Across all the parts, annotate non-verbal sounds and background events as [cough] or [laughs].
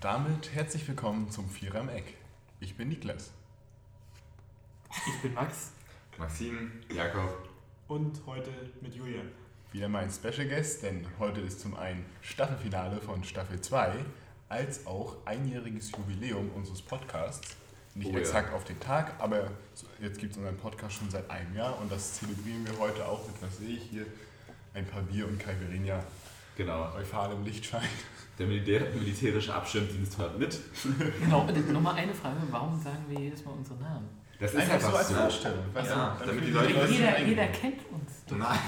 damit herzlich willkommen zum Vierer im Eck. Ich bin Niklas. Ich bin Max. Maxim, Jakob. Und heute mit Julian. Wieder mein Special Guest, denn heute ist zum einen Staffelfinale von Staffel 2, als auch einjähriges Jubiläum unseres Podcasts. Nicht Oh ja. exakt auf den Tag, aber jetzt gibt es unseren Podcast schon seit einem Jahr und das zelebrieren wir heute auch mit, was sehe ich hier, ein paar Bier und Caipirinha Genau. bei fahlem Lichtschein. Der Militär militärische Abschirmdienst hört mit. Genau, und nochmal eine Frage, warum sagen wir jedes Mal unsere Namen? Das Einfach so als Vorstellung. Ja, du, damit die Leute Jeder, jeder kennt uns. Nein.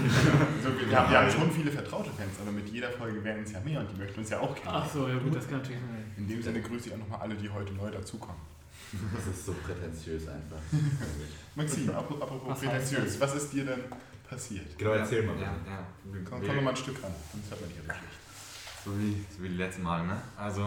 So, wir, haben, wir haben schon viele vertraute Fans, aber mit jeder Folge werden es ja mehr und die möchten uns ja auch kennen. Ach so, ja gut, das kann natürlich sein. In dem Sinne grüße ich auch nochmal alle, die heute neu dazukommen. Das ist so prätentiös einfach. [laughs] Maxim, apropos, Was prätentiös, was ist dir denn passiert? Genau, erzähl mal. Ja, ja. Komm, komm mal ein Stück ran, sonst hört man nicht so schlecht. So wie, so wie die letzten Mal, ne? Also,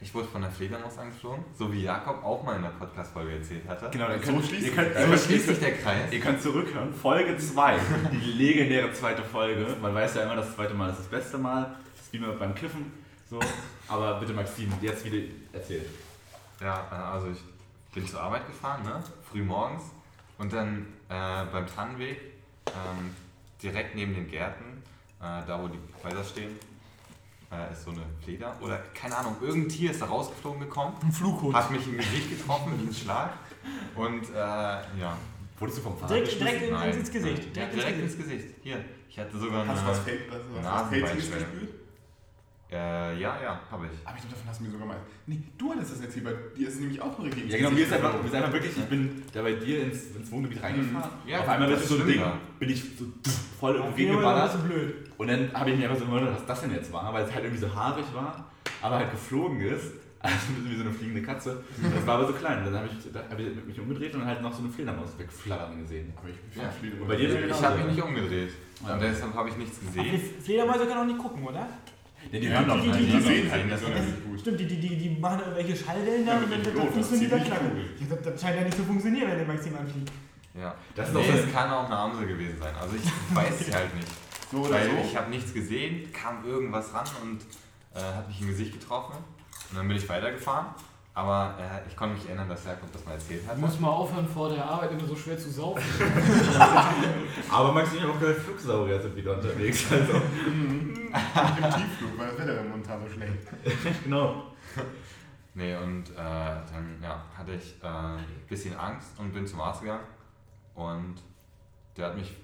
ich wurde von der Fledermaus angeflogen, so wie Jakob auch mal in der Podcast-Folge erzählt hatte. Genau, dann So schließt ihr, sich könnt, der So ihr, schließt sich der Kreis. ihr könnt zurückhören. Folge 2, die legendäre zweite Folge. Man weiß ja immer, das zweite Mal ist das beste Mal. Das ist wie nur beim Kiffen. So. Aber bitte, Maxim, jetzt wieder erzählt. Ja, äh, also ich bin zur Arbeit gefahren, ne? Früh morgens. Und dann äh, beim Tannenweg, ähm, direkt neben den Gärten, äh, da wo die Häuser stehen, äh, ist so eine Fleder. Oder keine Ahnung, irgendein Tier ist da rausgeflogen gekommen, Ein Flughund. hat mich im Gesicht getroffen wie ein Schlag. Und äh, ja. Wurdest du vom Fahrrad Direkt, direkt in, ins Gesicht. Ja, Direkt, direkt ins ins Gesicht. Hier, ich hatte sogar eine. Hast du was Fake, was, was, gespürt? Äh, ja, ja, habe ich. Aber ich glaube, davon hast du mir sogar mal. Nee, du hattest das erzählt, bei dir ist es nämlich auch nur richtig. Ja, genau, mir ist einfach, mir ist einfach wirklich, ich bin da bei dir ins, ins Wohngebiet reingefahren. Ja, Auf einmal das bist du so ein ist Ding, bin ich so voll war gegengeballert. das so blöd. Und dann habe ich mich einfach so gewundert, was das denn jetzt war, weil es halt irgendwie so haarig war, aber halt geflogen ist. [laughs] Also ein bisschen wie so eine fliegende Katze. Das war aber so klein. Und dann habe ich, da hab ich mich umgedreht und halt noch so eine Fledermaus wegflattern gesehen. Aber ich bin Ja. Und bei dir ist Ich habe mich nicht umgedreht. Und deshalb habe ich nichts gesehen. die Fledermäuse können auch nicht gucken, oder? Ja, die hören doch die- nicht. die- Die die- sehen halt nicht das. Stimmt, die, die, die, die machen irgendwelche Schallwellen da Ja, und dann, mit dann, funktioniert das das Ja, das, das scheint ja nicht zu funktionieren, wenn der Maxim anfliegt. Ja. Das nee, es kann auch eine Amsel gewesen sein. Also ich [laughs] weiß es halt nicht. So oder Weil so. ich habe nichts gesehen, kam irgendwas ran und äh, hat mich im Gesicht getroffen. Und dann bin ich weitergefahren. Aber äh, ich konnte mich erinnern, dass Jakob das mal erzählt Du hat. musst mal aufhören, vor der Arbeit immer so schwer zu saufen. [laughs] Aber Max, habe auch gehört, Flugsaurier sind wieder unterwegs. Also. Mhm. Im Tiefflug, weil das Wetter momentan so schlecht. [laughs] genau. Nee, und äh, dann ja, hatte ich äh, ein bisschen Angst und bin zum Arzt gegangen. Und der hat mich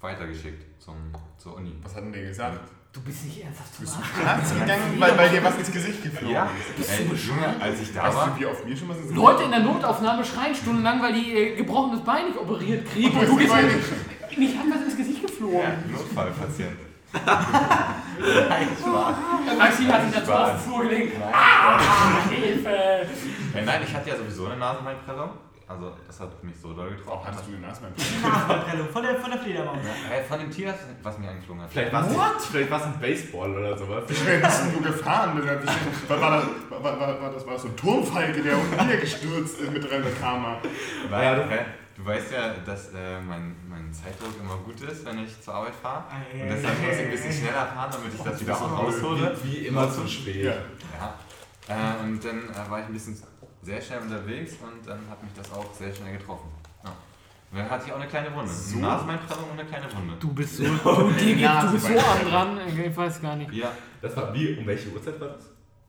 weitergeschickt zum, zur Uni. Was hat denn der gesagt? Du bist nicht ernsthaft zum Bist Arzt. du Arzt gegangen, weil bei dir was ins Gesicht geflogen Ja, ist? ey, Junge, als ich da Weißt war. du, wie oft mir schon was ins Leute in der Notaufnahme schreien stundenlang, weil die äh, gebrochenes Bein nicht operiert kriegen. Und du gehst hin, mich hat was ins Gesicht geflogen. Ja, Notfallpatient. [laughs] Maxim hat sich dazu Spaß. auf den Flur gelegt. Ah, Hilfe! Äh, nein, ich hatte ja sowieso eine Nasenbeinprellung. Also das hat mich so doll getroffen. hattest du eine Nasenbein? [laughs] Nachverprellung von der, von der Fledermaus. Äh, von dem Tier, was mir angeflogen hat. Vielleicht war es ein Baseball oder sowas. Wie schnell bist denn du gefahren? War, war, das, war, war, war, das, war so ein Turmfalke, der unten niedergestürzt ist mit Rennen Karma? Weil, Ja, du- weißt ja, dass äh, mein, mein Zeitdruck immer gut ist, wenn ich zur Arbeit fahre. Und deshalb muss ich ein bisschen schneller fahren, damit ich das wieder so raushole. Wie, wie immer zu spät. Ja. Ja. Äh, und dann äh, war ich ein bisschen sehr schnell unterwegs und dann hat mich das auch sehr schnell getroffen. Ja. Und dann hatte ich auch eine kleine Wunde. So? Eine Nasenbeinprellung und eine kleine Wunde. Du bist so, du, geht, [laughs] du bist so arm dran, ich weiß gar nicht. Ja. Das war wie, um welche Uhrzeit war das?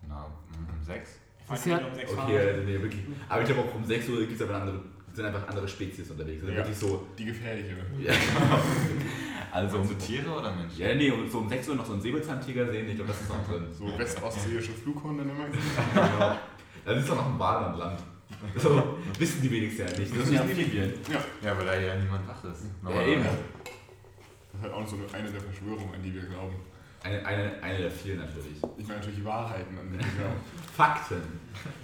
Na, um sechs. Das ist ja- Okay, also nee, wirklich. Aber ich glaube auch um 6 Uhr gibt's aber andere, sind einfach andere Spezies unterwegs. Also Ja. wirklich so. Die gefährliche. Ja. [laughs] Also um, Tiere oder Menschen? ja, nee, um so um 6 Uhr noch so einen Säbelzahntiger sehen, ich glaube, das ist noch drin. So westostseeische Flughunde immer. [laughs] Genau. Da ist doch noch ein Wal am Land. So, wissen die wenigsten ja nicht. Das sind ja Amphibien. Ja, Ja, weil da ja niemand wach ist. Ja, eben. das ist halt auch noch so eine der Verschwörungen, an die wir glauben. Eine, eine, eine der vielen natürlich. Ich meine natürlich Wahrheiten, an die wir glauben. [laughs] Fakten.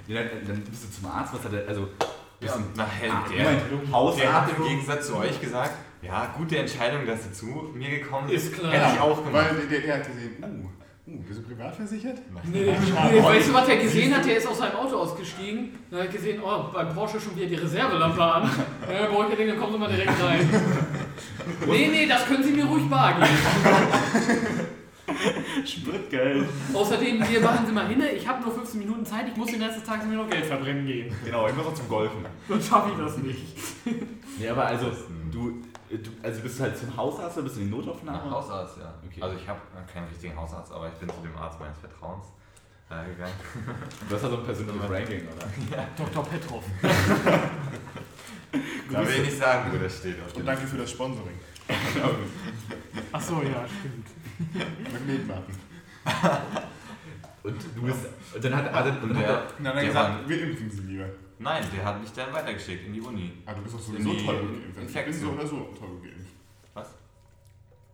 Ja, dann, dann bist du zum Arzt, was hat er, also. Ja, und nachher, Ah, der, Moment, der hat Hausarzt. im Gegensatz zu euch gesagt, ja, gute Entscheidung, dass sie zu mir gekommen Ist ist. klar. Hätte ich auch gemacht. Weil der, der hat gesehen, uh, uh, bist du privat versichert? Nee, nee, weißt du, was er gesehen hat? Der ist aus seinem Auto ausgestiegen. Er hat gesehen, oh, beim Porsche schon wieder die Reservelampe an. Ja, brauche ich ja denken, dann kommen Sie mal direkt rein. Nee, nee, das können Sie mir ruhig bar geben. Spritgeld. Außerdem, wir machen sie mal hin. Ich habe nur 15 Minuten Zeit. Ich muss den des Tages mir noch Geld verbrennen gehen. Genau, ich muss auch zum Golfen. Sonst schaffe ich das nicht. Nee, aber also, du, du also bist du halt zum Hausarzt oder bist du in die Notaufnahme? Nach Hausarzt, ja. Okay. Also ich habe keinen richtigen Hausarzt, aber ich bin zu dem Arzt meines Vertrauens äh, gegangen. [laughs] Du hast ja so ein persönliches Ranking, oder? [laughs] Dr. Petrov. [laughs] Da will ich nicht sagen, wo das steht. Und danke für das Sponsoring. Achso, ja, stimmt. Magnetmarken. Und du bist. Und dann hat. Also, und Und hat der, Na, dann der gesagt, war, wir impfen sie lieber. Nein, der hat mich dann weitergeschickt in die Uni. Ah, du bist doch In sowieso toll geimpft. Ich bin so Infektion. oder so toll geimpft. Was?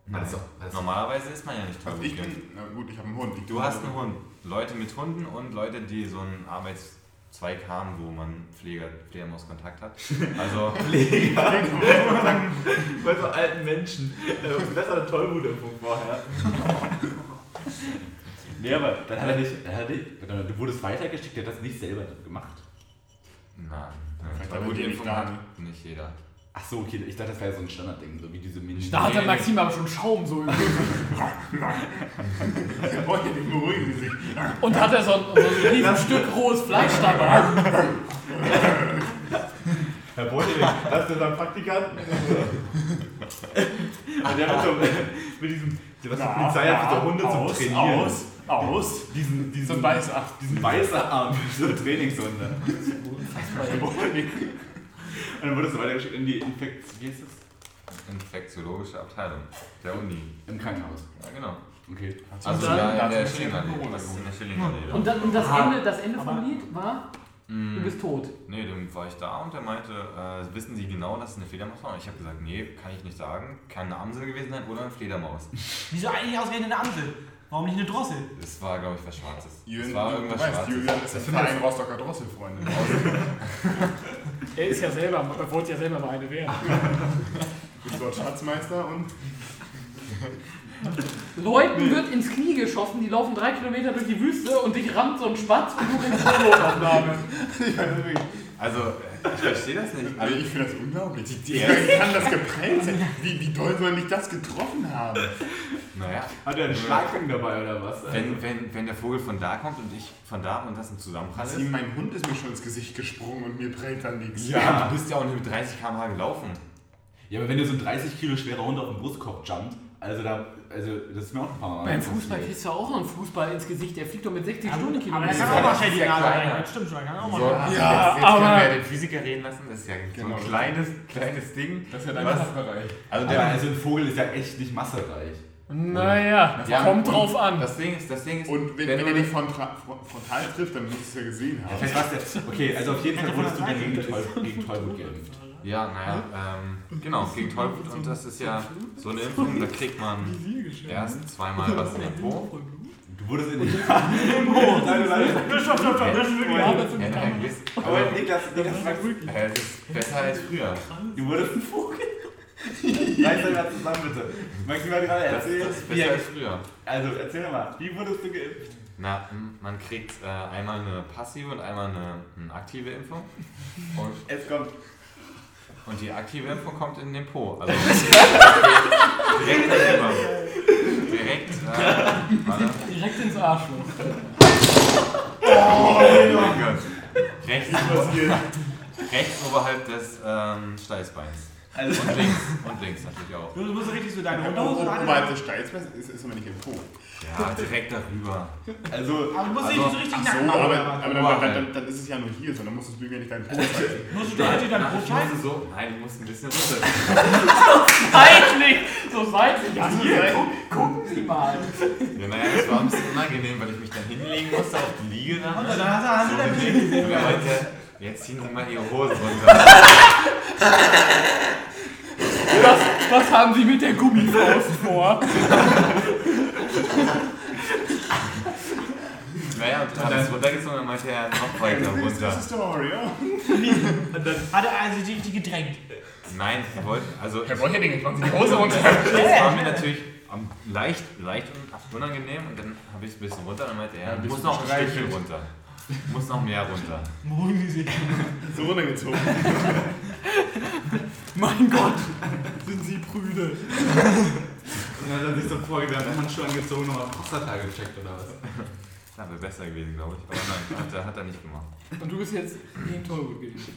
Nein. Also, also, Normalerweise ist man ja nicht toll Also ich geimpft. bin, na gut, ich habe einen Hund. Ich Du hast einen Hund. Leute mit Hunden und Leute, die so einen Arbeitszweig haben, wo man Pfleger, Fledermauskontakt hat. Also, [laughs] bei so alten Menschen. Äh, Das war eine Tollwutimpfung vorher. [laughs] nee, aber dann hat er nicht. Dann hat er nicht du wurdest weitergeschickt, der hat das nicht selber gemacht. Nein. Impfung da, hat ne? nicht jeder. Ach so, okay, ich dachte, das wäre so ein Standardding, so wie diese Mini. Da hat der Maxim aber schon Schaum so im [laughs] Boah, die beruhigen sich. Und hat er so ein, so ein riesen [laughs] Stück rohes Fleisch dabei. [laughs] Herr Beuteling, das ist unser Praktikant. Und der hat so mit diesem, was die Polizei hat, für so Hunde zum Trainieren. Aus, aus. Diesen, diesen, So ein weißer. diesen weißen Arm, so Trainingshunde. [laughs] Und dann wurdest du weitergeschickt in die Infekt... Wie heißt das? Infektiologische Abteilung der Uni. Im Krankenhaus. Ja, genau. Okay. Also dann- ja, in der Schillingallee. Und, dann, und das, Ende, das Ende vom Lied war, du Mm, bist tot. Nee, dann war ich da und er meinte, äh, wissen Sie genau, dass es eine Fledermaus war? Und ich habe gesagt, nee, kann ich nicht sagen. Kann eine Amsel gewesen sein oder eine Fledermaus. Wieso eigentlich ausgerechnet eine Amsel? Warum nicht eine Drossel? Das war, glaube ich, was Schwarzes. Julian, Das war du irgendwas weißt, Schwarzes. Julian ist ein Verein Rostocker Drosselfreunde. [laughs] Er ist ja selber, er wollte ja selber mal eine werden. Du bist dort Schatzmeister und Leuten wird ins Knie geschossen, die laufen drei Kilometer durch die Wüste und dich rammt so ein Spatz und du kriegst [laughs] eine Notaufnahme. Also, ich verstehe das nicht. Also ich finde das unglaublich. Wie kann das geprellt sein? Wie, wie doll soll mich das getroffen haben? Naja, Hat er einen Schlagring dabei oder was? wenn, wenn, wenn der Vogel von da kommt und ich von da und das ein Zusammenprall ist. Mein Hund ist mir schon ins Gesicht gesprungen und mir prellt dann nichts. Ja, du bist ja auch nur mit 30 km/h gelaufen. Ja, aber wenn dir so ein 30 Kilo schwerer Hund auf den Brustkorb jumpt, also da, also das ist mir auch ein paar Mal Beim. Fußball kriegst du auch noch einen Fußball ins Gesicht, der fliegt doch mit 60 Aber da Stundenkilometern. kann auch mal schnell die ja Nase kleiner. rein. Das stimmt schon, kann auch mal So, rein. jetzt, Ja, jetzt aber- können wir den Physiker reden lassen. Das ist ja so Genau. ein kleines, kleines Ding. Das ist ja dein Was? Fachbereich. Also Aber der, also ein Vogel ist ja echt nicht massereich. Naja, Ja, kommt drauf an. das Ding ist, das Ding ist, Und wenn, wenn wenn er dich frontal, frontal trifft, dann musst du es ja gesehen haben. Der, okay, also auf jeden Fall wurdest du dann gegen Tollwut geimpft. Ja, naja, ähm, genau, gegen Tollwut und das ist ja so eine Impfung, da kriegt man erst zweimal was in den Po. Du wurdest in die... oh, nein, nein. Stopp, stopp, stopp, das ist wirklich nein, wisst- Aber also, Niklas, Niklas, Max, äh, es ist besser als früher. du wurdest ein Vogel. Reiß euch mal zusammen, bitte. Maxi mal gerade erzählen. das ist besser er- als früher. Also, erzähl doch mal, wie wurdest du geimpft? Na, man kriegt äh, einmal eine passive und einmal eine, eine aktive Impfung. Und, Es kommt. Und die aktive Impfung kommt in den Po. Also [laughs] direkt darüber. Direkt, äh. Direkt ins Arschloch. Oh mein Gott. Rechts, rechts oberhalb des ähm, Steißbeins. Also, Und [laughs] links, und links natürlich auch. Du musst richtig so deine Unterhose oberhalb rein. des Steins ist, ist aber nicht im Po. Ja, direkt darüber. also Aber du musst Also, nicht so richtig Ach so, aber, machen. aber dann, dann, dann, dann ist es ja nur hier, sondern musstest du mir nicht deinen Po zeigen. Musst du dir richtig deinen zeigen? [laughs] musste so, nein, ich musste ein bisschen runter. [laughs] Seitlich! So seitlich. Ja, hier, guck, gucken Sie mal. Ja, naja, das war ein bisschen unangenehm, weil ich mich dann hinlegen musste auf die Liege da. Und dann hast du, du er meinte, jetzt ziehen Sie mal Ihre Hose runter. Was, was haben Sie mit der Gummifaust vor? Naja, und dann hat er es runtergezogen und meinte er noch weiter Das runter. ist Story, ja. [laughs] Hat er also die, die gedrängt. Nein, er wollte, also Herr Wolcherding, ich mache die Hose runter. das war mir natürlich am- leicht, leicht un- unangenehm und dann habe ich es ein bisschen runter und dann meinte er, Ja, muss noch ein Stückchen runter. Muss noch mehr runter. Sie sich. So runtergezogen. [laughs] Mein Gott, sind Sie prüde. Und dann hat er sich so vorgegangen, Handschuhe angezogen, nochmal Prostata gecheckt oder was? Das wäre besser gewesen, glaube ich. Aber nein, hat er, hat er nicht gemacht. Und du bist jetzt gegen Tollwood geimpft.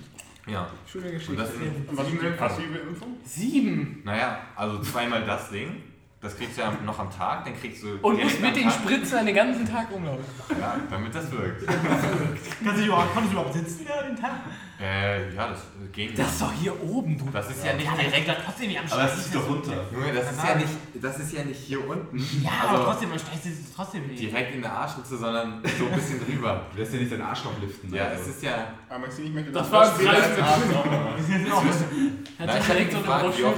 Ja. Schöne Und Geschichte. das sind Und was ist sieben die passive Impfung? Sieben! Naja, also zweimal das Ding. Das kriegst du ja noch am Tag, dann kriegst du. Und musst mit den Tag- Spritzen den ganzen Tag umlaufen. Ja, damit das wirkt. Kannst du überhaupt, konntest du überhaupt sitzen ja, den Tag? Äh, ja, das ging. Das ist doch hier oben, du. Das ist ja nicht Ja, der direkt. regelt trotzdem am Aber es ist doch runter. Junge, das ist ja nicht, das ist ja nicht hier unten. Ja, also aber trotzdem, man streicht es trotzdem weh. direkt in der Arschritze, sondern so ein bisschen drüber. Du lässt ja nicht deinen Arsch noch liften. Ja, also. es ist ja. Aber Maxine, ich möchte Das war ein. Wir [laughs] sind auch Hat Nein, sich ich direkt so eine. Broschüre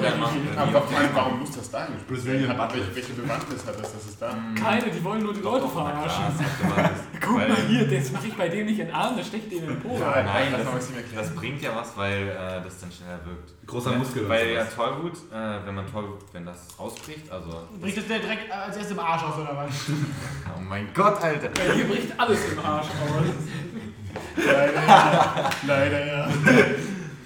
warum muss das da nicht? Brazilian Hat, Butler. welche, welche Bewandtnis hat das, dass es da? Keine, die wollen nur die Leute verarschen. [laughs] Guck mal hier, das mache ich bei dem nicht in den Arm, das steckt dem in den Po. Ja, Nein, das, mal Maxine das bringt ja was, weil äh, das dann schneller wirkt. Großer Muskel. Weil ja. Tollwut, äh, wenn man Tollwut, wenn das ausbricht, also. Bricht das der direkt als erstes im Arsch aus, oder was? [laughs] Oh mein Gott, Alter! Weil hier bricht alles im Arsch aus. [laughs] Leider ja. Leider ja.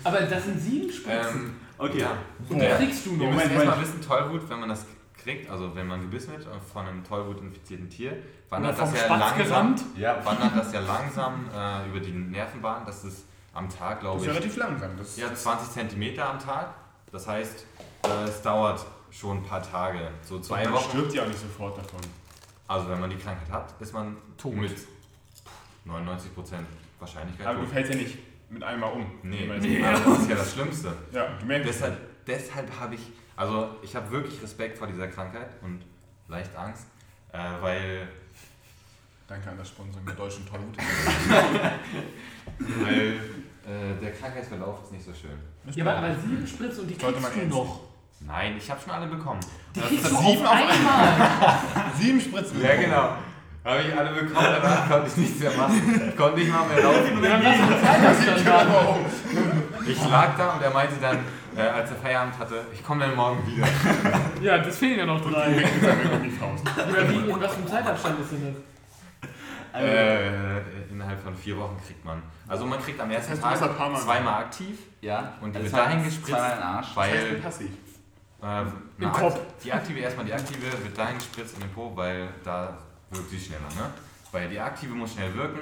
Aber das sind sieben Spritzen. Ähm, Okay. ja. Und die Ja. kriegst du noch. Moment, erstmal wissen, Tollwut, wenn man das kriegt, also wenn man gebissen wird äh, von einem Tollwut-infizierten Tier, Oder wandert das ja langsam, ja, wandert das ja langsam äh, über die Nervenbahn. Das ist am Tag, Das glaube ist ich, relativ langsam. Das ja, 20 Zentimeter am Tag. Das heißt, äh, es dauert schon ein paar Tage, so zwei man Wochen. stirbt ja auch nicht sofort davon. Also wenn man die Krankheit hat, ist man Tot. mit 99% Wahrscheinlichkeit Aber du fällst ja nicht mit einmal um. Nee, Nee. [laughs] das ist ja das Schlimmste. Ja, du merkst es. Deshalb, deshalb habe ich, also ich habe wirklich Respekt vor dieser Krankheit und leicht Angst, äh, weil, Danke an das Sponsoring der deutschen Tollwut. [laughs] weil äh, der Krankheitsverlauf ist nicht so schön. Ja, aber, aber sieben Spritzen und die Sollte kriegst man du noch. Nein, ich habe schon alle bekommen. Die Das kriegst du sieben auf einmal. [laughs] Sieben Spritzen. Ja, genau. Habe ich alle bekommen, danach konnte ich nichts mehr machen. Ich konnte nicht mal mehr laufen. Wir haben das im Zeitabstand dann. Warum? Ich lag da und er meinte dann, äh, als er Feierabend hatte, ich komme dann morgen wieder. Ja, das fehlen ja noch drei. Oder wie, in was für einem Zeitabstand ist denn das? Äh, innerhalb von vier Wochen kriegt man. Also man kriegt am ersten heißt, du bist Tag zweimal aktiv Ja. und die Also wird dahin gespritzt, Arsch. Das heißt, weil passiv. äh, Im Kopf. die aktive, erstmal die aktive wird dahin gespritzt in den Po, weil da wirkt sie schneller. Ne? Weil die aktive muss schnell wirken,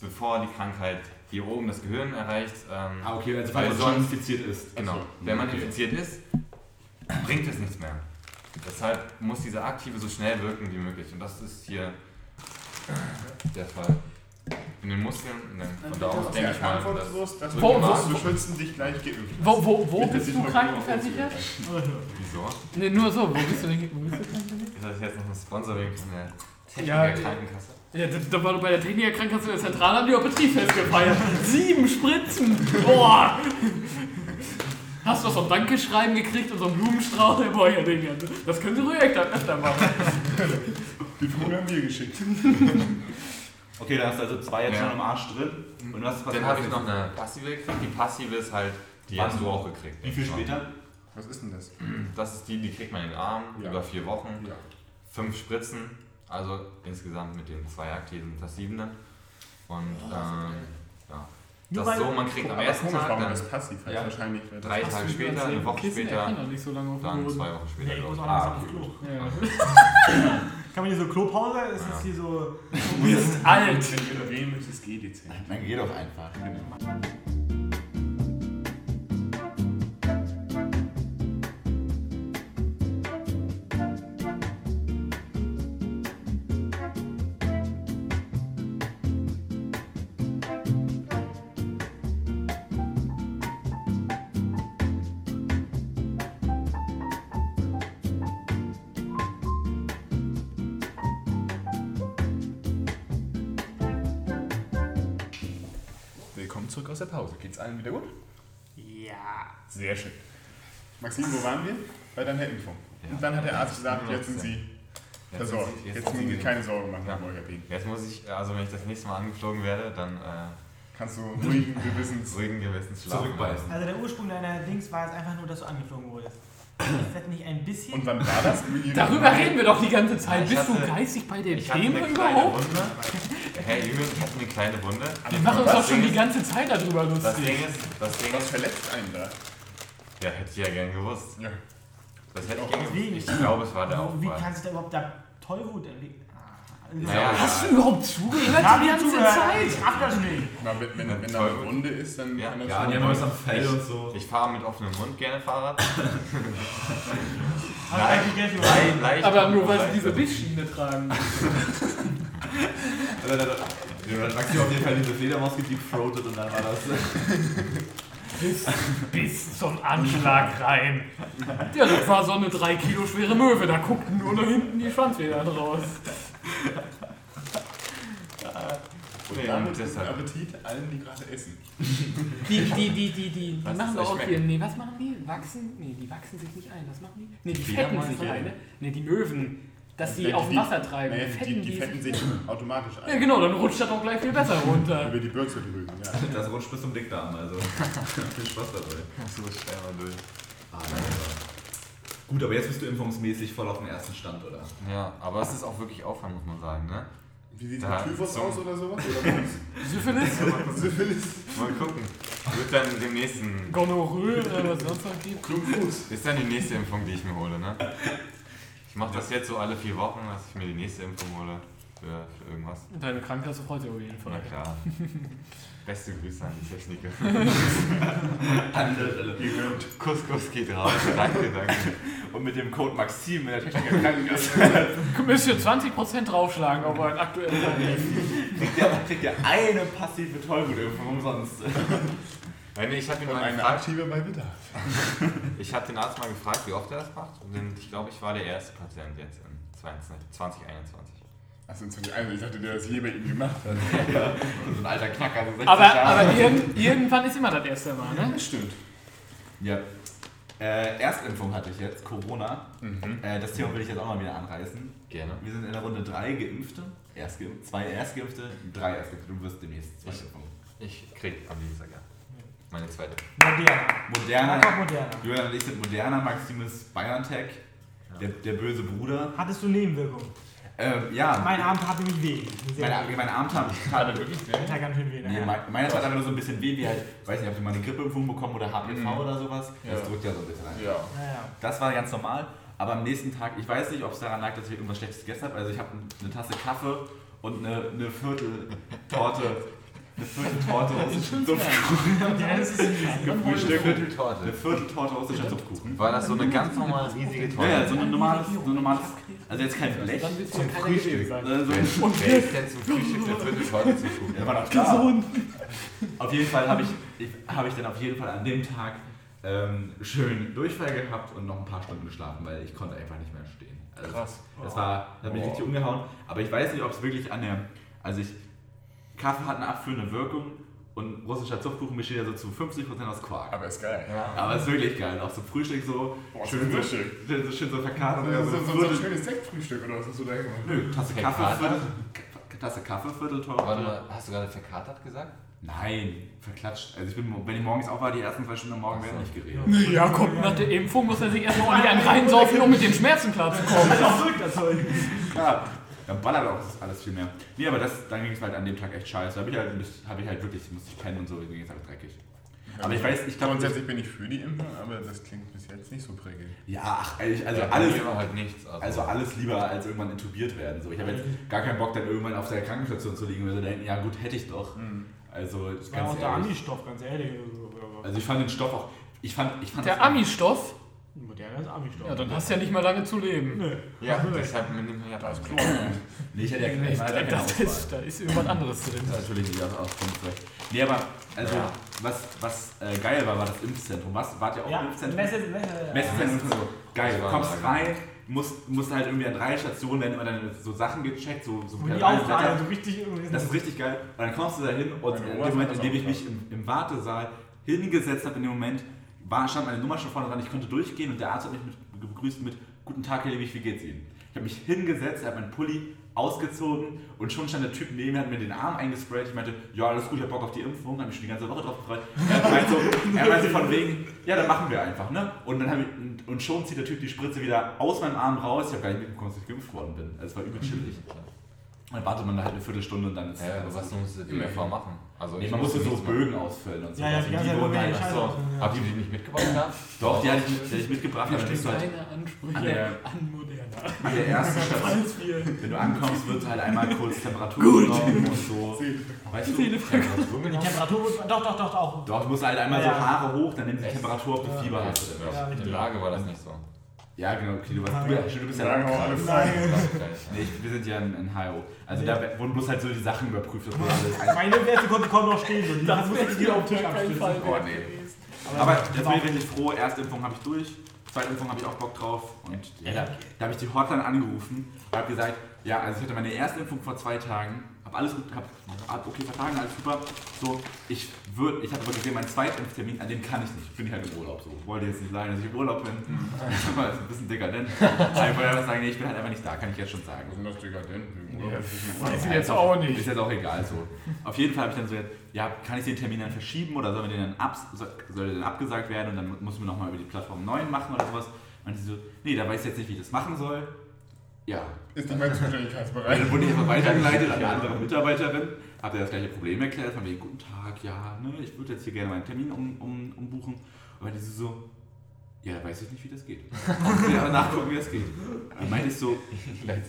bevor die Krankheit hier oben das Gehirn erreicht. Ähm, Ah, okay, also Weil weil man sonst- infiziert ist. Genau. Ach so. Wenn man Okay. infiziert ist, bringt es nichts mehr. Deshalb muss diese Aktive so schnell wirken wie möglich. Und das ist hier der Fall. In den Muskeln, in den, von da aus denke ich mal. Das, Verantwortungslos, das Wo- wo- beschützen, dich gleich geimpft. Wo, wo, wo dass bist du krankenversichert? wieso? Ne, nur so. Wo bist du denn? Wo bist du krankenversichert? Ist das jetzt noch ein Sponsoring von der Ja, Techniker Krankenkasse? Ja, da, da war du bei der Techniker Krankenkasse in der Zentrale, haben die auch Betriebsfest gefeiert. Sieben Spritzen! Boah! Hast du so ein Dankeschreiben gekriegt und so einen Blumenstrauß? Boah, ja, Digga, das können sie ruhig öfter machen. Die Blumen haben wir geschickt. [laughs] Okay, da hast du also zwei jetzt Ja. schon im Arsch drin. Und was, was Dann habe ich noch eine passive gekriegt. Die passive ist halt, die hast du auch gekriegt. Wie viel später? Was ist denn das? Das ist die, die kriegt man in den Arm Ja. über vier Wochen. Ja. Fünf Spritzen, also insgesamt mit den zwei aktiven das sieben dann. Und ähm, ja. Nur Das weil- so, man kriegt am Aber ersten komisch, Tag dann das passiv heißt. Ja. Wahrscheinlich. drei Tage später, eine Woche Kissen später, so lange auf dem dann Boden. zwei Wochen später. Nee, ich muss auch Ah, Klo. Ja. [laughs] Kann man hier so Klopause? Ist Ja. das hier so. Du bist alt. Wenn du wählen möchtest, geh dezent. Dann geh doch einfach. Willkommen Sehr schön. Maxim, wo waren wir? Bei deiner Impfung. Ja. Und dann hat der Arzt gesagt, jetzt sind. Sie Jetzt, versorgt. sind sie- Jetzt jetzt, müssen sie- keine Sorgen machen, Ja. Herr Molkerbin. jetzt muss ich, also wenn ich das nächste Mal angeflogen werde, dann äh, Kannst du ruhigen Gewissens... ruhigen Gewissens schlafen. Zurückbeißen. Also der Ursprung deiner Dings war es einfach nur, dass du angeflogen wurdest. Ist das nicht ein bisschen. Und wann war das? Darüber reden wir doch die ganze Zeit. Ich Bist du hatte- geistig bei dem Ich hatte eine Thema kleine überhaupt? Wunde. Herr Jüngel, ich hatte eine kleine Wunde. Wir machen uns Das doch schon die ganze Zeit darüber Das lustig. Ding ist, das Ding Was ist, verletzt einen da? Ja, hätte ich ja gern gewusst. Ja. Das hätte ich Deswegen. gegen. Ich glaube, es war der Wie Aufprall. kann sich da überhaupt da Tollwut entwickeln? Ah, Naja, Hast du überhaupt zugehört Ich hab die ganze zugehört, Zeit? ich raff das nicht. Na, wenn, wenn, wenn da eine Runde ist, dann Ja. kann das Ja, die haben am Fell und so. Ich fahre mit offenem Mund gerne Fahrrad. Geld über- Leicht, leicht Aber nur weil sie diese Bissschiene tragen. Dann hat Maxi auf jeden Fall diese Fledermaus gedeepthroated und dann war das. Bis, bis zum Anschlag rein. Ja, das war so eine 3 Kilo schwere Möwe. Da guckten nur noch hinten die Schwanzfedern raus. Und Nee, damit guten deshalb- Appetit allen, die gerade essen. Die, die, die, die, die, die Was machen auch schmecken? hier. Nee, was machen die? Wachsen? Nee, die wachsen sich nicht ein. Was machen die? Nee, die fetten Fledermäuse? sich ein. Ne? Nee, die Möwen. Dass die Ja, auf dem Wasser treiben. Naja, fetten die, die fetten sich [laughs] automatisch Ja, ein. genau, dann rutscht das auch gleich viel besser runter. Über die Bürzelrüben, ja. [laughs] Das rutscht bis zum Dickdarm, also. [laughs] Viel Spaß dabei. So schnell mal durch. Ah, nein, aber. Gut, aber jetzt bist du impfungsmäßig voll auf dem ersten Stand, oder? Ja, aber es ist auch wirklich Aufwand, muss man sagen, ne? Wie sieht Da der Typhus zum- aus oder sowas? Oder was? Syphilis, Syphilis. Mal gucken. Wird dann dem nächsten. Gonorrhoe oder was sonst noch gibt. Klumpfuß. Ist dann die nächste Impfung, die ich mir hole, ne? Ich mache das jetzt so alle vier Wochen, dass ich mir die nächste Impfung hole. Für, für irgendwas. Deine Krankenkasse freut sich auf jeden Na Fall. klar. Beste Grüße an die Techniker. [laughs] Kuss, Kuss geht raus. Danke, danke. Und mit dem Code Maxim in der Techniker Krankenkasse Müsst ihr 20% draufschlagen auf ein aktuelles Tarif. kriegt ihr, kriegt ihr eine passive Tollwutimpfung umsonst. Nein, ich habe ihn mal eine gefragt. aktive bei Bedarf. [laughs] Ich habe den Arzt mal gefragt, wie oft er das macht. Und ich glaube, ich war der erste Patient jetzt in 20, 2021. Achso, also ich dachte, der das je bei ihm gemacht hat. [laughs] so ein alter Knacker, so 60 Aber, Jahre. aber irgend, irgendwann ist immer das erste Mal, ne? Stimmt. Ja. Äh, Erstimpfung hatte ich jetzt, Corona. Mhm. Äh, das Thema will ich jetzt auch mal wieder anreißen. Gerne. Wir sind in der Runde drei Geimpfte, Erstgeimpfte, zwei Erstgeimpfte, drei Erstgeimpfte. Du wirst demnächst zwei Ich- Impfungen. Ich krieg am Dienstag, ja. Meine zweite. Moderna. Moderna, Einfach Moderna. Julian und ich sind Moderna, Maximus BioNTech, der, der böse Bruder. Hattest du Nebenwirkungen? Ähm, ja, Mein Arm tat nämlich weh. Sehr meine, weh. meine Arm tat Gerade wirklich, ne? Ich tat ganz schön weh. Nee, nachher. mein- meiner tat einfach nur so ein bisschen weh, wie halt, weiß nicht, ob du mal eine Grippeimpfung bekommen oder HPV Mhm. oder sowas. Das Ja. drückt ja so ein bisschen ein. Ja. Naja. Das war ganz normal, aber am nächsten Tag, ich weiß nicht, ob es daran lag, dass ich irgendwas Schlechtes gegessen habe. Also ich habe eine Tasse Kaffee und eine, eine Vierteltorte, eine Vierteltorte russischen Supfkuchen. Ja, das ist Frühstück. Vierteltorte. Eine Vierteltorte russischer Supfkuchen. War das so eine ganz normale, riesige Torte? Ja, ja, so ein normales, so ein normales, also jetzt kein Blech du zum Frühstück. gewesen sein. sondern so Wer ein ist, denn zum Frühstück eine Vierteltorte zu gucken? Ja, war doch klar. Auf jeden Fall habe ich, ich, hab ich dann auf jeden Fall an dem Tag ähm, schön Durchfall gehabt und noch ein paar Stunden geschlafen, weil ich konnte einfach nicht mehr stehen. Also Krass. Das war, das hat mich Oh. richtig umgehauen. Aber ich weiß nicht, ob es wirklich an der, also ich, Kaffee hat eine abführende Wirkung und russischer Zuchtkuchen besteht ja so zu 50% aus Quark. Aber ist geil. Ja. Aber es ist wirklich geil. Auch so Frühstück so, Boah, schön, so, Frühstück. schön, so, schön so verkatert. So, oder so, so, so, so ein schönes Sektfrühstück oder was hast du da gemacht? Nö, Tasse Kaffee? Viertel, Tasse Kaffee, Vierteltorte. Warte mal, hast du gerade verkatert gesagt? Nein, verklatscht. Also ich bin, wenn ich morgens auf war, die ersten zwei Stunden am Morgen werden nicht geredet. Ja, kommt nach der Impfung, muss er sich erstmal ordentlich einen reinsaufen, um mit den Schmerzen klarzukommen. [laughs] Ja, dann ballert auch das alles viel mehr. Nee, aber das, dann ging es halt an dem Tag echt scheiße. Da habe ich halt, hab ich halt wirklich, musste ich pennen und so, mir ging es halt dreckig. Aber ich weiß, ich glaube, Grundsätzlich bin ich für die Impfung, aber das klingt bis jetzt nicht so prägend. ja, ach, ehrlich, also Ja, alles, halt nichts. Also, also alles lieber als irgendwann intubiert werden. So, ich habe jetzt gar keinen Bock, dann irgendwann auf der Krankenstation zu liegen und so denken, ja gut, hätte ich doch. Also Das war ganz auch der. Ami-Stoff, ganz ehrlich. Also ich fand den Stoff auch, ich fand, ich fand Der Ami-Stoff? Moderna ist Ami-Stoff. Ja, dann hast du ja nicht mal lange zu leben. Nö. ja, deshalb nimmt man ja das Klo. Nee, ich hätte ja Nee, ich hatte ja keine das Auswahl. ist, da ist irgendwas anderes drin. Das ist natürlich nicht aus, aus Grundrecht. Nee, aber also, Ja. was, was äh, geil war, war das Impfzentrum. Was, wart ihr auch Ja, im Impfzentrum? Messe, Messe. Messezentrum und so. Geil, du kommst rein, musst, musst halt irgendwie an drei Stationen werden immer dann so Sachen gecheckt, so, so Wo die. Auflage so richtig Das ist richtig geil. Und dann kommst du da hin und Meine in dem Moment, in dem ich mich im, im Wartesaal hingesetzt habe, in dem Moment war, stand meine Nummer schon vorne dran, ich konnte durchgehen und der Arzt hat mich mit, begrüßt mit Guten Tag, Herr Liebig, wie geht's Ihnen? Ich habe mich hingesetzt, habe meinen Pulli ausgezogen und schon stand der Typ neben mir, hat mir den Arm eingesprayt. Ich meinte, ja, alles gut, ich hab Bock auf die Impfung, habe mich schon die ganze Woche drauf gefreut. Er meinte so, er meinte von wegen, ja, dann machen wir einfach, ne? Und dann ich, und schon zieht der Typ die Spritze wieder aus meinem Arm raus. Ich habe gar nicht mitbekommen, dass ich geimpft worden bin. Also es war übel chillig. Dann wartet man da halt eine Viertelstunde und dann ist Ja, aber was musst du Immerhin. davor machen? Also Nee, man musste so. Bögen ausfüllen und so. Ja, ja, die ganze Zeit wurden halt- die ja. habt ihr die nicht mitgebracht gehabt? Doch, die hatte ich, die mitgebracht, steht bist du halt an der- an Moderna. an der ersten [laughs] Station. Wenn du ankommst, wird halt einmal kurz Temperatur genommen und so. [laughs] Weißt du? Temperatur Die genommen? Temperatur, doch, doch, doch, auch. Doch, du musst halt einmal so Ja. Haare hoch, dann nimmst du die? Temperatur, ob du Ja. Fieber Ja, hast. oder Ja, In richtig. Lage war das nicht so. Ja, genau, okay, du, warst, du, du bist ja Sagen wir alle frei. Nee, ich, wir sind ja in, in HIO. Also da wurden bloß halt so die Sachen überprüft. Das alles Meine Werte konnten kaum noch stehen. Und die Das musste ich dir auf den Tisch abstützen. Oh, nee. Aber das jetzt war bin ich richtig froh. Erste Impfung habe ich durch. Zweite Impfung habe ich auch Bock drauf. Und ja, da, da habe ich die Hotline angerufen und habe gesagt, ja, also ich hatte meine erste Impfung vor zwei Tagen. Habe alles gut, habe hab okay vertragen, alles super. So, ich würde, ich habe aber gesehen, meinen zweiten Impftermin, an dem kann ich nicht. Bin ich halt im Urlaub. So, wollte jetzt nicht sagen, dass ich im Urlaub bin. [laughs] Aber ist ein bisschen dekadent. Ich wollte einfach sagen, nee, ich bin halt einfach nicht da, kann ich jetzt schon sagen. Was sind das dekadent? Weiß ich jetzt auch nicht. Ist jetzt auch egal so. Auf jeden Fall habe ich dann so, ja, kann ich den Termin dann verschieben oder soll, den dann ab, soll, der dann abgesagt werden und dann muss man nochmal über die Plattform neu machen oder sowas? Und sie so, nee, da weiß ich jetzt nicht, wie ich das machen soll. Ja. Ist nicht mein Zuständigkeitsbereich. [laughs] dann wurde ich einfach weitergeleitet an eine andere Mitarbeiterin, habe ihr das gleiche Problem erklärt, von wegen, guten Tag, ja, ne, ich würde jetzt hier gerne meinen Termin um, um, umbuchen. Und dann sie so, ja, da weiß ich nicht, wie das geht. Ich will aber nachgucken, wie das geht. Dann meinte ich so,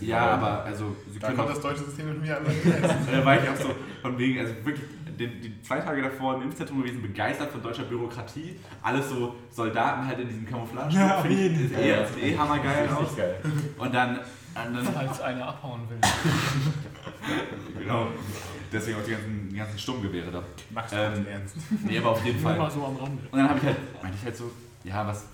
ja, aber also, Sie Da können kommt das deutsche System mit mir an. Und [laughs] da war ich auch so, von wegen, also wirklich, die, die zwei Tage davor im Impfzentrum gewesen, begeistert von deutscher Bürokratie. Alles so Soldaten halt in diesem Camouflage. Ja, auf Finde ich, jeden ist eh, sieht eh hammergeil aus. geil. Und dann, und dann Falls einer abhauen will. [laughs] genau, deswegen auch die ganzen, die ganzen Sturmgewehre da. Mach's Ähm, ernst. Nee, aber auf jeden Nur Fall. so am Rande. Und dann habe ich halt, meinte ich halt so, ja, was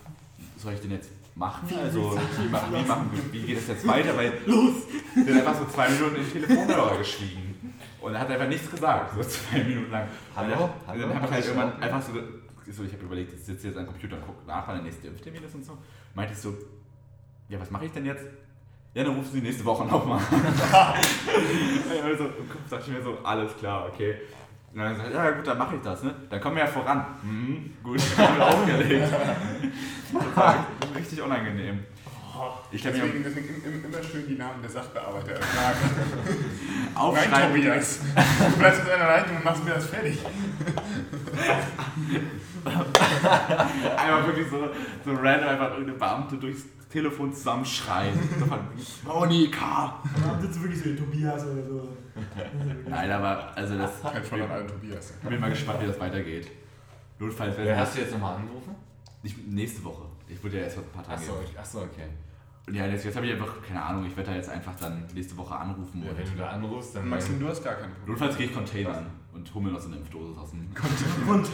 soll ich denn jetzt machen? Also, wie, machen, wie, machen, wie geht es jetzt weiter? Weil, [laughs] los! Der hat einfach so zwei Minuten im Telefonhörer geschwiegen. Und er hat einfach nichts gesagt, so zwei Minuten lang. Hallo? Und dann, Hallo? dann habe ich halt irgendwann einfach so, so ich habe überlegt, ich sitze jetzt am Computer und gucke nach, wann der nächste Impftermin ist und so. Meinte ich so, ja, was mache ich denn jetzt? Ja, dann rufst du die nächste Woche nochmal. [laughs] also, im Kopf dachte ich mir so, alles klar, okay. Und dann gesagt, ja gut, dann mache ich das, ne? Dann kommen wir ja voran. Mhm, gut, [laughs] haben wir aufgelegt. Richtig unangenehm. Ich Deswegen, deswegen im- im- immer schön die Namen der Sachbearbeiter erfragen. [laughs] Nein, aufschreiben. Tobias. Du bleibst in einer Leitung und machst mir das fertig. Einmal wirklich so, so random einfach irgendeine Beamte durchs Telefon zusammenschreien. Von, Monika! Und dann sitzt du wirklich so in Tobias oder so. Nein, aber also das. Kein Fall an allen Tobias. Ich bin mal gespannt, wie das weitergeht. Notfalls Wer werden hast du jetzt nochmal angerufen? ich, nächste Woche. Ich wurde ja erst vor ein paar Tagen. Achso, achso, okay. Und ja, jetzt, jetzt habe ich einfach, keine Ahnung, ich werde da jetzt einfach dann nächste Woche anrufen. Ja, und wenn du da anrufst, dann. Maxim, du hast gar keine Probleme. notfalls gehe ich Containern und hole mir noch so eine Impfdose aus dem. [laughs] Und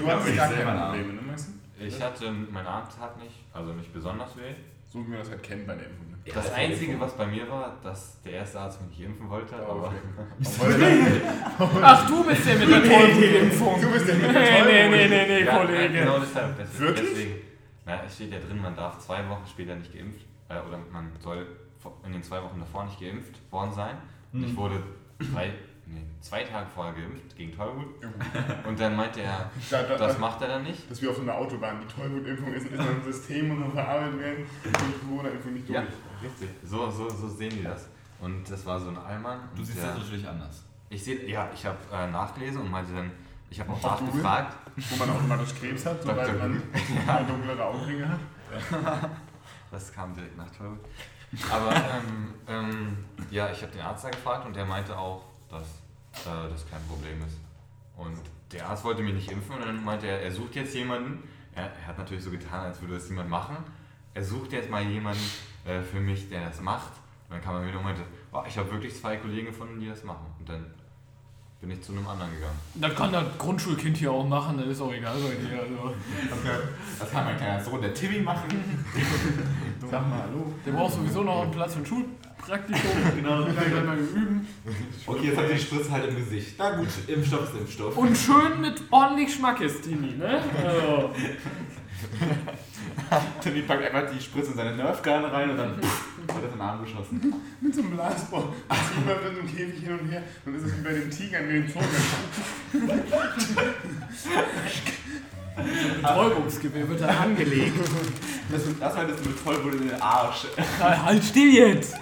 du Ja, hast ich gar selber keine nach. Probleme, ne, Maxim? Ich hatte, mein Arm tat nicht, also nicht besonders weh. So wie wir das halt kennen bei der Impfung. Ne? Das Einzige, was bei mir war, dass der erste Arzt mich nicht impfen wollte, aber. [laughs] [laughs] Ach, du bist der mit der Tollwutimpfung. Du bist der mit der Nee, nee, nee, nee, nee, Ja, Kollege. Genau deshalb. Deswegen, Wirklich? Deswegen, na, es steht ja drin, man darf zwei Wochen später nicht geimpft, äh, oder man soll in den zwei Wochen davor nicht geimpft worden sein. Und ich wurde drei, nee, zwei Tage vorher geimpft gegen Tollwut. Und dann meinte er, [laughs] Da, da, das da, macht er dann nicht. dass wir auf so einer Autobahn die Tollwutimpfung ist, ist ein System und noch verarbeitet werden und die Corona-Impfung nicht durch. Ja, richtig. So, so, so sehen die das. Und das war so ein Allmann. Du siehst der, das natürlich anders. Ich sehe, ja, ich habe äh, nachgelesen und meinte dann, ich habe auch Auf Google? nachgefragt. Wo man automatisch Krebs hat, sobald Dr. man [laughs] eine dunklere Augenringe hat. [laughs] Das kam direkt nach Tollwut. Aber ähm, ähm, ja, ich habe den Arzt da gefragt und der meinte auch, dass äh, das kein Problem ist. Und der Arzt wollte mich nicht impfen und dann meinte er, er sucht jetzt jemanden. Er, er hat natürlich so getan, als würde das jemand machen. Er sucht jetzt mal jemanden äh, für mich, der das macht. Und dann kam er wieder und meinte, oh, ich habe wirklich zwei Kollegen gefunden, die das machen. Und dann bin ich zu einem anderen gegangen. Das kann das Grundschulkind hier auch machen, das ist auch egal bei dir. Also. Das kann mein kleiner Sohn, der Timmy, machen. Sag mal hallo. Der braucht sowieso noch einen Platz für ein Schulpraktikum. genau, das kann ich mal üben. Okay, jetzt hat die Spritze halt im Gesicht. Na gut, Impfstoff ist Impfstoff. Und schön mit ordentlich Schmackes, Tini, ne? Also. [laughs] Timmy packt einfach die Spritze in seine Nerfgun rein und dann pff, wird er in den Arm geschossen. [laughs] Mit so einem Blasball. Das läuft in so einem Käfig hin und her. Dann ist es wie bei den Tigern, die den Zungen. [laughs] Betäubungsgewehr wird da angelegt. Das, das haltest du mit Vollblut in den Arsch. halt still jetzt!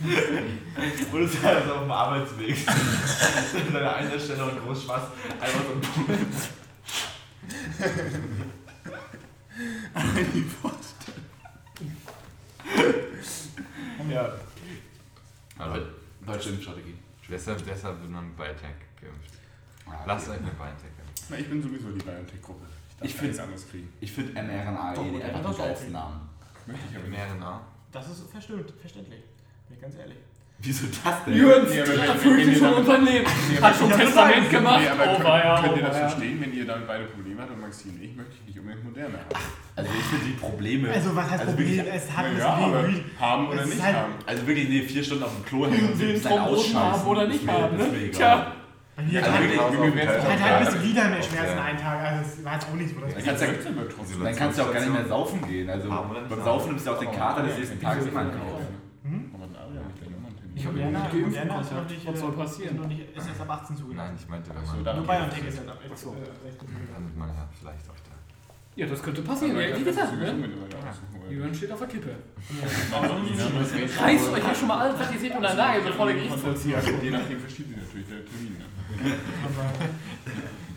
Und es ist halt auf dem Arbeitsweg. An einer einen Stelle und groß Spaß. Einfach so ein Punkt. Ja. Aber deutsche Impfstrategie. Deshalb, deshalb wird man BioNTech geimpft. Ah, Lasst euch mit BioNTech impfen. Na, ich bin sowieso die BioNTech-Gruppe. Ich darf find- nichts anderes kriegen. Ich finde mRNA eh einfach das den geilsten Namen. Möchte ich aber Im nicht. RNA. Das ist verstimmt, verständlich. Bin ich ganz ehrlich. Wieso das denn? Jürgen Nee, erfüllt wenn sich schon dann- unser Leben. Nee, Hat schon Testament gemacht. Nee, aber Oh, könnt, ja, könnt oh, ihr das verstehen, wenn ihr damit beide Probleme habt und Maxine, ich möchte nicht unbedingt moderne haben. Also ich finde die Probleme. Also was heißt also Problem? Wirklich, Es hat ja, aber haben oder nicht halt- haben. also wirklich, nee, vier Stunden auf dem Klo hängen und sich dann ausscheißen. haben oder nicht haben, ne? Tja. Hier Also wirklich, auf mir auch halt egal. ein bisschen wieder mehr Schmerzen Ja. einen Tag. Also es war jetzt auch nicht so. Dann ich- kannst du ja-. Dann kannst du auch gar nicht mehr saufen gehen. Also nicht beim? Saufen nimmst du auch den Kater des nächsten Tages immer in Kauf. Hm? Aber ein Aria mit der Nummer Ich habe Moderna- ja nicht geimpft Moderna ist noch nicht, Was äh, soll passieren? Noch nicht, ist erst ab 18 zugelassen. Nein, ich meinte, wenn so, man. dann- Nur BioNTech ist jetzt ab Ach so. 16 Dann wird man ja vielleicht auch da. Ja, das könnte passieren. Ja, wie gesagt, ne? Jürgen Jürgen steht auf der Kippe. Reiß Reißt euch ja schon mal alles, was ihr seht, unter Nagel, bevor der Gerichtsvollzieher kommt. Je nachdem verschiebt sich natürlich der Termin. [laughs] [laughs]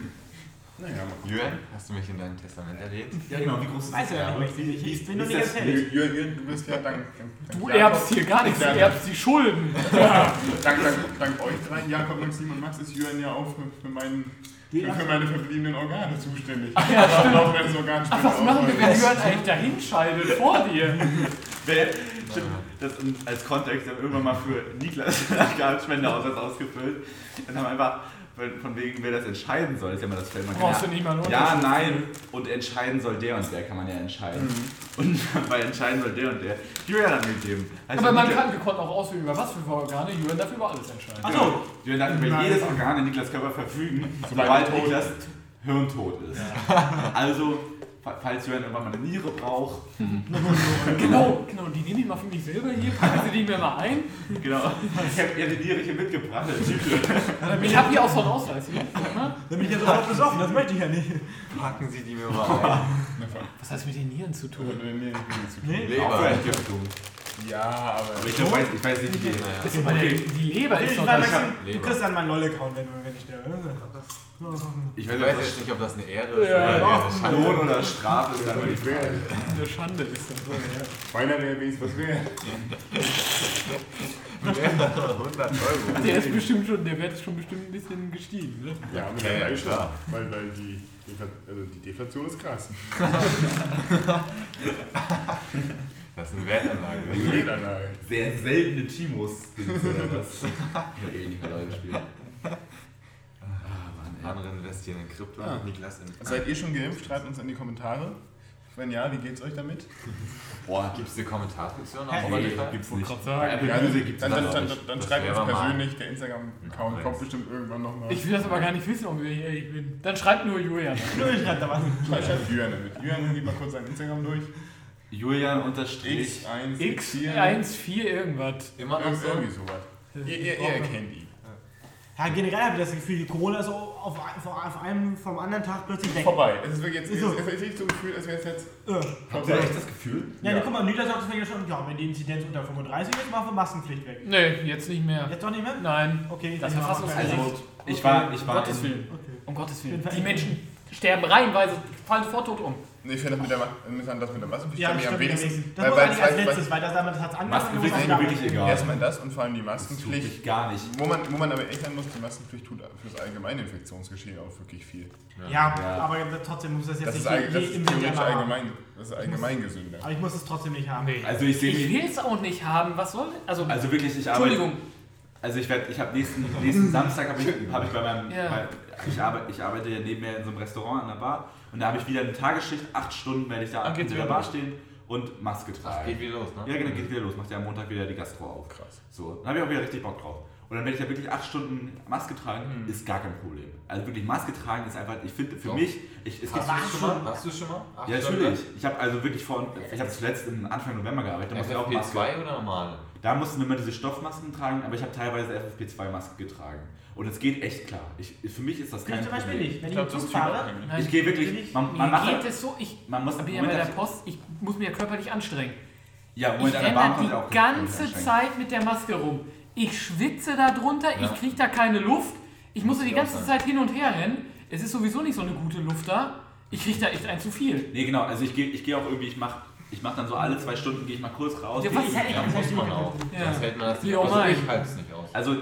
Naja. Jürgen, hast du mich in deinem Testament erwähnt? Ja genau, wie groß ist Weiß das ja nicht, ich, ich noch ist nicht erzählt. Jürgen, Jürgen, du bist ja dank. dank Du Jakob- erbst hier gar nichts, du erbst die Schulden. [laughs] Dank, dank, dank euch drei, Jakob, Maxim und Max, ist Jürgen ja auch für, für, meinen, für, für meine verbliebenen Organe zuständig. Ach ja, stimmt. Auch wenn Organ Ach, was machen wir, wenn Jürgen eigentlich dahin scheidet vor dir? [laughs] Wer, stimmt, das als Kontext, wir haben irgendwann mal für Niklas [laughs] Spendeausweis ausgefüllt und haben einfach von wegen, wer das entscheiden soll, ist ja immer das Feld. Man kann Brauchst ja, du nicht mal einen ja, nein, und entscheiden soll der und der, kann man ja entscheiden. Und [laughs] bei entscheiden soll der und der, Julian angegeben. Heißt Aber ja, man Niklas- kann, wir konnten auch auswählen, über was für Organe. Jürgen darf über alles entscheiden. Ach so. Genau. Julian darf über Nein. jedes Organ in Niklas Körper verfügen, Sobald Niklas hirntot ist. Also, fa- falls Julian irgendwann mal eine Niere braucht, [laughs] Genau, genau, die nehme ich mal für mich selber hier, packen sie die mir mal ein. genau, ich habe ihr die Niere hier mitgebracht. der. Ich habe hier auch so einen Ausweis. Hier. Ne? Dann bin ich ja sofort besoffen, das möchte ich ja nicht. Packen Sie die mir mal ein. Was hat das mit den Nieren zu tun? Nee? Leberentgiftung. Ja, aber. Aber ich, glaub, weiß, ich weiß nicht, wie die. Ist aber der, die Leber ist Ich doch das. Leber. du kriegst dann meinen LOL-Account, wenn, du- wenn ich sterbe. Ich Ich weiß nicht, jetzt nicht, ob das eine Ehre Ja, ist ja. oder eine Schande. Lohn oder Strafe ist dann ich wäre. Eine Schande ist das. so, ja. Meiner wäre wenigstens was wert. [laughs] 100 Euro. Der ist bestimmt schon, der Wert ist schon bestimmt ein bisschen gestiegen. Ne? Ja, mit Ja, der ja, klar. Weil, weil die, also die Deflation ist krass. [laughs] Das ist eine Wertanlage. Die Wertanlage. sehr seltene Timos-Dings [laughs] oder was. Ich habe eh nicht mehr Leute gespielt. Andere investieren in Krypto, Ah. Niklas in. Seid ihr schon geimpft? Schreibt uns in die Kommentare. Wenn ja, wie geht's euch damit? [laughs] Boah, Gibt es eine Kommentarfunktion auf nee, Spotify? gibt's nicht. Bei. Apple Ja, Music gibt's dann, dann, dann, dann schreibt uns persönlich, der Instagram-Account Ja, kommt bestimmt irgendwann nochmal. Ich will das aber gar nicht wissen, ob ich ehrlich bin. Dann schreibt nur Julian. [laughs] Nur ich schreibe da was. [laughs] Schreibt schreibt damit. Jürgen, gib mal kurz sein Instagram durch. Julian unterstrich. X1, X14 irgendwas. Immer noch so? Irgendwie sowas. Ihr, ihr, ihr erkennt ihn. Ja, generell habe ich das Gefühl, die Corona ist so auf, auf, auf einem vom anderen Tag plötzlich weg. Vorbei. Es ist wirklich jetzt, Ist es so. es ist nicht so gefühlt, als wäre es jetzt Äh. Habt ihr echt das Gefühl? Ja, Ja. guck mal, Nüder sagt deswegen schon, ja, wenn die Inzidenz unter 35 ist, machen wir Maskenpflicht weg. Nee, jetzt nicht mehr. Jetzt doch nicht mehr? Nein. Okay, Das dann ist. Verfassungsgericht. Also, ich war, ich Um war Gottes in, Willen. Okay. Um Gottes Willen. Die Menschen sterben reihenweise, fallen sofort tot um. Nee, ich finde das mit der, Ma- das mit der Maskenpflicht Ja, am wenigsten. Das weil- muss weil- eigentlich als letztes, weil das damit hat es angefangen. Maskenpflicht ist mir wirklich egal. Erstmal das und vor allem die Das tut Maskenpflicht. gar nicht. Wo man, wo man aber echt sagen muss, die Maskenpflicht tut fürs allgemeine Infektionsgeschehen auch wirklich viel. Ja, Ja. aber trotzdem muss das jetzt Das ist, nicht all- das je- ist theoretisch allgemein, das ist allgemein gesünder. Aber ich muss es trotzdem nicht haben. Nee. Also ich sehe Ich will es auch nicht haben. Was soll Also, Also wirklich, ich arbeite. Entschuldigung. Also ich werde, ich habe nächsten, nächsten Samstag habe ich, hab ich bei meinem, Ja. bei, ich, arbeite, ich arbeite ja nebenher in so einem Restaurant an der Bar und da habe ich wieder eine Tagesschicht, acht Stunden werde ich da Ah, in der wieder Bar stehen und Maske tragen. geht wieder los, ne? Ja, genau, geht wieder los, macht ja am Montag wieder die Gastro auf. Krass. So, dann habe ich auch wieder richtig Bock drauf. Und dann werde ich da wirklich acht Stunden Maske tragen, Mhm. ist gar kein Problem. Also wirklich Maske tragen ist einfach, ich finde für Doch. mich, ich, es gibt Hast du es schon mal? Hast du schon mal? Acht ja, Stunden? natürlich. Ich habe also wirklich vor, ich habe zuletzt im Anfang November gearbeitet, da musste ich auch Maske. FFP2 oder normal? Da mussten wir immer diese Stoffmasken tragen, aber ich habe teilweise FFP2-Maske getragen. Und es geht echt klar. Ich, für mich ist das Bin ich kein zum Beispiel Problem. nicht. Wenn Ich ich, glaube, im das Zug ist fahre, Ich gehe wirklich, ich- man, Mir man macht geht es so, ich man muss, bin ja bei Moment, der Post, ich muss mir ja körperlich anstrengen. Ja, Ich Moment, an der renne Bahn kommt ja auch die ganze. Zeit mit der Maske rum. Ich schwitze da drunter, Ja. ich kriege da keine Luft. Ich muss Muss die ich ganze Zeit hin und her rennen. Es ist sowieso nicht so eine gute Luft da. Ich kriege da echt ein zu viel. Nee, genau, also ich gehe ich geh auch irgendwie, ich mach, ich mach dann so alle zwei Stunden, gehe ich mal kurz raus. Ja, was ist Ja, muss man auch. Ja. Sonst hält man das Wie nicht auch aus. mein. Ich halte es nicht aus. Also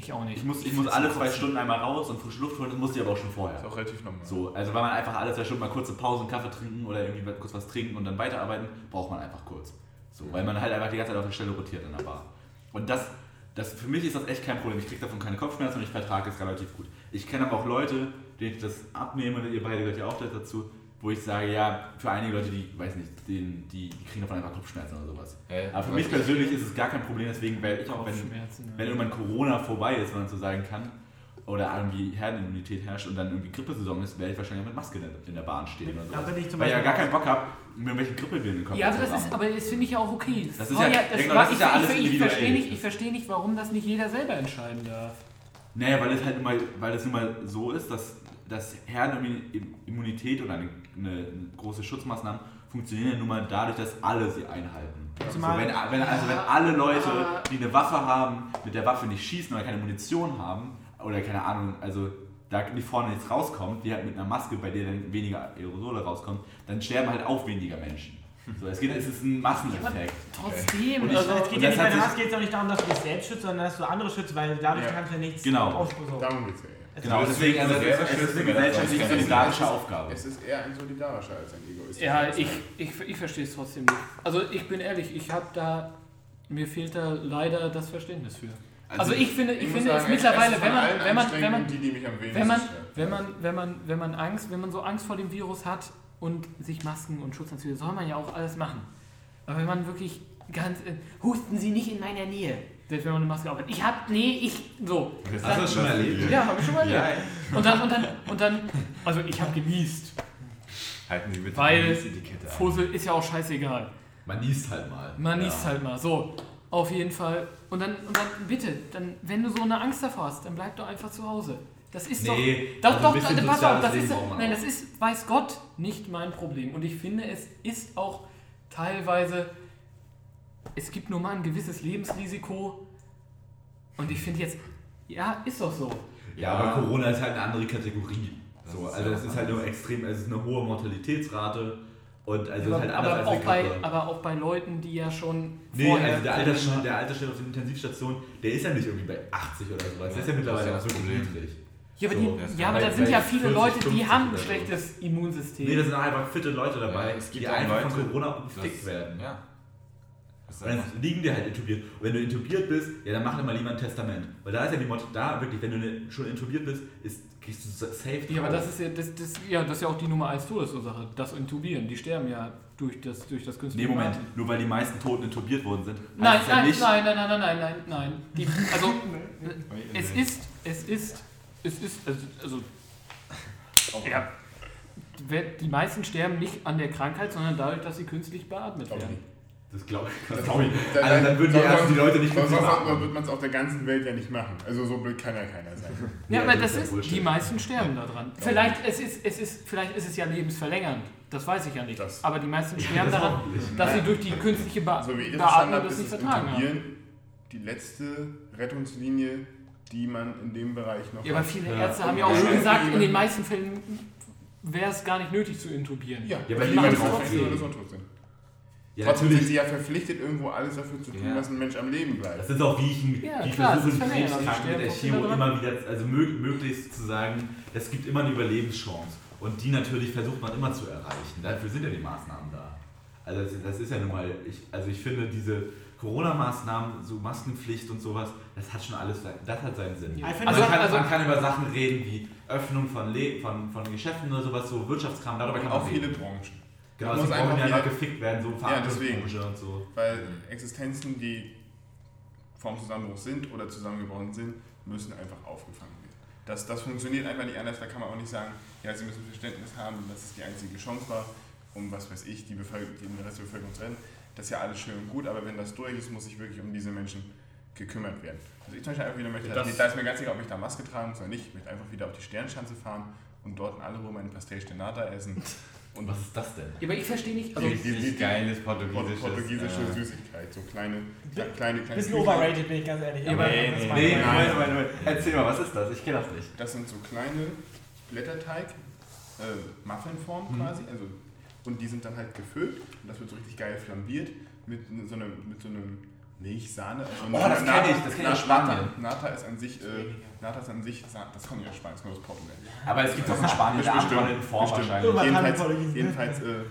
Ich auch nicht. ich muss, ich muss alle zwei Stunden einmal raus und frische Luft holen, das musste ich aber auch schon vorher. Ist auch relativ normal. So, also weil man einfach alle zwei Stunden mal kurze Pause, einen Kaffee trinken oder irgendwie kurz was trinken und dann weiterarbeiten, braucht man einfach kurz. So, weil man halt einfach die ganze Zeit auf der Stelle rotiert in der Bar. Und das, das für mich ist das echt kein Problem. Ich kriege davon keine Kopfschmerzen und ich vertrage es relativ gut. Ich kenne aber auch Leute, denen ich das abnehme, ihr beide gehört ja auch dazu, wo ich sage, ja, für einige Leute, die, weiß nicht, denen, die, die kriegen davon einfach Kopfschmerzen oder sowas. Hä? Aber für mich persönlich ist es gar kein Problem, deswegen, weil ich auch, wenn, wenn ja. irgendwann Corona vorbei ist, wenn man so sagen kann, oder irgendwie Herdenimmunität herrscht und dann irgendwie Grippesaison ist, werde ich wahrscheinlich mit Maske in- in der Bahn stehen oder so. zum Weil ich ja Beispiel gar keinen Bock habe, mir irgendwelche Grippewellen in den Kopf Ja, aber das ist, aber das finde ich ja auch okay. Das ist war ja- das genau, das ist ich, ja alles ich, ich, verstehe nicht, ich verstehe nicht, warum das nicht jeder selber entscheiden darf. Naja, weil es halt immer, weil es nun mal so ist, dass, dass Herdenimmunität oder eine, eine, große Schutzmaßnahmen funktionieren ja nun mal dadurch, dass alle sie einhalten. Zumal- wenn, wenn, also wenn alle Leute, die eine Waffe haben, mit der Waffe nicht schießen oder keine Munition haben, oder keine Ahnung, also da nicht vorne nichts rauskommt, die halt mit einer Maske, bei der dann weniger Aerosole rauskommen, dann sterben halt auch weniger Menschen. So, es, geht, es ist ein Masseneffekt. Trotzdem, Und ich- also, Es geht ja nicht bei der Maske geht es auch nicht darum, dass du dich selbst schützt, sondern dass du andere schützt, weil dadurch Ja. kannst du ja nichts Genau. ausprobieren. Darum geht's ja. Genau, Also deswegen, also, es es ist eine gesellschaftlich es ist- solidarische Aufgabe. Es ist eher ein solidarischer als ein egoistischer. ja, ich, ich, ich verstehe es trotzdem nicht. Also ich bin ehrlich, ich habe da, mir fehlt da leider das Verständnis für. Also, ich finde, ich, muss finde es sagen, mittlerweile, ist wenn man, wenn man, wenn man, die, die mich am wenigsten wenn man, wenn man, wenn man, wenn man Angst, wenn man so Angst vor dem Virus hat und sich Masken und Schutzanzüge, soll man ja auch alles machen. Aber wenn man wirklich ganz, äh, husten Sie nicht in meiner Nähe, selbst wenn man eine Maske aufhat. Ich hab, nee, ich, so. Hast du das schon erlebt? Ja, habe ich schon mal Ja, erlebt. Und dann, und dann, und dann, also ich habe genießt. Halten Sie bitte Weil die Etikette. Fussel ist ja auch scheißegal. Man niest halt mal. Man ja. niest halt mal. So, auf jeden Fall. Und dann, und dann bitte, dann, wenn du so eine Angst davor hast, dann bleib doch einfach zu Hause. Das ist Nee, doch. also Doch, pass auf, das Leben ist, nein, das ist, weiß Gott, nicht mein Problem. Und ich finde, es ist auch teilweise, es gibt nur mal ein gewisses Lebensrisiko. Und ich finde jetzt, ja, ist doch so. Ja, aber Corona ist halt eine andere Kategorie. Das So, also ja es ist halt nur extrem, es ist eine hohe Mortalitätsrate und also es ist halt anders aber, als auch eine bei, aber auch bei Leuten, die ja schon Nee, also der Altersschnitt, der Altersschnitt auf der Intensivstation, der ist ja nicht irgendwie bei 80 oder sowas. Der ist ja mittlerweile auch ja Problem. niedrig. Ja, aber, So, die, ja, aber da sind ja viele 40, Leute, die 50 haben ein so. schlechtes Immunsystem. Nee, da sind einfach fitte Leute dabei, Ja, es gibt die einfach Leute, von Corona gefickt werden. Ja. Und dann liegen die halt intubiert. Und wenn du intubiert bist, ja, dann mach dann mal lieber ein Testament. Weil da ist ja die Motto, da wirklich, wenn du ne- schon intubiert bist, ist, gehst du safe ja, aber das ist ja, das, das, ja, das ist ja auch die Nummer 1 Todesursache, das Intubieren. Die sterben ja durch das, durch das Nee, künstliche Moment, Atmen. nur weil die meisten Toten intubiert worden sind. Nein, es ja nein, nicht, nein, nein, nein, nein, nein, nein, nein. Die, also, [laughs] es ist, es ist, es ist, also, also ja, wer- die meisten sterben nicht an der Krankheit, sondern dadurch, dass sie künstlich beatmet werden. nicht. Das glaube ich. Das Das- glaub ich. da- Also dann würden die Ärzte die Leute nicht Sonst sonst wird man es auf der ganzen Welt ja nicht machen. Also so blöd kann ja keiner sein. Ja, Nee, aber das das ist ja ist, Bullshit. die meisten sterben daran. Vielleicht, es ist, es ist, vielleicht ist es ja lebensverlängernd. Das weiß ich ja nicht. Das- aber die meisten sterben daran, dass sie durch die künstliche Ba- So wie das Beatmung das ist nicht das vertragen haben. Intubieren die letzte Rettungslinie, die man in dem Bereich noch Ja, aber viele Ja. Ärzte haben ja auch Ja. schon gesagt, in den meisten Fällen wäre es gar nicht nötig zu intubieren. Ja, Ja, weil die auch trotzdem. oder so tot sind. Ja, Trotzdem sind natürlich. sie ja verpflichtet, irgendwo alles dafür zu tun, Ja. dass ein Mensch am Leben bleibt. Das ist auch, wie ich, wie Ja, ich klar, versuche, Krebskranken mit der Chemo immer wieder, also mög möglichst zu sagen, es gibt immer eine Überlebenschance. Und die natürlich versucht man immer zu erreichen. Dafür sind ja die Maßnahmen da. Also das, das ist ja nun mal, ich, also ich finde diese Corona-Maßnahmen, so Maskenpflicht und sowas, das hat schon alles, sein- das hat seinen Sinn. Also, man, kann, also- man kann über Sachen reden wie Öffnung von, Le von, von Geschäften oder sowas, so Wirtschaftskram, darüber kann man auch viele reden. Branchen. Genau, muss sie brauchen einfach ja einfach wieder- gefickt werden, so Ja, deswegen. Und so. Weil Existenzen, die vorm Zusammenbruch sind oder zusammengebrochen sind, müssen einfach aufgefangen werden. Das, das funktioniert einfach nicht anders. Da kann man auch nicht sagen, ja, sie müssen Verständnis haben, dass es die einzige Chance war, um was weiß ich, die Bevölkerung, den Rest der Bevölkerung zu retten. Das ist ja alles schön und gut, aber wenn das durch ist, muss sich wirklich um diese Menschen gekümmert werden. Also ich zum Beispiel einfach wieder möchte, Das- da ist mir ganz egal, ob ich da Maske tragen muss oder nicht, ich möchte einfach wieder auf die Sternschanze fahren und dort in Alle Ruhe meine Pastel Stenata essen Und was ist das denn? Ja, aber ich verstehe nicht. Also, Richtig geiles Port- portugiesisches. portugiesische äh, Süßigkeit, so kleine, kleine, kleine, kleine Bisschen overrated, bin ich ganz ehrlich. Ja, aber nee, nee, Nee, Meinung. Moment, Moment, Moment. Erzähl mal, was ist das? Ich kenne das nicht. Das sind so kleine Blätterteig, äh, Muffinform Mhm. quasi, also und die sind dann halt gefüllt und das wird so richtig geil flambiert mit so einem, mit so einem Milchsahne. Also Oh, das Nata- kenn ich, das kenn ich aus Nata- Spanien. Nata ist an sich, äh, Nata ist an sich, das kommt nicht aus Spanien, das kommt aus Portugal. Aber es gibt doch in Spanien eine Bestimmt, in Form bestimmt. Jedenfalls, jedenfalls äh,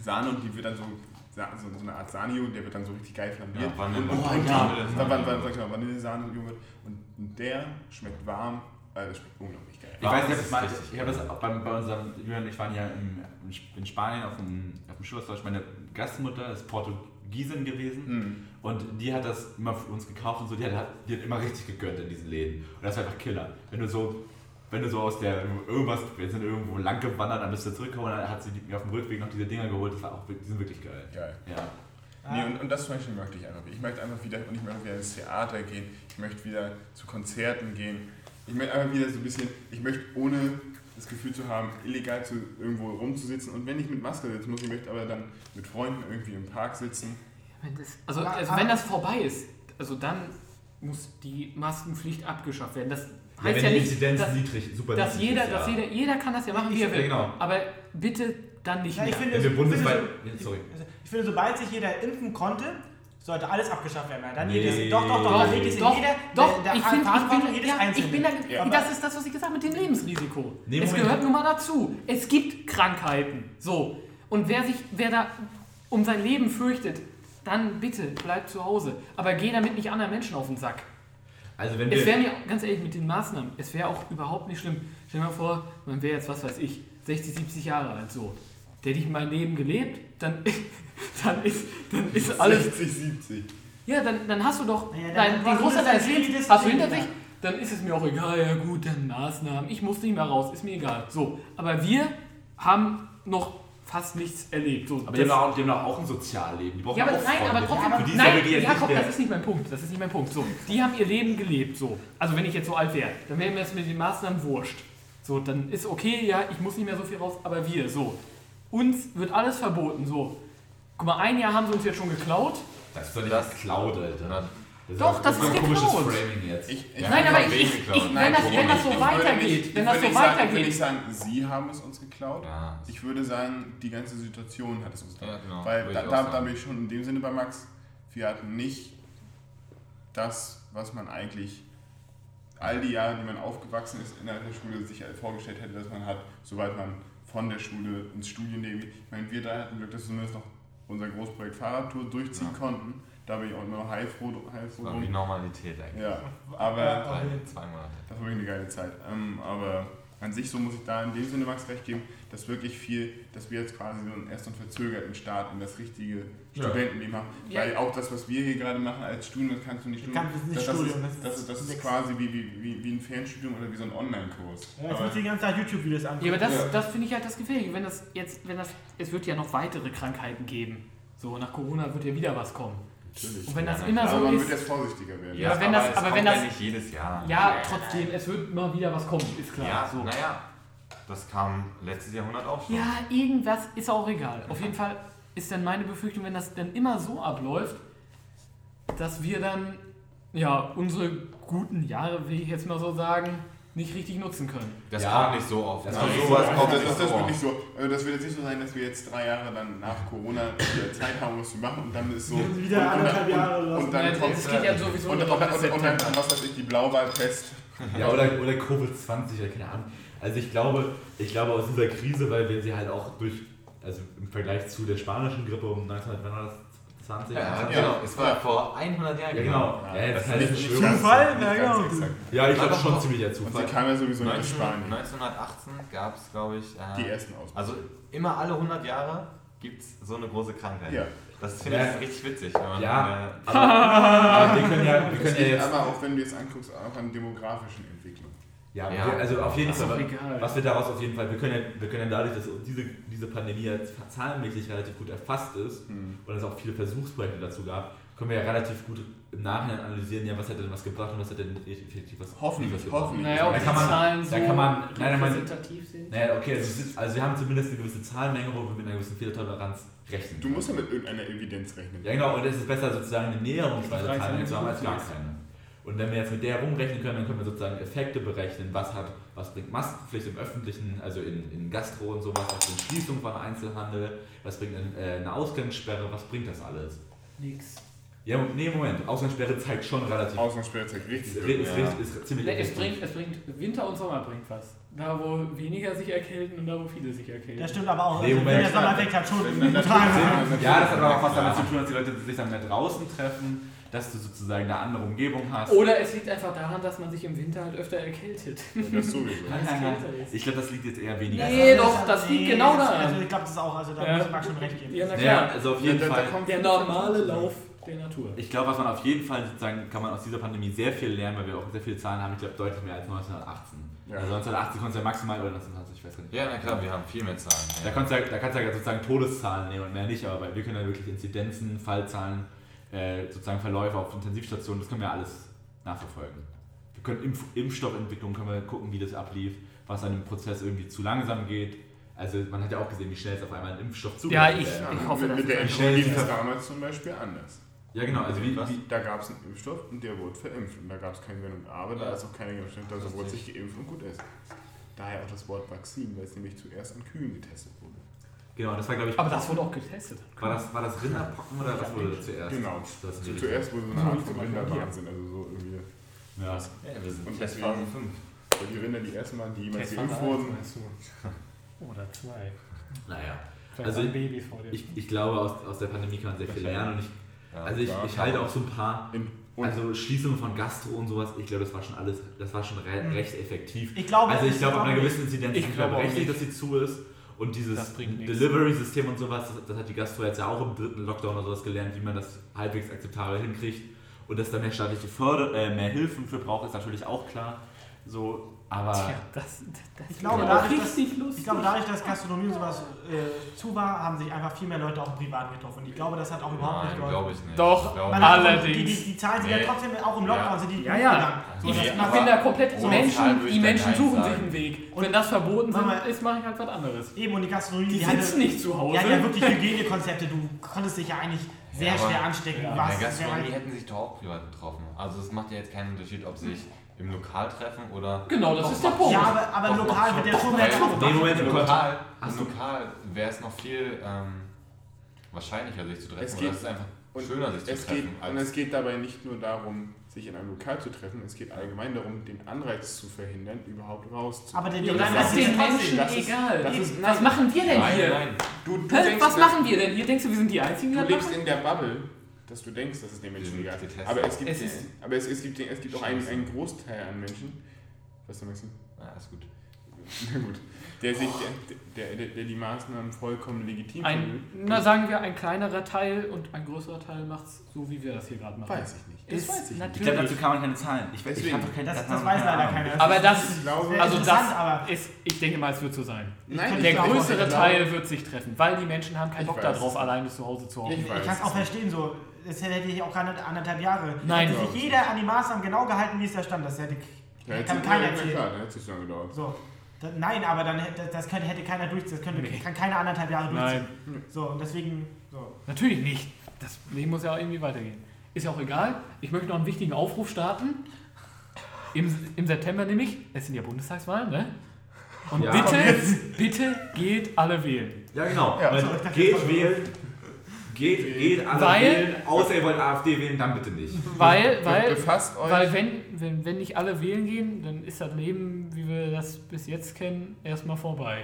Sahne und die wird dann so, so, so eine Art Sanio, der wird dann so richtig geil flambiert. Ja, Vanille. und, und, Oh, und, ja. und, Van- Van- Van- sag ich mal, Vanillesahne und Joghurt. Und der schmeckt warm, äh, das schmeckt unglaublich geil. Ich weiß, ich habe das, richtig ich hab das auch bei, bei unserem, Julian und ich waren ja im, in Spanien auf dem, auf dem Schulaustausch. Meine Gastmutter ist Portugiesin gewesen Mhm. und die hat das immer für uns gekauft und so. Die hat, die hat immer richtig gegönnt in diesen Läden. Und das war einfach Killer. Wenn du so, wenn du so aus der, irgendwas, wir sind irgendwo lang gewandert, dann bist du zurückgekommen und dann hat sie mir auf dem Rückweg noch diese Dinger geholt. Das war auch, die sind wirklich geil. Geil. Ja. Nee, und, und das zum Beispiel möchte ich einfach. Ich möchte einfach wieder, und ich möchte wieder ins Theater gehen, ich möchte wieder zu Konzerten gehen. Ich möchte einfach wieder so ein bisschen, ich möchte ohne das Gefühl zu haben, illegal zu, irgendwo rumzusitzen. Und wenn ich mit Maske sitzen muss, ich möchte aber dann mit Freunden irgendwie im Park sitzen. wenn das, also, also wenn das vorbei ist, also dann muss die Maskenpflicht abgeschafft werden. Das Ja, heißt wenn ja, die nicht, Inzidenz dass, niedrig, super dass, niedrig jeder, ist, dass ja. jeder, jeder kann das ja machen, wie er will. Genau. Aber bitte dann nicht Ja, ich mehr. finde, Wenn wir ich finde, Ja, sorry. so- ich finde, sobald sich jeder impfen konnte, sollte alles abgeschafft werden. Dann Nee. jedes, doch, doch, doch, Doch, dann liegt es in doch, jeder doch, der, der ich, find, ich, bin, jedes ja, ich bin da, Ja. das ist das, was ich gesagt habe mit dem Lebensrisiko. Nee, es Moment. gehört nun mal dazu. Es gibt Krankheiten. So. Und wer sich, wer da um sein Leben fürchtet, dann bitte bleib zu Hause. Aber geh damit nicht anderen Menschen auf den Sack. Also wenn Es wäre mir, ganz ehrlich, mit den Maßnahmen, es wäre auch überhaupt nicht schlimm. Stell dir mal vor, man wäre jetzt, was weiß ich, 60, 70 Jahre alt so. Der hätte ich mein Leben gelebt, dann, [laughs] dann, ist, dann ist alles 60, 70. ja, dann, dann hast du doch Naja, dann dein, hast den du Großteil das deines Leben Lebens hast du hinter sich, dann ist es mir auch egal, ja gut, dann Maßnahmen, ich muss nicht mehr raus, ist mir egal. So, aber wir haben noch fast nichts erlebt. So, Aber die haben, auch, die haben doch auch ein Sozialleben. Die brauchen ja, aber auch nein, Freunde. aber trotzdem, Für die ist nein, ja Jakob, das ist nicht mein Punkt, das ist nicht mein Punkt. So, die haben ihr Leben gelebt, so. Also wenn ich jetzt so alt wäre, dann wäre mir das mit den Maßnahmen wurscht. So, dann ist okay, ja, ich muss nicht mehr so viel raus, aber wir, so. Uns wird alles verboten, so. Guck mal, ein Jahr haben sie uns jetzt schon geklaut. Das ist doch nicht Das- geklaut, Alter. Na, Doch, das ein ist komisches geklaut. Framing jetzt. Ich, ich, Nein, aber ich, ich, geklaut? ich, wenn, Nein, das, wenn das so Ich weitergeht, nicht- wenn ich das würde so nicht sagen- Ich würde weitergeht, nicht sagen, sie haben es uns geklaut. Ja, Ich würde sagen, die ganze Situation hat es uns geklaut. Ja, genau, Weil da, da, da bin ich schon in dem Sinne bei Max, wir hatten nicht das, was man eigentlich all die Jahre, die man aufgewachsen ist, innerhalb der Schule sich vorgestellt hätte, dass man hat, sobald man von der Schule ins Studienleben. Ich meine, wir drei hatten Glück, dass wir zumindest noch unser Großprojekt Fahrradtour durchziehen Ja. konnten. Da bin ich auch immer heilfroh, heilfroh das war wie. Normalität eigentlich. Ja, aber [laughs] zwei Monate. das war wirklich eine geile Zeit. Ähm, aber an sich, so muss ich da in dem Sinne Max recht geben, dass wirklich viel, dass wir jetzt quasi so einen erst und verzögerten Start in das richtige Ja. Studentenleben haben. Ja. Weil auch das, was wir hier gerade machen als Studium, das kannst du nicht Kannst du nicht das, ist, das, ist, das ist Sechs- quasi wie, wie, wie, wie ein Fernstudium oder wie so ein Online-Kurs. Ja, jetzt Aber- muss ich die ganze Zeit YouTube-Videos angucken. Ja, aber das, Ja. das finde ich halt das Gefährliche. Wenn das jetzt, wenn das, es wird ja noch weitere Krankheiten geben. So, nach Corona wird ja wieder was kommen. Natürlich. Und wenn das Ja, immer aber so man ist, wird jetzt vorsichtiger werden. Ja, aber wenn das- es aber kommt wenn ja das- nicht jedes Jahr. ja, trotzdem, es wird immer wieder was kommen, ist klar. Ja, so. naja, das kam letztes Jahrhundert auch schon. ja, irgendwas ist auch egal. Auf jeden Fall ist dann meine Befürchtung, wenn das dann immer so abläuft, dass wir dann ja unsere guten Jahre, will ich jetzt mal so sagen, nicht richtig nutzen können. Das Ja. kommt nicht so oft. Das Also kommt sowas so kommt das, das, das wird nicht so. äh, Das wird jetzt nicht so sein, dass wir jetzt drei Jahre dann nach Corona Zeit haben, was zu machen und dann ist so. Wieder und, und, anderthalb Jahre und, was. und dann Ja, kommt es geht ja sowieso und, und, und, und, und dann was weiß ich, die Blauwahlpest. Ja, oder, oder Covid-20 oder keine Ahnung. Also ich glaube, ich glaube aus dieser Krise, weil wir sie halt auch durch, also im Vergleich zu der spanischen Grippe um 1920, Ja, Ja. genau. Es war vor 100 Jahren. Ja, genau. Ja, jetzt das kann ist ich nicht Zufall? Ja, genau. Ja, ich glaube schon ziemlich der Und sie Zufall. kam ja sowieso nicht aus 19, Spanien. 1918 gab es, glaube ich, Die äh, ersten aus. also immer alle 100 Jahre gibt es so eine große Krankheit. Ja. Das finde ich Ja. richtig witzig. Wenn man, Ja. äh, Aber, [laughs] aber wir können ja, wir Das können ja jetzt. aber auch wenn du jetzt anguckst, auch an demografischen Entwicklungen. Ja, Ja. Wir, also auf jeden Fall. Was wir daraus auf jeden Fall, wir können ja, wir können ja dadurch, dass diese, diese Pandemie jetzt zahlenmäßig relativ gut erfasst ist Hm. und es auch viele Versuchsprojekte dazu gab, können wir ja relativ gut im Nachhinein analysieren, ja, was hat denn was gebracht und was hat denn effektiv was Hoffentlich, was gebracht. hoffentlich. Naja, ob Da die kann man- Zahlen so da kann man- nein, repräsentativ sind. Naja, okay, also, also wir haben zumindest eine gewisse Zahlenmenge, wo wir mit einer gewissen Fehlertoleranz rechnen. Du musst ja mit irgendeiner Evidenz rechnen. Ja genau, und es ist besser sozusagen eine näherungsweise Die drei Zahl Zahlen zu haben als gar keine. Und wenn wir jetzt mit der rumrechnen können, dann können wir sozusagen Effekte berechnen, was hat, was bringt Maskenpflicht im Öffentlichen, also in, in Gastro und sowas, was bringt Schließung von Einzelhandel, was bringt äh, eine Ausgangssperre, was bringt das alles? Nix. Ja, nee, Moment, Ausgangssperre zeigt schon relativ. Ausgangssperre zeigt richtig. ist, Ist, ist, ist, ist ziemlich Nee, es, bringt, es bringt Winter und Sommer bringt was. Da wo weniger sich erkälten und da wo viele sich erkälten. Das stimmt aber auch. Nee, Also, Moment. der Sommereffekt hat schon einen Ja, das hat aber auch was damit zu tun, dass die Leute sich dann mehr draußen treffen, dass du sozusagen eine andere Umgebung hast. Oder es liegt einfach daran, dass man sich im Winter halt öfter erkältet. Das sowieso. Ist. Ich glaube, das liegt jetzt eher weniger. Nee, doch, das liegt genau das- daran. Also ich glaube, das ist auch, also da Ja. muss ich Max schon recht geben. Ja, na Ja, klar. also auf jeden Da- da Fall. kommt Der normale Lauf der Natur. Ich glaube, was man auf jeden Fall sozusagen, kann man aus dieser Pandemie sehr viel lernen, weil wir auch sehr viele Zahlen haben, ich glaube deutlich mehr als 1918. Ja. Also 1980 konntest du ja maximal, oder 1920, ich weiß gar nicht. Ja, na klar, wir haben viel mehr Zahlen. Da Ja. kannst, du ja, da kannst du ja sozusagen Todeszahlen nehmen und mehr nicht, aber wir können ja wirklich Inzidenzen, Fallzahlen, äh, sozusagen Verläufe auf Intensivstationen, das können wir alles nachverfolgen. Wir können Impf Impfstoffentwicklung, können wir gucken, wie das ablief, was an dem Prozess irgendwie zu langsam geht. Also man hat ja auch gesehen, wie schnell es auf einmal ein Impfstoff zugeht. Ja, ich- Äh, ich hoffe, mit, dass mit der Impfung lief es damals zum Beispiel anders. ja genau, also wie, Was? wie Da gab es einen Impfstoff und der wurde verimpft. Und da gab es kein Wenn und Aber, da Ja. ist auch keine da Das wurde sich geimpft und gut ist. Daher auch das Wort Vakzin, weil es nämlich zuerst an Kühen getestet. Genau, das war glaube ich, Aber das wurde auch getestet. war das, war das Rinderpocken oder was wurde zuerst? Genau. Das die zuerst wurde so eine Art von Rinderwahnsinn, also so irgendwie. Ja. Ja, wir sind Testphase deswegen- 5. Weil die Rinder die ersten Mal, die jemals geimpft wurden? Oder zwei. Naja. Vielleicht Also waren Babys vor dir. Ich, ich glaube, aus, aus der Pandemie kann man sehr viel lernen und ich, Ja, also ich, ich halte auch so ein paar, also Schließungen von Gastro und sowas, ich glaube, das war schon alles, das war schon re Mhm. recht effektiv. Ich glaube, Also ich glaube, ab einer gewissen Inzidenz Ich ist es glaube nicht. dass sie zu ist. Und dieses. Delivery-System und sowas, das, das hat die Gastro jetzt ja auch im dritten Lockdown oder sowas gelernt, wie man das halbwegs akzeptabel hinkriegt. Und dass da mehr staatliche Förder äh, mehr Hilfen für braucht, ist natürlich auch klar. So, aber Tja, das, das Ich glaube, dadurch, dass-. Ich glaube, dadurch, dass Gastronomie und sowas äh, zu war, haben sich einfach viel mehr Leute auch im Privaten getroffen. Und ich glaube, das hat auch überhaupt Nein, nicht geholfen. glaube ich nicht. Doch, Allerdings. Die, die, die Zahlen sind ja Nee. trotzdem auch im Lockdown, Ja. sind die Ja, ja. So, ich bin da komplett So Menschen, die Menschen suchen sagen. sich einen Weg. Und wenn das verboten Sag mal- ist, mache ich halt was anderes. Eben, und die Gastronomie, Die hatte- sitzen nicht zu Hause. Die hatten ja wirklich Hygienekonzepte. Du konntest dich ja eigentlich sehr Ja, schwer anstecken. Ja, In der sehr Gastronomie hätten sich doch auch privat getroffen. Also es macht ja jetzt keinen Unterschied, ob sich im Lokal treffen oder. Genau, das ist der doch. Punkt. Ja, aber, aber Doch, Lokal wird ja doch, schon mehr getroffen. Nee, Moment, Im Lokal, im Lokal wäre es noch viel ähm, wahrscheinlicher, sich zu treffen. Es oder geht- es ist einfach schöner, sich zu es treffen. geht, und es geht dabei nicht nur darum, sich in einem Lokal zu treffen, es geht allgemein darum, den Anreiz zu verhindern, überhaupt rauszukommen. Aber den, Ja, das Anreiz ist den. Menschen das ist- egal. das ist- was nein. machen wir denn nein, hier? nein. Du, du Was machen wir denn hier? Denkst du, wir sind die Einzigen, die Du das lebst in der Bubble, dass du denkst, dass es den Menschen egal ist. Aber es gibt, Es ist- aber es, es gibt, es gibt auch einen, einen Großteil an Menschen, was du Maxim? Ja, ist gut. Na gut. Der, sich, der, der, der, der die Maßnahmen vollkommen legitim Ein, na sagen wir, ein kleinerer Teil und ein größerer Teil macht es so, wie wir das hier gerade machen. Weiß ich nicht. Ist Das weiß ich nicht. ich glaube, dazu kann man keine Zahlen. Ich, weiß- ich Deswegen. habe doch keine Das, das weiß leider keiner. Aber das- Ich glaube, Also das aber ist, ich denke mal, es wird so sein. nein, Der ich größere ich Teil wird sich treffen, weil die Menschen haben keinen Ich Bock darauf, alleine zu Hause zu hocken. Ich ich kann es auch verstehen, so. Das hätte ich auch gerade anderthalb Jahre. Nein. Hätte sich jeder an die Maßnahmen genau gehalten, wie es da stand. Das hätte, Ja, kann keiner erzählen. Klar, dann hätte es schon gedauert. So. Da, nein, aber dann hätte, das könnte, hätte keiner durch, das könnte, Nee. kann keiner anderthalb Jahre durchziehen. Nein, So, und deswegen, so. natürlich nicht. Das Leben muss ja auch irgendwie weitergehen. Ist ja auch egal. Ich möchte noch einen wichtigen Aufruf starten. Im, Im September nämlich, es sind ja Bundestagswahlen, ne? Und Ja. bitte, bitte geht alle wählen. Ja, genau. Ja, Weil so, ich dachte, geht das wählen, geht, geht alle Weil- wählen, außer ihr wollt AfD wählen, dann bitte nicht. [laughs] Weil, weil, weil wenn, wenn, wenn nicht alle wählen gehen, dann ist das Leben, wie wir das bis jetzt kennen, erstmal vorbei.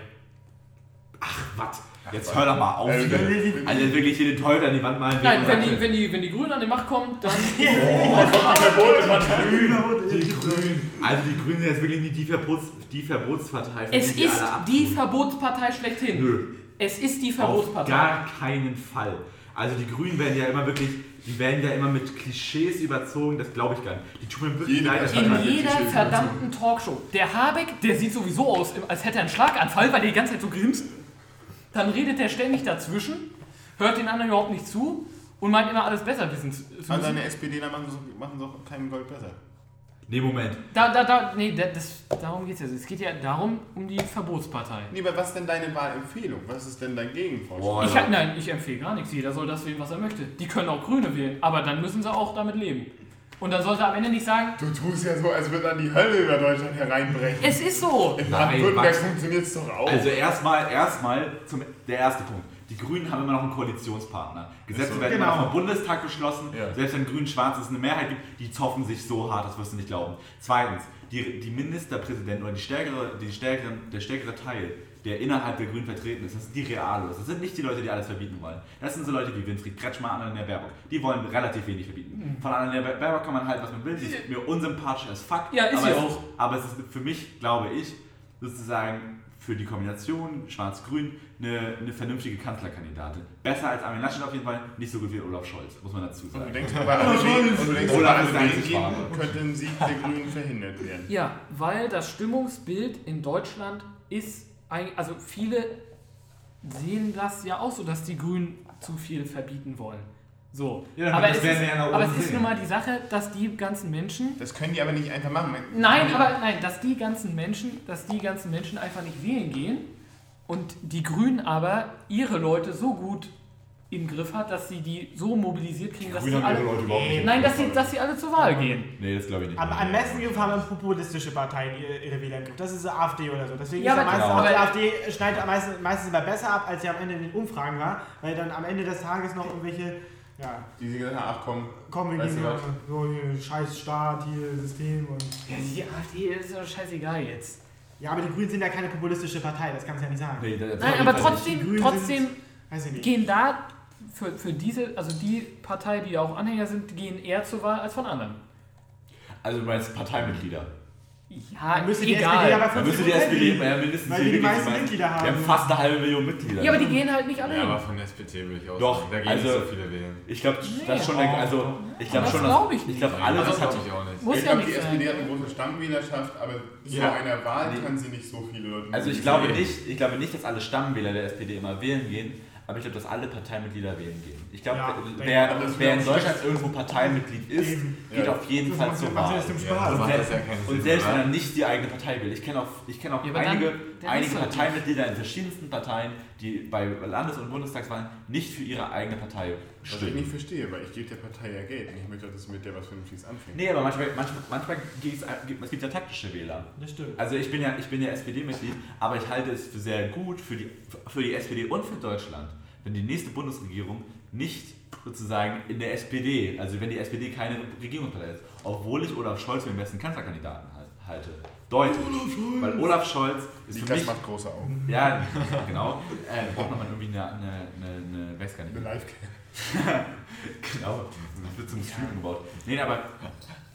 Was? Jetzt hör doch mal auf. Also, hier. wenn- Also wirklich hier den Teufel an die Wand malen. Nein, wenn die, wenn, die, wenn die Grünen an die Macht kommen, dann [laughs] Die Grünen. Also die Grünen sind jetzt wirklich nicht die, Verbots, die Verbotspartei, von es ist alle die Verbotspartei schlechthin. Nö, Es ist die auf Verbotspartei. gar keinen Fall. Also die Grünen werden ja immer wirklich, die werden ja immer mit Klischees überzogen, das glaube ich gar nicht. Die tun mir wirklich Jede leid. In jeder verdammten Talkshow. Der Habeck, der sieht sowieso aus, als hätte er einen Schlaganfall, weil er die ganze Zeit so grinst. Dann redet er ständig dazwischen, hört den anderen überhaupt nicht zu und meint immer alles besser wissen zu zu Also müssen. deine SPDler machen so, machen so kein Gold besser. Nee, Moment. Da, da, da, nee, da- das, darum geht es ja. Es geht ja darum, um die Verbotspartei. Nee, aber was ist denn deine Wahlempfehlung? Was ist denn dein Gegenvorschlag? Ich, also- nein, ich empfehle gar nichts. Jeder soll das wählen, was er möchte. Die können auch Grüne wählen, aber dann müssen sie auch damit leben. Und dann sollte er am Ende nicht sagen, Du tust ja so, als würde dann die Hölle über Deutschland hereinbrechen. es ist so. In Nein, Baden-Württemberg funktioniert es doch auch. Also erstmal, erstmal zum der erste Punkt. Die Grünen haben immer noch einen Koalitionspartner. Gesetze Ist so. werden Genau. immer noch vom Bundestag beschlossen. Ja. Selbst wenn Grün-Schwarz es eine Mehrheit gibt, die zoffen sich so hart, das wirst du nicht glauben. Zweitens, die, die Ministerpräsidenten oder die stärkere, die stärkere, der stärkere Teil, der innerhalb der Grünen vertreten ist, das sind die Realos. Das sind nicht die Leute, die alles verbieten wollen. Das sind so Leute wie Winfried Kretschmer, Annalena Baerbock. Die wollen relativ wenig verbieten. Von Annalena Baerbock kann man halt, was man will. Sie ist mir unsympathisch als fuck. Ja, ist aber sie auch. aber es ist für mich, glaube ich, sozusagen für die Kombination Schwarz-Grün eine, eine vernünftige Kanzlerkandidatin. Besser als Armin Laschet auf jeden Fall, nicht so gut wie Olaf Scholz, muss man dazu Und du sagen. und du denkst aber, Olaf Wahre. könnte ein Sieg der Grünen verhindert werden. Ja, weil das Stimmungsbild in Deutschland ist, also viele sehen das ja auch so, dass die Grünen zu viel verbieten wollen. So. Ja, aber das es, ist, aber es ist nun mal die Sache, dass die ganzen Menschen Das können die aber nicht einfach machen. Nein, aber nein, dass die ganzen Menschen, dass die ganzen Menschen einfach nicht wählen gehen und die Grünen aber ihre Leute so gut im Griff hat, dass sie die so mobilisiert kriegen, dass sie alle, nicht. nein, dass sie, dass sie alle zur Wahl gehen. Nee, das glaube ich nicht. Am, am besten Griff haben populistische Parteien ihre, ihre Wähler im Griff. Das ist die AfD oder so. Deswegen Ja, ist ja aber- meistens genau. die aber- AfD schneidet meistens, meistens immer besser ab, als sie am Ende in den Umfragen war, weil dann am Ende des Tages noch irgendwelche, ja, Die sie gesagt haben, ach komm, kommen wir du was? so hier scheiß Staat, hier System und. Ja, die AfD ist doch scheißegal jetzt. Ja, aber die Grünen sind ja keine populistische Partei, das kannst du ja nicht sagen. Nee, Nein, aber trotzdem, Grünen trotzdem Weiß ich nicht. gehen da für, für diese, also die Partei, die auch Anhänger sind, gehen eher zur Wahl als von anderen. Also du meinst Parteimitglieder. Ja, Dann müsste die SPD egal. aber Da müsste die 50% SPD ja, mindestens Weil die die meisten Mitglieder Die haben. haben fast eine halbe Million Mitglieder. Ja, aber die gehen halt nicht alle Ja, aber von der SPD würde ich auch Doch, sagen. Da gehen also- nicht so viele wählen. Ich glaube, Nee, das ist schon, oh. eine, also ich glaube Das schon, glaub ich ich glaube, alle, das das hat, glaube ich auch nicht. Muss ich ja glaube, die nicht SPD sein. hat eine große Stammwählerschaft, aber zu Ja. einer Wahl Nee. kann sie nicht so viele Leute Also ich glaube nicht, ich glaube nicht, dass alle Stammwähler der SPD immer wählen gehen, aber ich glaube, dass alle Parteimitglieder wählen gehen. Ich glaube, Ja, wer, das wer in Deutschland irgendwo Parteimitglied ist, Eben. geht Ja. auf jeden Das Fall zur Wahl. ja macht selbst- Und selbst wenn er nicht die eigene Partei will. Ich kenne auch, ich kenn auch einige, dann einige er Parteimitglieder in verschiedensten Parteien, die bei Landes- und Bundestagswahlen nicht für ihre eigene Partei Was ich nicht verstehe, weil ich gebe der Partei ja Geld und ich möchte, dass es mit der was Vernünftiges anfängt. Nee, aber manchmal, manchmal, manchmal gibt es, es gibt ja taktische Wähler. Das stimmt. Also ich bin ja, ich bin ja SPD-Mitglied, aber ich halte es für sehr gut für die, für die SPD und für Deutschland, wenn die nächste Bundesregierung nicht sozusagen in der SPD, also wenn die SPD keine Regierungspartei ist, obwohl ich Olaf Scholz für den besten Kanzlerkandidaten halt- halte. Deutlich. Weil Olaf Scholz ist für Niklas mich... macht große Augen. Ja, [laughs] genau. Äh, braucht man irgendwie eine, eine, eine, eine. Eine live [laughs] Genau, das wird zum Stream gebaut. Nee, aber,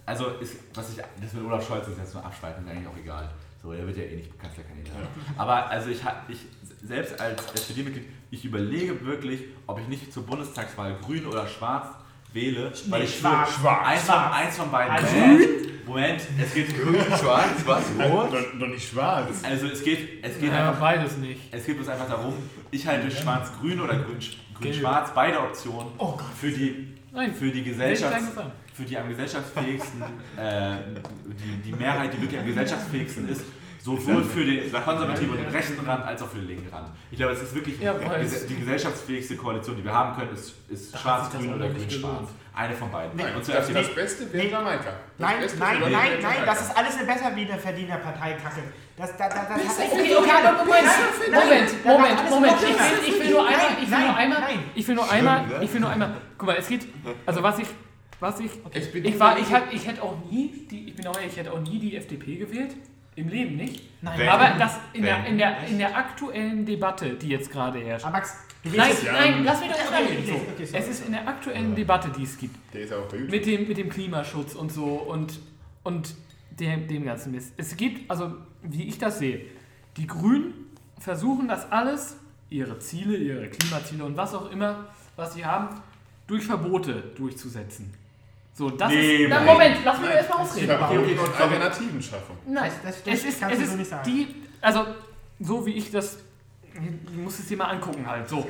also, ist, was ich, das mit Olaf Scholz ist jetzt nur abschweifen, ist eigentlich auch egal. So, er wird ja eh nicht Kanzlerkandidat. Aber, also, ich, ich selbst als SPD-Mitglied, ich überlege wirklich, ob ich nicht zur Bundestagswahl grün oder schwarz wähle, weil Nee, ich schwarz. Schwarz. Eins von, eins von beiden. Also- Moment, Moment, es geht Grün, schwarz, was, rot? Doch, doch nicht schwarz. Also es geht, es geht Ja, einfach beides nicht. Es geht uns einfach darum, ich halte schwarz-grün oder Gelb. Grün-schwarz, beide Optionen. Oh für die, Nein, für die Gesellschaft, für die am gesellschaftsfähigsten, [laughs] äh, die, die Mehrheit, die wirklich am gesellschaftsfähigsten ist, sowohl für den konservativen und den rechten Rand als auch für den linken Rand. Ich glaube, es ist wirklich Ja, die gesellschaftsfähigste Koalition, die wir haben können, ist, ist schwarz-grün oder grün-schwarz. Eine von beiden. Nein, und das, zuerst das Beste wäre Nee. Jamaika. Das Nein, Beste nein, nein, nein, Jamaika. das ist alles eine Besserverdiener-Partei, Kacke. Das, da, da, das hat Okay, okay, aber Moment, Moment, Moment, Moment. Ich will, ich will nur einmal, ich will nur einmal, ich will nur einmal, ich will nur einmal. Guck mal, es geht, also was ich, was ich, SPD ich war, ich hab, ich hätte auch nie, die, ich bin auch ehrlich, ich hätte auch nie die FDP gewählt. Im Leben nicht. Nein. Aber das in der, Wenn. in der, in der aktuellen Debatte, die jetzt gerade herrscht. Aber Max, du Nein, ja- nein, lass mich doch erst Okay, So. Es ist in der aktuellen Debatte, die es gibt. Der ist auch bei YouTube. mit dem, mit dem Klimaschutz und so und, und dem, dem ganzen Mist. Es gibt, also wie ich das sehe, die Grünen versuchen das alles, ihre Ziele, ihre Klimaziele und was auch immer, was sie haben, durch Verbote durchzusetzen. So, das Nee, ist. Na, nein. Moment, lass mich erstmal ausreden. Verboten okay, und sorry. Alternativen schaffen. Nein, Das- das es ist, kannst es du so ist nicht sagen. die, also so wie ich das, ich muss es dir mal angucken halt, so.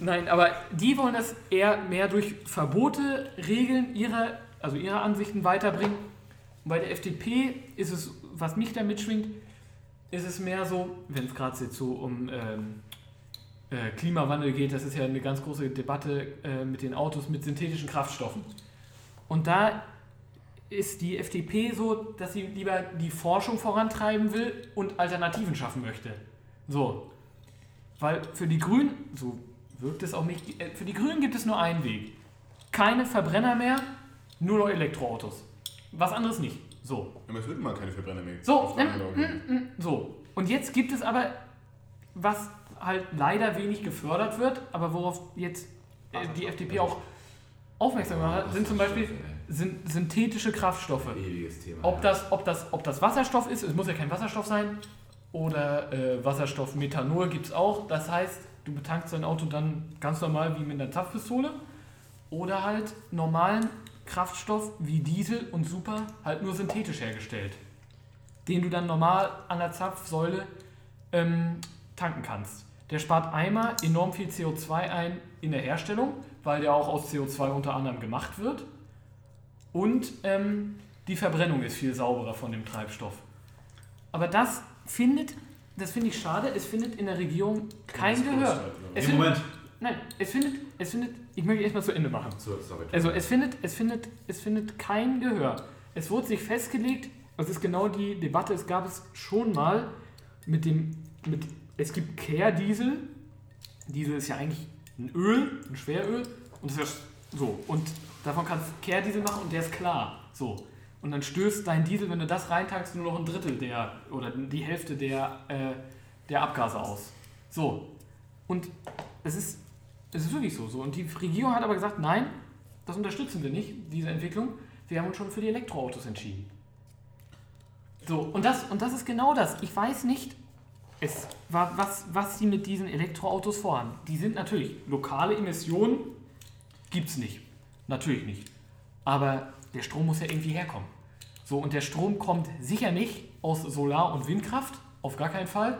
nein, aber die wollen das eher mehr durch Verbote, Regeln ihrer, also ihrer Ansichten weiterbringen. Und bei der FDP ist es, was mich da mitschwingt, ist es mehr so, wenn es gerade jetzt so um ähm, äh, Klimawandel geht, das ist ja eine ganz große Debatte äh, mit den Autos mit synthetischen Kraftstoffen. Und da ist die FDP so, dass sie lieber die Forschung vorantreiben will und Alternativen schaffen möchte. So. Weil für die Grünen, so wirkt es auch nicht, äh, für die Grünen gibt es nur einen Weg. Keine Verbrenner mehr, nur noch Elektroautos. Was anderes nicht. So. Aber es wird mal keine Verbrenner mehr. So, auf der mm, mm, geben. mm, so. Und jetzt gibt es aber, was halt leider wenig gefördert wird, aber worauf jetzt äh, die FDP auch aufmerksam gemacht hat, sind zum Beispiel syn synthetische Kraftstoffe. Ewiges Thema. Ob das, ob, das, ob das Wasserstoff ist, es muss ja kein Wasserstoff sein, oder äh, Wasserstoff Methanol gibt es auch. Das heißt, du betankst dein Auto dann ganz normal wie mit einer Zapfpistole. Oder halt normalen Kraftstoff wie Diesel und Super halt nur synthetisch hergestellt. Den du dann normal an der Zapfsäule ähm, tanken kannst. Der spart einmal enorm viel CO2 ein in der Herstellung, weil der auch aus CO2 unter anderem gemacht wird. Und ähm, die Verbrennung ist viel sauberer von dem Treibstoff. Aber das findet, das finde ich schade, es findet in der Regierung kein Gehör. Es Im findet, Moment. nein, es findet, es findet, ich möchte erstmal zu Ende machen. So, sorry. Also es findet, es findet, es findet kein Gehör. Es wurde sich festgelegt, das ist genau die Debatte, es gab es schon mal mit dem, mit, es gibt Care-Diesel. Diesel ist ja eigentlich ein Öl, ein Schweröl. Und das ist ja so. Und davon kannst du Care-Diesel machen und der ist klar. So. Und dann stößt dein Diesel, wenn du das reintankst, nur noch ein Drittel der oder die Hälfte der, äh, der Abgase aus. So. Und es ist, es ist wirklich so, so. Und die Regierung hat aber gesagt, nein, das unterstützen wir nicht, diese Entwicklung. Wir haben uns schon für die Elektroautos entschieden. So, und das, und das ist genau das. Ich weiß nicht, es war, was, was sie mit diesen Elektroautos vorhaben. Die sind natürlich, lokale Emissionen gibt es nicht. Natürlich nicht. Aber der Strom muss ja irgendwie herkommen. So, und der Strom kommt sicher nicht aus Solar- und Windkraft, auf gar keinen Fall.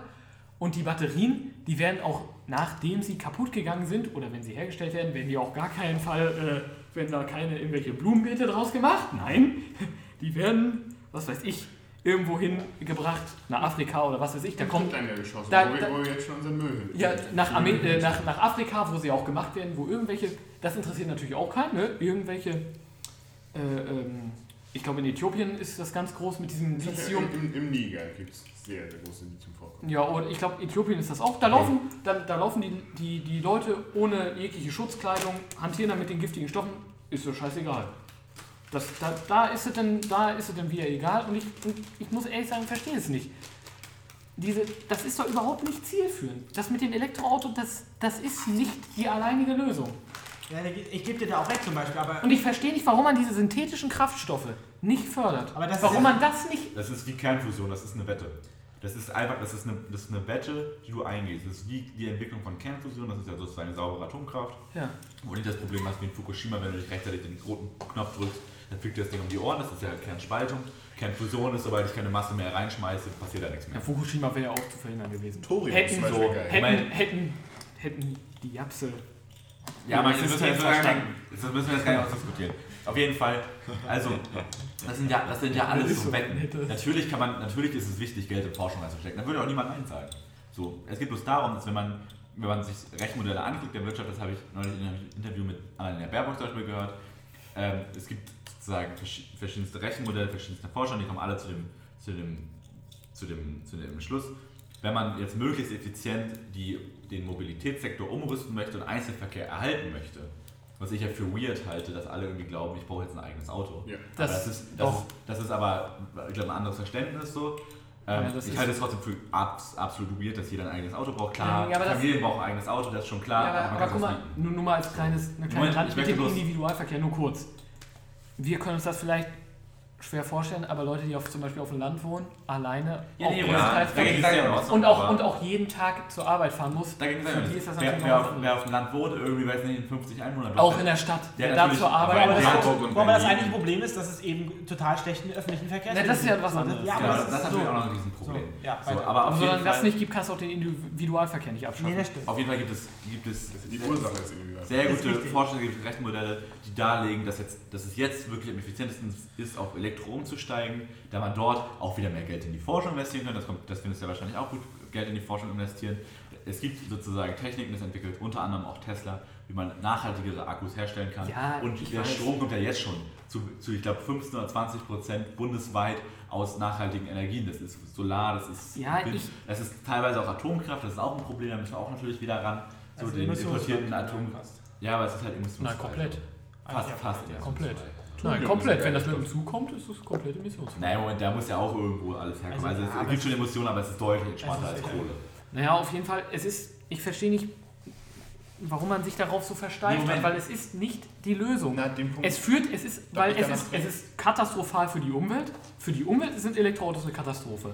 Und die Batterien, die werden auch, nachdem sie kaputt gegangen sind oder wenn sie hergestellt werden, werden die auch gar keinen Fall, äh, werden da keine irgendwelche Blumenbeete draus gemacht. Nein, [laughs] die werden, was weiß ich, irgendwo hingebracht, nach Afrika oder was weiß ich. Da kommt dann ja geschossen, Da- da- wo wir jetzt schon unseren Müll ja, nach, Amer äh, nach, nach Afrika, wo sie auch gemacht werden, wo irgendwelche, das interessiert natürlich auch keinen, ne? irgendwelche, äh, ähm, ich glaube in Äthiopien ist das ganz groß mit diesem Lithium. Im, im, Niger gibt es sehr, sehr große Lithium-Vorkommen. Ja, und ich glaube, Äthiopien ist das auch. Da laufen, da, da laufen die, die, die Leute ohne jegliche Schutzkleidung, hantieren dann mit den giftigen Stoffen, ist so scheißegal. Das, da, da ist es dann, da ist es dann wieder egal und ich, und ich muss ehrlich sagen, verstehe es nicht. Diese, das ist doch überhaupt nicht zielführend. Das mit dem Elektroauto, das, das ist nicht die alleinige Lösung. Ja, ich gebe dir da auch recht zum Beispiel, aber Und ich verstehe nicht, warum man diese synthetischen Kraftstoffe nicht fördert. Aber das warum ja- man das nicht. Das ist wie Kernfusion, das ist eine Wette. Das ist einfach, das ist eine, das ist eine Wette, die du eingehst. Das ist wie die Entwicklung von Kernfusion, das ist ja sozusagen eine saubere Atomkraft. Ja. Wo du nicht das Problem hast wie in Fukushima, wenn du nicht rechtzeitig den roten Knopf drückst, dann fliegt dir das Ding um die Ohren, das ist ja Kernspaltung. Kernfusion ist, sobald ich keine Masse mehr reinschmeiße, passiert da nichts ja mehr. Fukushima wäre ja auch zu verhindern gewesen. Thorium hätten, so, geil. hätten, mein- hätten, hätten die Japse Ja, aber das das müssen wir jetzt verstanden. das müssen wir jetzt gar nicht ausdiskutieren. Auf jeden Fall, also, das sind ja, das sind ja alles so Wetten. Natürlich kann man, natürlich ist es wichtig, Geld in Forschung reinzustecken. Da würde auch niemand Nein sagen. So, es geht bloß darum, dass wenn man, wenn man sich Rechenmodelle anguckt der Wirtschaft, das habe ich neulich in einem Interview mit Annalena Baerbock zum Beispiel gehört, ähm, es gibt sozusagen verschi- verschiedenste Rechenmodelle, verschiedenste Forscher, die kommen alle zu dem, zu dem, zu dem, zu dem Schluss, wenn man jetzt möglichst effizient die, den Mobilitätssektor umrüsten möchte und Einzelverkehr erhalten möchte, was ich ja für weird halte, dass alle irgendwie glauben, ich brauche jetzt ein eigenes Auto. Ja. Das das, ist, das, ist, das ist aber, ich glaube, ein anderes Verständnis so. Ähm, Ja, das ich halte es trotzdem für abs, absolut weird, dass jeder ein eigenes Auto braucht. Klar, Ja, Familien brauchen ein eigenes Auto, das ist schon klar. Ja, aber, man aber guck mal, nur, nur mal als kleines, eine kleine Moment, Rand ich mit möchte dem Individualverkehr, nur kurz. Wir können uns das vielleicht schwer vorstellen, aber Leute, die auf, zum Beispiel auf dem Land wohnen, alleine, Ja, auch nee, ja, ja und, auch, und auch jeden Tag zur Arbeit fahren muss, Da für ja die ist das wer, natürlich wer, auf, wer auf dem Land wohnt, irgendwie, weiß nicht, in 50 Einwohner. Auch in der Stadt, der da zur Arbeit aber das, aber das eigentliche Problem ist, dass es eben total schlechten öffentlichen Verkehr Na, das ist ja was anderes. Ja, das, das ist natürlich so. auch noch ein Riesenproblem. So, ja, So, weiter. aber auf solange das nicht gibt, kannst du auch den Individualverkehr nicht abschaffen. Nee, das stimmt. auf jeden Fall gibt es, gibt es Die Ursache ist irgendwie was. Sehr gute richtig. Forschungs- Rechenmodelle, die darlegen, dass, jetzt, dass es jetzt wirklich am effizientesten ist, auf Elektro umzusteigen, da man dort auch wieder mehr Geld in die Forschung investieren kann. Das, kommt, das findest du ja wahrscheinlich auch gut, Geld in die Forschung investieren. Es gibt sozusagen Techniken, das entwickelt unter anderem auch Tesla, wie man nachhaltigere Akkus herstellen kann. Ja, Und der weiß. Strom kommt ja jetzt schon zu, zu ich glaube, 15 oder 20 Prozent bundesweit aus nachhaltigen Energien. Das ist Solar, das ist Ja, Wind, das ist teilweise auch Atomkraft, das ist auch ein Problem, da müssen wir auch natürlich wieder ran. So Also den importierten Atom. Ja, aber es ist halt emissionsfrei. Nein, komplett. Fast, Ja, fast. ja, Komplett. Nein, komplett. Wenn das mit dem Zug kommt, ist es komplett emissionsfrei. Naja, Moment, da muss ja auch irgendwo alles herkommen. Also, Also, ja, es gibt schon Emotionen, aber es ist deutlich entspannter als. Kohle. Naja, auf jeden Fall, es ist, ich verstehe nicht, warum man sich darauf so versteift Nee, hat, weil es ist nicht die Lösung. Na. Es führt, es ist, Darf weil es ist, es ist katastrophal für die Umwelt. Für die Umwelt sind Elektroautos eine Katastrophe.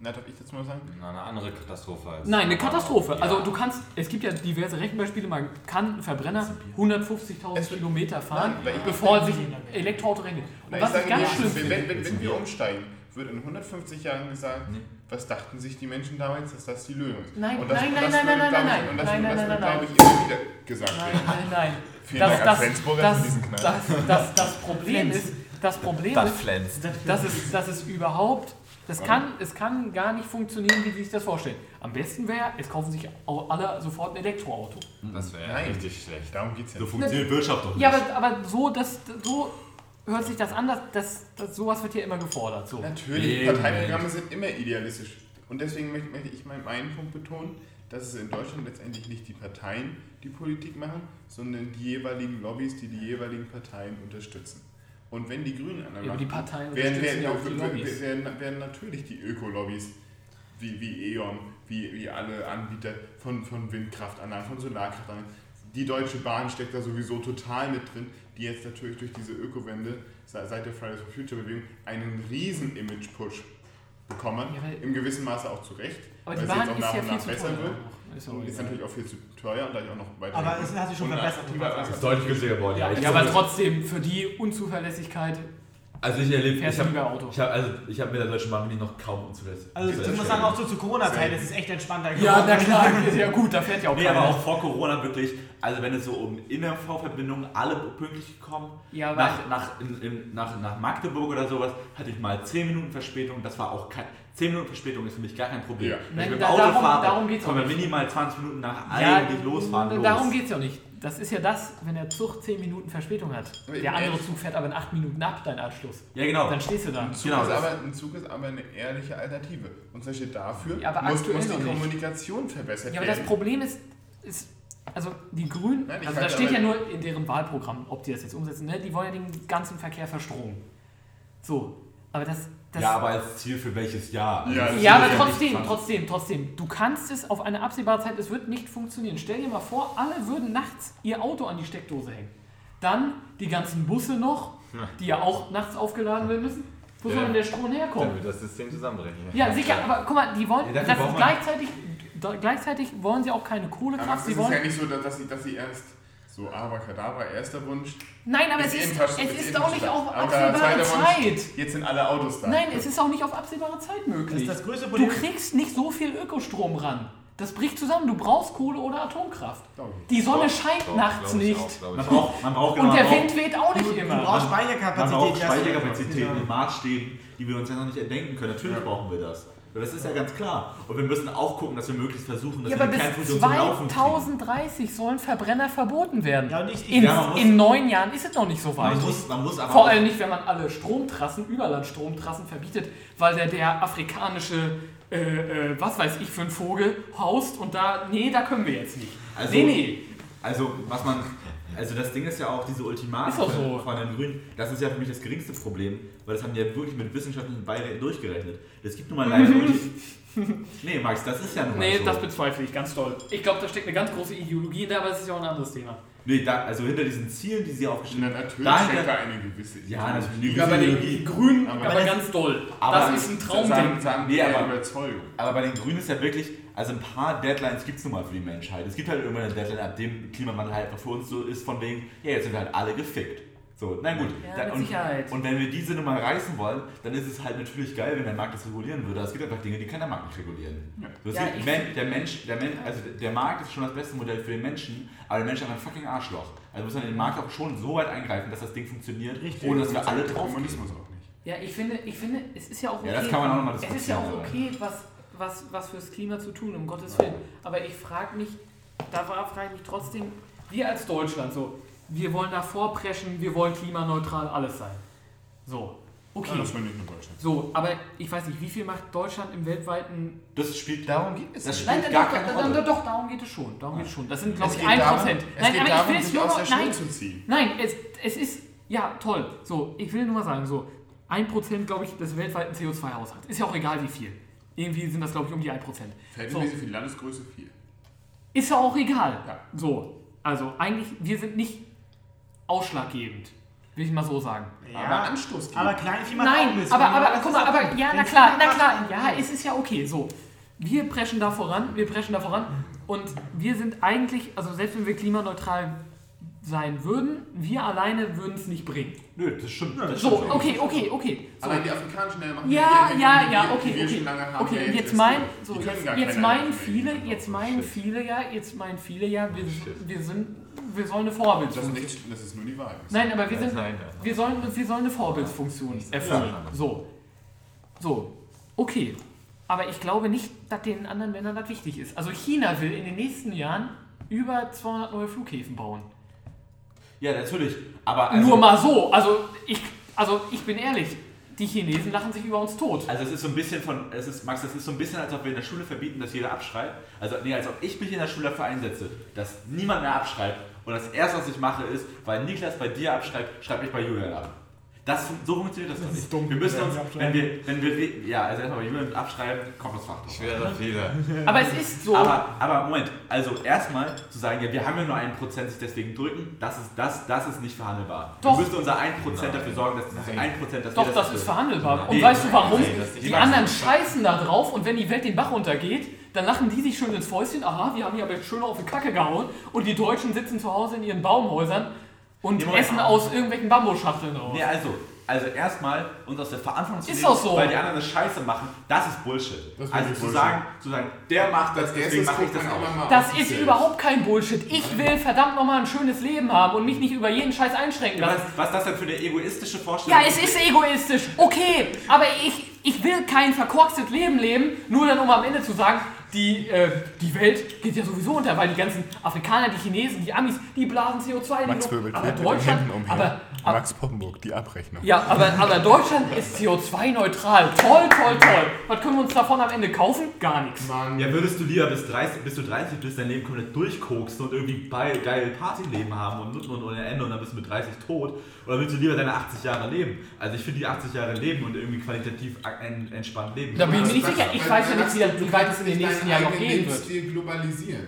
Na, darf ich jetzt mal sagen? Na, eine andere Katastrophe als. Nein, eine Katastrophe. Ja. Also du kannst, es gibt ja diverse Rechenbeispiele, man kann einen Verbrenner 150.000 Es wird- Kilometer fahren, Nein, ich- bevor sich ein Elektroauto rechnet. Und was ich sage ganz dir, schlimm wenn, finde, wenn, wenn, wenn wir umsteigen, wird in 150 Jahren gesagt, Nee. was dachten sich die Menschen damals, dass das die Lösung ist? Nein, und das, nein, und nein, das nein, nein, nein, ich, und das, nein, und nein, das nein, wird, nein, glaube ich, immer wieder gesagt nein, werden. nein, nein. Vielen Das, Dank an das, Flensburger das, für diesen Knall. das, das, das Problem ist, das Problem ist, pflänzt. dass es, dass es überhaupt, das kann, es kann gar nicht funktionieren, wie sie sich das vorstellen. Am besten wäre, es kaufen sich alle sofort ein Elektroauto. Das wäre Nein. richtig schlecht. Darum geht es ja So funktioniert Wirtschaft doch nicht. Ja, aber, aber so, das, so hört sich das an, dass, dass, dass sowas wird hier immer gefordert. So. Natürlich, Nee, Parteiprogramme sind immer idealistisch. Und deswegen möchte, möchte ich mal meinen Punkt betonen, dass es in Deutschland letztendlich nicht die Parteien die Politik machen, sondern die jeweiligen Lobbys, die die jeweiligen Parteien unterstützen. Und wenn die Grünen an der Ja, Macht die Parteien werden, werden, ja werden, werden, werden natürlich die Ökolobbys wie, wie E.ON, wie, wie alle Anbieter von, von Windkraftanlagen, von Solarkraftanlagen. Die Deutsche Bahn steckt da sowieso total mit drin, die jetzt natürlich durch diese Ökowende seit der Fridays for Future Bewegung einen riesen Image-Push bekommen, Ja, im gewissen Maße auch zu Recht, Aber die es Bahn ist ja viel zu besser teuer. Ist ist natürlich auch viel zu teuer und dadurch auch noch weiter. Aber es hat sich schon verbessert. unattraktiver ist deutlich günstiger geworden, ja. Ich Ja, aber trotzdem, für die Unzuverlässigkeit Also ich erlebe, ich habe ich hab, also ich hab mit der Deutschen Bahn noch kaum unzulässig. Also ich muss sagen, auch so zu Corona-Zeit ist es echt entspannter Ja, na klar, ist ja gut, da fährt ja auch Nee, keiner. aber auch vor Corona wirklich, also wenn es so um Inner-V-Verbindungen alle pünktlich gekommen, Ja, aber- nach, nach, in, in, nach, nach Magdeburg oder sowas, hatte ich mal 10 Minuten Verspätung, das war auch kein, 10 Minuten Verspätung ist für mich gar kein Problem. Ja. Wenn Nein, ich mit dem Auto darum- fahre, darum geht's kommen wir minimal 20 Minuten nach Ja, eigentlich losfahren los. Darum geht es ja auch nicht. Das ist ja das, wenn der Zug 10 Minuten Verspätung hat. Der andere Zug fährt aber in 8 Minuten ab, dein Anschluss. Ja genau. Dann stehst du da. Ein Zug, Genau, ist das- aber, ein Zug ist aber eine ehrliche Alternative. Und zum Beispiel dafür Ja, aber muss, muss die nicht. Kommunikation verbessert Ja, aber das werden. Problem ist, ist also die Grünen, Nein, also da steht ja nur in deren Wahlprogramm, ob die das jetzt umsetzen, ne? die wollen ja den ganzen Verkehr verstromen. So, aber das... das ja, aber als Ziel für welches Jahr? Also Ja, Ja, aber trotzdem, 20. trotzdem, trotzdem. Du kannst es auf eine absehbare Zeit, es wird nicht funktionieren. Stell dir mal vor, alle würden nachts ihr Auto an die Steckdose hängen. Dann die ganzen Busse noch, die ja auch nachts aufgeladen werden müssen. Wo soll Ja. denn der Strom Dann herkommen? wird das System zusammenbrechen. Ja, sicher, aber guck mal, die wollen, Ja, das gleichzeitig, gleichzeitig wollen sie auch keine aber Kohlekraft, es sie ist ja wollen... nicht so, dass, dass, sie, dass sie erst so Abracadabra, erster Wunsch. Nein, aber es ist, es bis ist die auch nicht Innenstadt. auf absehbare zweiter Wunsch, Zeit. Jetzt sind alle Autos da. Nein, es ist auch nicht auf absehbare Zeit Das möglich. ist das größte Du Problem. kriegst nicht so viel Ökostrom ran. Das bricht zusammen. Du brauchst Kohle oder Atomkraft. Die Sonne Doch, scheint doch, nachts nicht. auch, Man auch. braucht, man braucht genau, Und der man Wind weht auch nicht Du, du immer. brauchst Man Speicherkapazität. braucht du- Speicherkapazitäten Ja. in Maßstäben, die wir uns ja noch nicht entdenken können. Natürlich brauchen wir das. Das ist ja ganz klar. Und wir müssen auch gucken, dass wir möglichst versuchen, dass Ja, wir aber bis Kernfusion zum Laufen kriegen. 2030 sollen Verbrenner verboten werden. Ja, und ich- in, ja, in neun Jahren ist es noch nicht so weit. Man muss, man muss aber Vor allem nicht, wenn man alle Stromtrassen, Überlandstromtrassen verbietet, weil der, der afrikanische, äh, äh, was weiß ich für ein Vogel, haust und da, nee, da können wir jetzt nicht. Also- nee, nee. Also, was man. Also, das Ding ist ja auch, diese Ultimaten so. von den Grünen, das ist ja für mich das geringste Problem, weil das haben die ja wirklich mit wissenschaftlichen Beiräten durchgerechnet. Es gibt nun mal leider [laughs] Nee, Max, das ist ja nun mal Nee, so. das bezweifle ich ganz doll. Ich glaube, da steckt eine ganz große Ideologie hinter, aber das ist ja auch ein anderes Thema. Nee, da, also hinter diesen Zielen, die sie Na, aufgestellt haben. natürlich Dahinter- steckt da eine gewisse Ja, natürlich. Ja, bei den Ideologie. Grünen Aber aber, das- ganz doll. aber das ist ein Sagen, Traumding. sagen Nee, nee, aber- Überzeugung. Aber bei den Grünen ist ja wirklich, also ein paar Deadlines gibt es nun mal für die Menschheit. Es gibt halt irgendwann eine Deadline, ab dem Klimawandel halt einfach für uns so ist, von wegen, ja, jetzt sind wir halt alle gefickt. So, na gut. Ja, mit und, Sicherheit. und wenn wir diese Nummer reißen wollen, dann ist es halt natürlich geil, wenn der Markt das regulieren würde. Aber es gibt einfach Dinge, die kann der Markt nicht regulieren. Ja. So, Ja, gibt, Men, der Mensch, der Mensch, also der Markt ist schon das beste Modell für den Menschen, aber der Mensch ist einfach ein fucking Arschloch. Also muss man in den Markt auch schon so weit eingreifen, dass das Ding funktioniert, Richtig. ohne dass wir alle drauf Kommunismus auch nicht. Ja, ich finde, ich finde, es ist ja auch okay. Ja, das kann man auch noch mal Es ist ja auch diskutieren, okay, was, was, was fürs Klima zu tun, um Gottes Willen. Aber ich frage mich, da frage ich mich trotzdem, wir als Deutschland, so, wir wollen da vorpreschen, wir wollen klimaneutral alles sein. So, okay. Ja, das war nicht nur Deutschland. So, aber ich weiß nicht, wie viel macht Deutschland im weltweiten. Das spielt Darum geht es Das spielt Nein, gar doch, keine doch, Rolle. doch, doch, darum geht es schon. Darum geht es schon. Das sind, glaube ich, geht 1%. darum- Nein, es aber geht ich darum, will es nur aus Nein, zu ziehen. nein es, es ist. Ja, toll. So, ich will nur mal sagen, so, 1% glaube ich des weltweiten CO2-Haushalts. Ist ja auch egal wie viel. Irgendwie sind das, glaube ich, um die 1%. So. Verhältnismäßig für die Landesgröße viel. Ist ja auch egal. Ja. So, also eigentlich, wir sind nicht ausschlaggebend. Will ich mal so sagen. Aber Anstoß geben. Aber Kleinvieh macht Nein, Mist. aber, aber das guck ist mal, aber ja, na klar, Vieh na klar, ja, es ist ja okay. So, wir preschen da voran, wir preschen da voran und wir sind eigentlich, also selbst wenn wir klimaneutral sein würden, wir alleine würden es nicht bringen. Nö, das stimmt. Das So, stimmt. okay, okay, okay. So. Allein die afrikanischen Länder machen Ja, die ja, ja, die- okay, die wir okay. schon lange haben. Okay, ja, jetzt meinen, die- so, die jetzt, jetzt meinen viele, jetzt meinen Shit. viele ja, jetzt meinen viele ja, wir, wir sind, wir sollen eine Das ist, Vorbildsfunktion. nicht, das ist nur die Wahrheit. Nein, aber wir sind, Nein, wir sollen, wir sollen eine Vorbildsfunktion erfüllen. So. So. Okay. Aber ich glaube nicht, dass den anderen Ländern das wichtig ist. Also China will in den nächsten Jahren über 200 neue Flughäfen bauen. Ja, natürlich. Aber also, Nur mal so. Also ich, also ich bin ehrlich, die Chinesen lachen sich über uns tot. Also es ist so ein bisschen von, es ist, Max, das ist so ein bisschen, als ob wir in der Schule verbieten, dass jeder abschreibt. Also nee, als ob ich mich in der Schule dafür einsetze, dass niemand mehr abschreibt. Und das erste, was ich mache, ist, weil Niklas bei dir abschreibt, schreibe ich bei Julian ab. Das, so funktioniert das, doch nicht. dumm, Wir müssen uns, wenn abschreiben. wir, wenn wir, ja, also erstmal Julian abschreiben, kommt das Fach drauf. Schwerer Fehler. Aber es ist so. Aber, aber Moment, also erstmal zu sagen, ja, wir haben ja nur 1%, sich deswegen drücken, das ist, das, das ist nicht verhandelbar. Doch. Wir müssen unser 1% dafür Nein. sorgen, dass diese Nein. 1%, dass Doch, wir das ist verhandelbar. Und Nee, weißt du warum? nein, das Die anderen scheißen da drauf und wenn die Welt den Bach runtergeht, dann lachen die sich schön ins Fäustchen. Aha, wir haben hier aber schön auf die Kacke gehauen. Und die Deutschen sitzen zu Hause in ihren Baumhäusern und Nee, essen aus irgendwelchen Bambusschachteln raus. Nee, also, also erstmal uns aus der Verantwortung zu Ist nehmen, so. weil die anderen eine Scheiße machen, das ist Bullshit. Das ist also wirklich zu Bullshit. sagen, zu sagen, der macht das, deswegen mache ich das auch. Das ist selbst. überhaupt kein Bullshit. Ich will verdammt nochmal ein schönes Leben haben und mich nicht über jeden Scheiß einschränken Was, lassen. was ist das denn für eine egoistische Vorstellung? Ja, es ist egoistisch, okay, aber ich, ich will kein verkorkstes Leben leben, nur dann um am Ende zu sagen, die, äh, die Welt geht ja sowieso unter, weil die ganzen Afrikaner, die Chinesen, die Amis, die blasen CO2 in die Luft. Aber Deutschland, aber, Max Poppenburg, die Abrechnung. ja, aber, aber Deutschland ist CO2-neutral. Toll, toll, toll. Was können wir uns davon am Ende kaufen? Gar nichts. Mann. Ja, würdest du lieber bis, 30, bis du 30 bist, dein Leben komplett durchkoksen und irgendwie bei, geil Partyleben haben und Nutten und ohne Ende und dann bist du mit 30 tot? Oder willst du lieber deine 80 Jahre leben? Also ich finde die 80 Jahre leben und irgendwie qualitativ en- entspannt leben. Da bin ich mir nicht Max, sicher. Ich weiß ja nicht, wie, du weit es in den nicht nächsten Jahren noch gehen wird. Lebensstil globalisieren.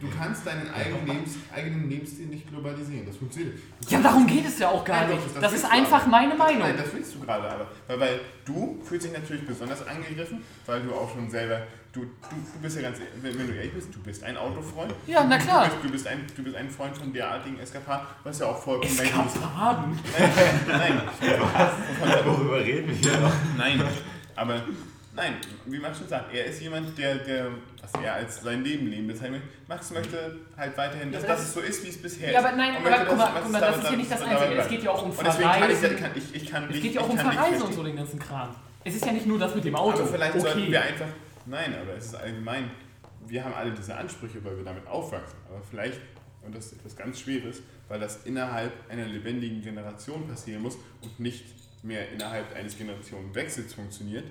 Du kannst deinen eigenen, Lebens, eigenen Lebensstil nicht globalisieren. Das funktioniert. nicht. Ja, darum geht es ja auch gar Nein, nicht. Das willst ist einfach aber. meine Meinung. Nein, das willst du gerade aber. Weil, weil du fühlst dich natürlich besonders angegriffen, weil du auch schon selber, du, du, du bist ja ganz, wenn, wenn du ehrlich bist, du bist ein Autofreund. Ja, na klar. Du bist, du bist, ein, du bist ein Freund von derartigen Eskapaden, was ja auch vollkommen. Eskapaden. [laughs] Nein, Worüber reden wir hier noch? nein, aber nein, wie Max schon sagt, er ist jemand, der, der was er als sein Leben leben bezeichnet. Max möchte halt weiterhin, dass Ja, aber das so ist, wie es bisher Ja, ist. aber nein, aber möchte, guck mal, dass- guck mal, es das ist ja nicht das. Einzige. Es geht ja auch um deswegen kann ich, Verreisen. kann ich, ich kann Es geht ja auch um Verreisen und so den ganzen Kram. Es ist ja nicht nur das mit dem Auto. Aber vielleicht sollten okay. wir einfach, nein, aber es ist allgemein, wir haben alle diese Ansprüche, weil wir damit aufwachsen. Aber vielleicht, und das ist etwas ganz Schweres, weil das innerhalb einer lebendigen Generation passieren muss und nicht mehr innerhalb eines Generationenwechsels funktioniert.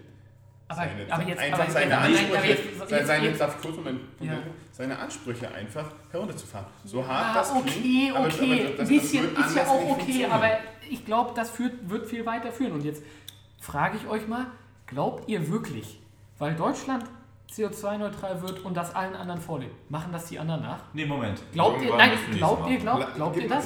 Aber, seine, aber jetzt, einfach aber, seine aber, Ansprüche, aber jetzt, seine, jetzt, seine, jetzt, darf ich kurz Moment, Ja. seine Ansprüche einfach herunterzufahren. So hart Ah, das okay, klingt, aber- okay, aber das- ein bisschen ist ja auch okay, aber ich glaube, das führt, wird viel weiter führen. Und jetzt frage ich euch mal, glaubt ihr wirklich, weil Deutschland CO2-neutral wird und das allen anderen vorlebt, machen das die anderen nach? Nee, Moment. Glaubt ihr, nein, glaubt ihr, glaubt, glaubt ihr das?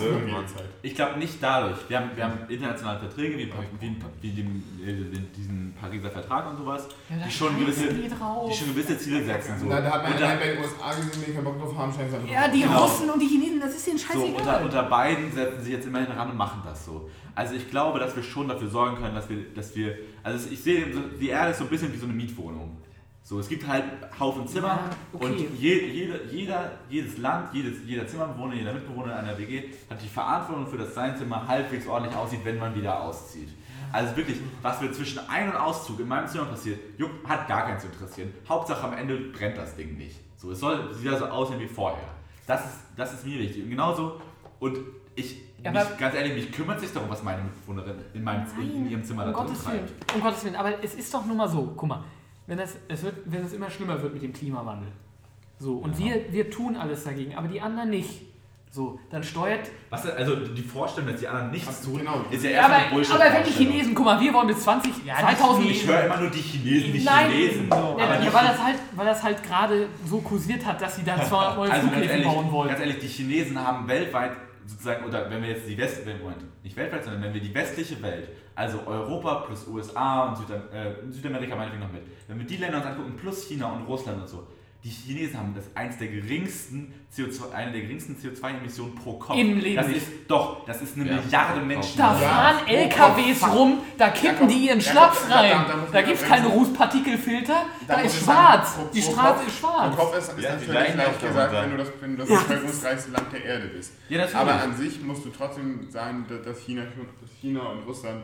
Ich glaube nicht dadurch. Wir haben, wir haben internationale Verträge wie, wie, wie dem, den- diesen Pariser Vertrag und sowas, Ja, da die, schon gewisse, die drauf. die schon gewisse Ziele setzen. So. Na, da hat man ja da- bei den USA gesehen, die keinen Bock drauf haben, scheint Ja, die Genau. Russen und die Chinesen, das ist denen So, unter, scheißegal. unter beiden setzen sich jetzt immerhin ran und machen das so. Also ich glaube, dass wir schon dafür sorgen können, dass wir, dass wir also ich sehe, die Erde ist so ein bisschen wie so eine Mietwohnung. So, es gibt halt Haufen Zimmer Ja, okay. und je, jede, jeder, jedes Land, jedes, jeder Zimmerbewohner, jeder Mitbewohner einer WG hat die Verantwortung für, dass sein Zimmer halbwegs ordentlich aussieht, wenn man wieder auszieht. Also wirklich, was wir zwischen Ein- und Auszug in meinem Zimmer passiert, juckt, hat gar keinen zu interessieren. Hauptsache am Ende brennt das Ding nicht. So, es soll wieder so aussehen wie vorher. Das ist, das ist mir wichtig. Und genauso, und ich, Ja, mich, ganz ehrlich, mich kümmert sich darum, was meine Mitbewohnerin in, meinem, in, in ihrem Zimmer um da drin Gottes Willen. treibt. Um Gottes Willen. Aber es ist doch nur mal so, guck mal, wenn es, es, wird, wenn es immer schlimmer wird mit dem Klimawandel. So, und wir, wir tun alles dagegen, aber die anderen nicht. So, dann steuert. Was, also die Vorstellung, dass die anderen nichts tun, genau. ist ja Ja, erstmal aber, eine bullshit aber wenn die Chinesen, guck mal, wir wollen bis 20, Ja, die 2000. Ich höre immer nur die Chinesen, die Nein, Chinesen. so. Ja, aber ja, die weil, das halt, weil das halt gerade so kursiert hat, dass sie da 200 [laughs] neue Also Flughäfen ehrlich, bauen wollen. ganz ehrlich, die Chinesen haben weltweit sozusagen, oder wenn wir jetzt die West, wenn- Moment, nicht weltweit, sondern wenn wir die westliche Welt, also Europa plus USA und Südam äh, Südamerika meinetwegen noch mit, wenn wir die Länder uns angucken, plus China und Russland und so, die Chinesen haben das eins der geringsten CO2, eine der geringsten CO2-Emissionen pro Kopf. Im Leben Das ist doch, das ist eine Ja. Milliarde Menschen. Da Ja. fahren Oh, LKWs fuck. rum, da kippen die ihren Ja, Schnaps da- da- rein. da Da ich gibt es keine. Rußpartikelfilter, da muss ist schwarz. sagen, pro- Die pro Straße Kopf- ist Pro schwarz. Kopf ist, ist Ja, die natürlich leicht gesagt, wenn du das, wenn du das bevölkerungsreichste Land der Erde bist. Ja. Aber an sich musst du trotzdem sagen, dass- China, dass China und Russland,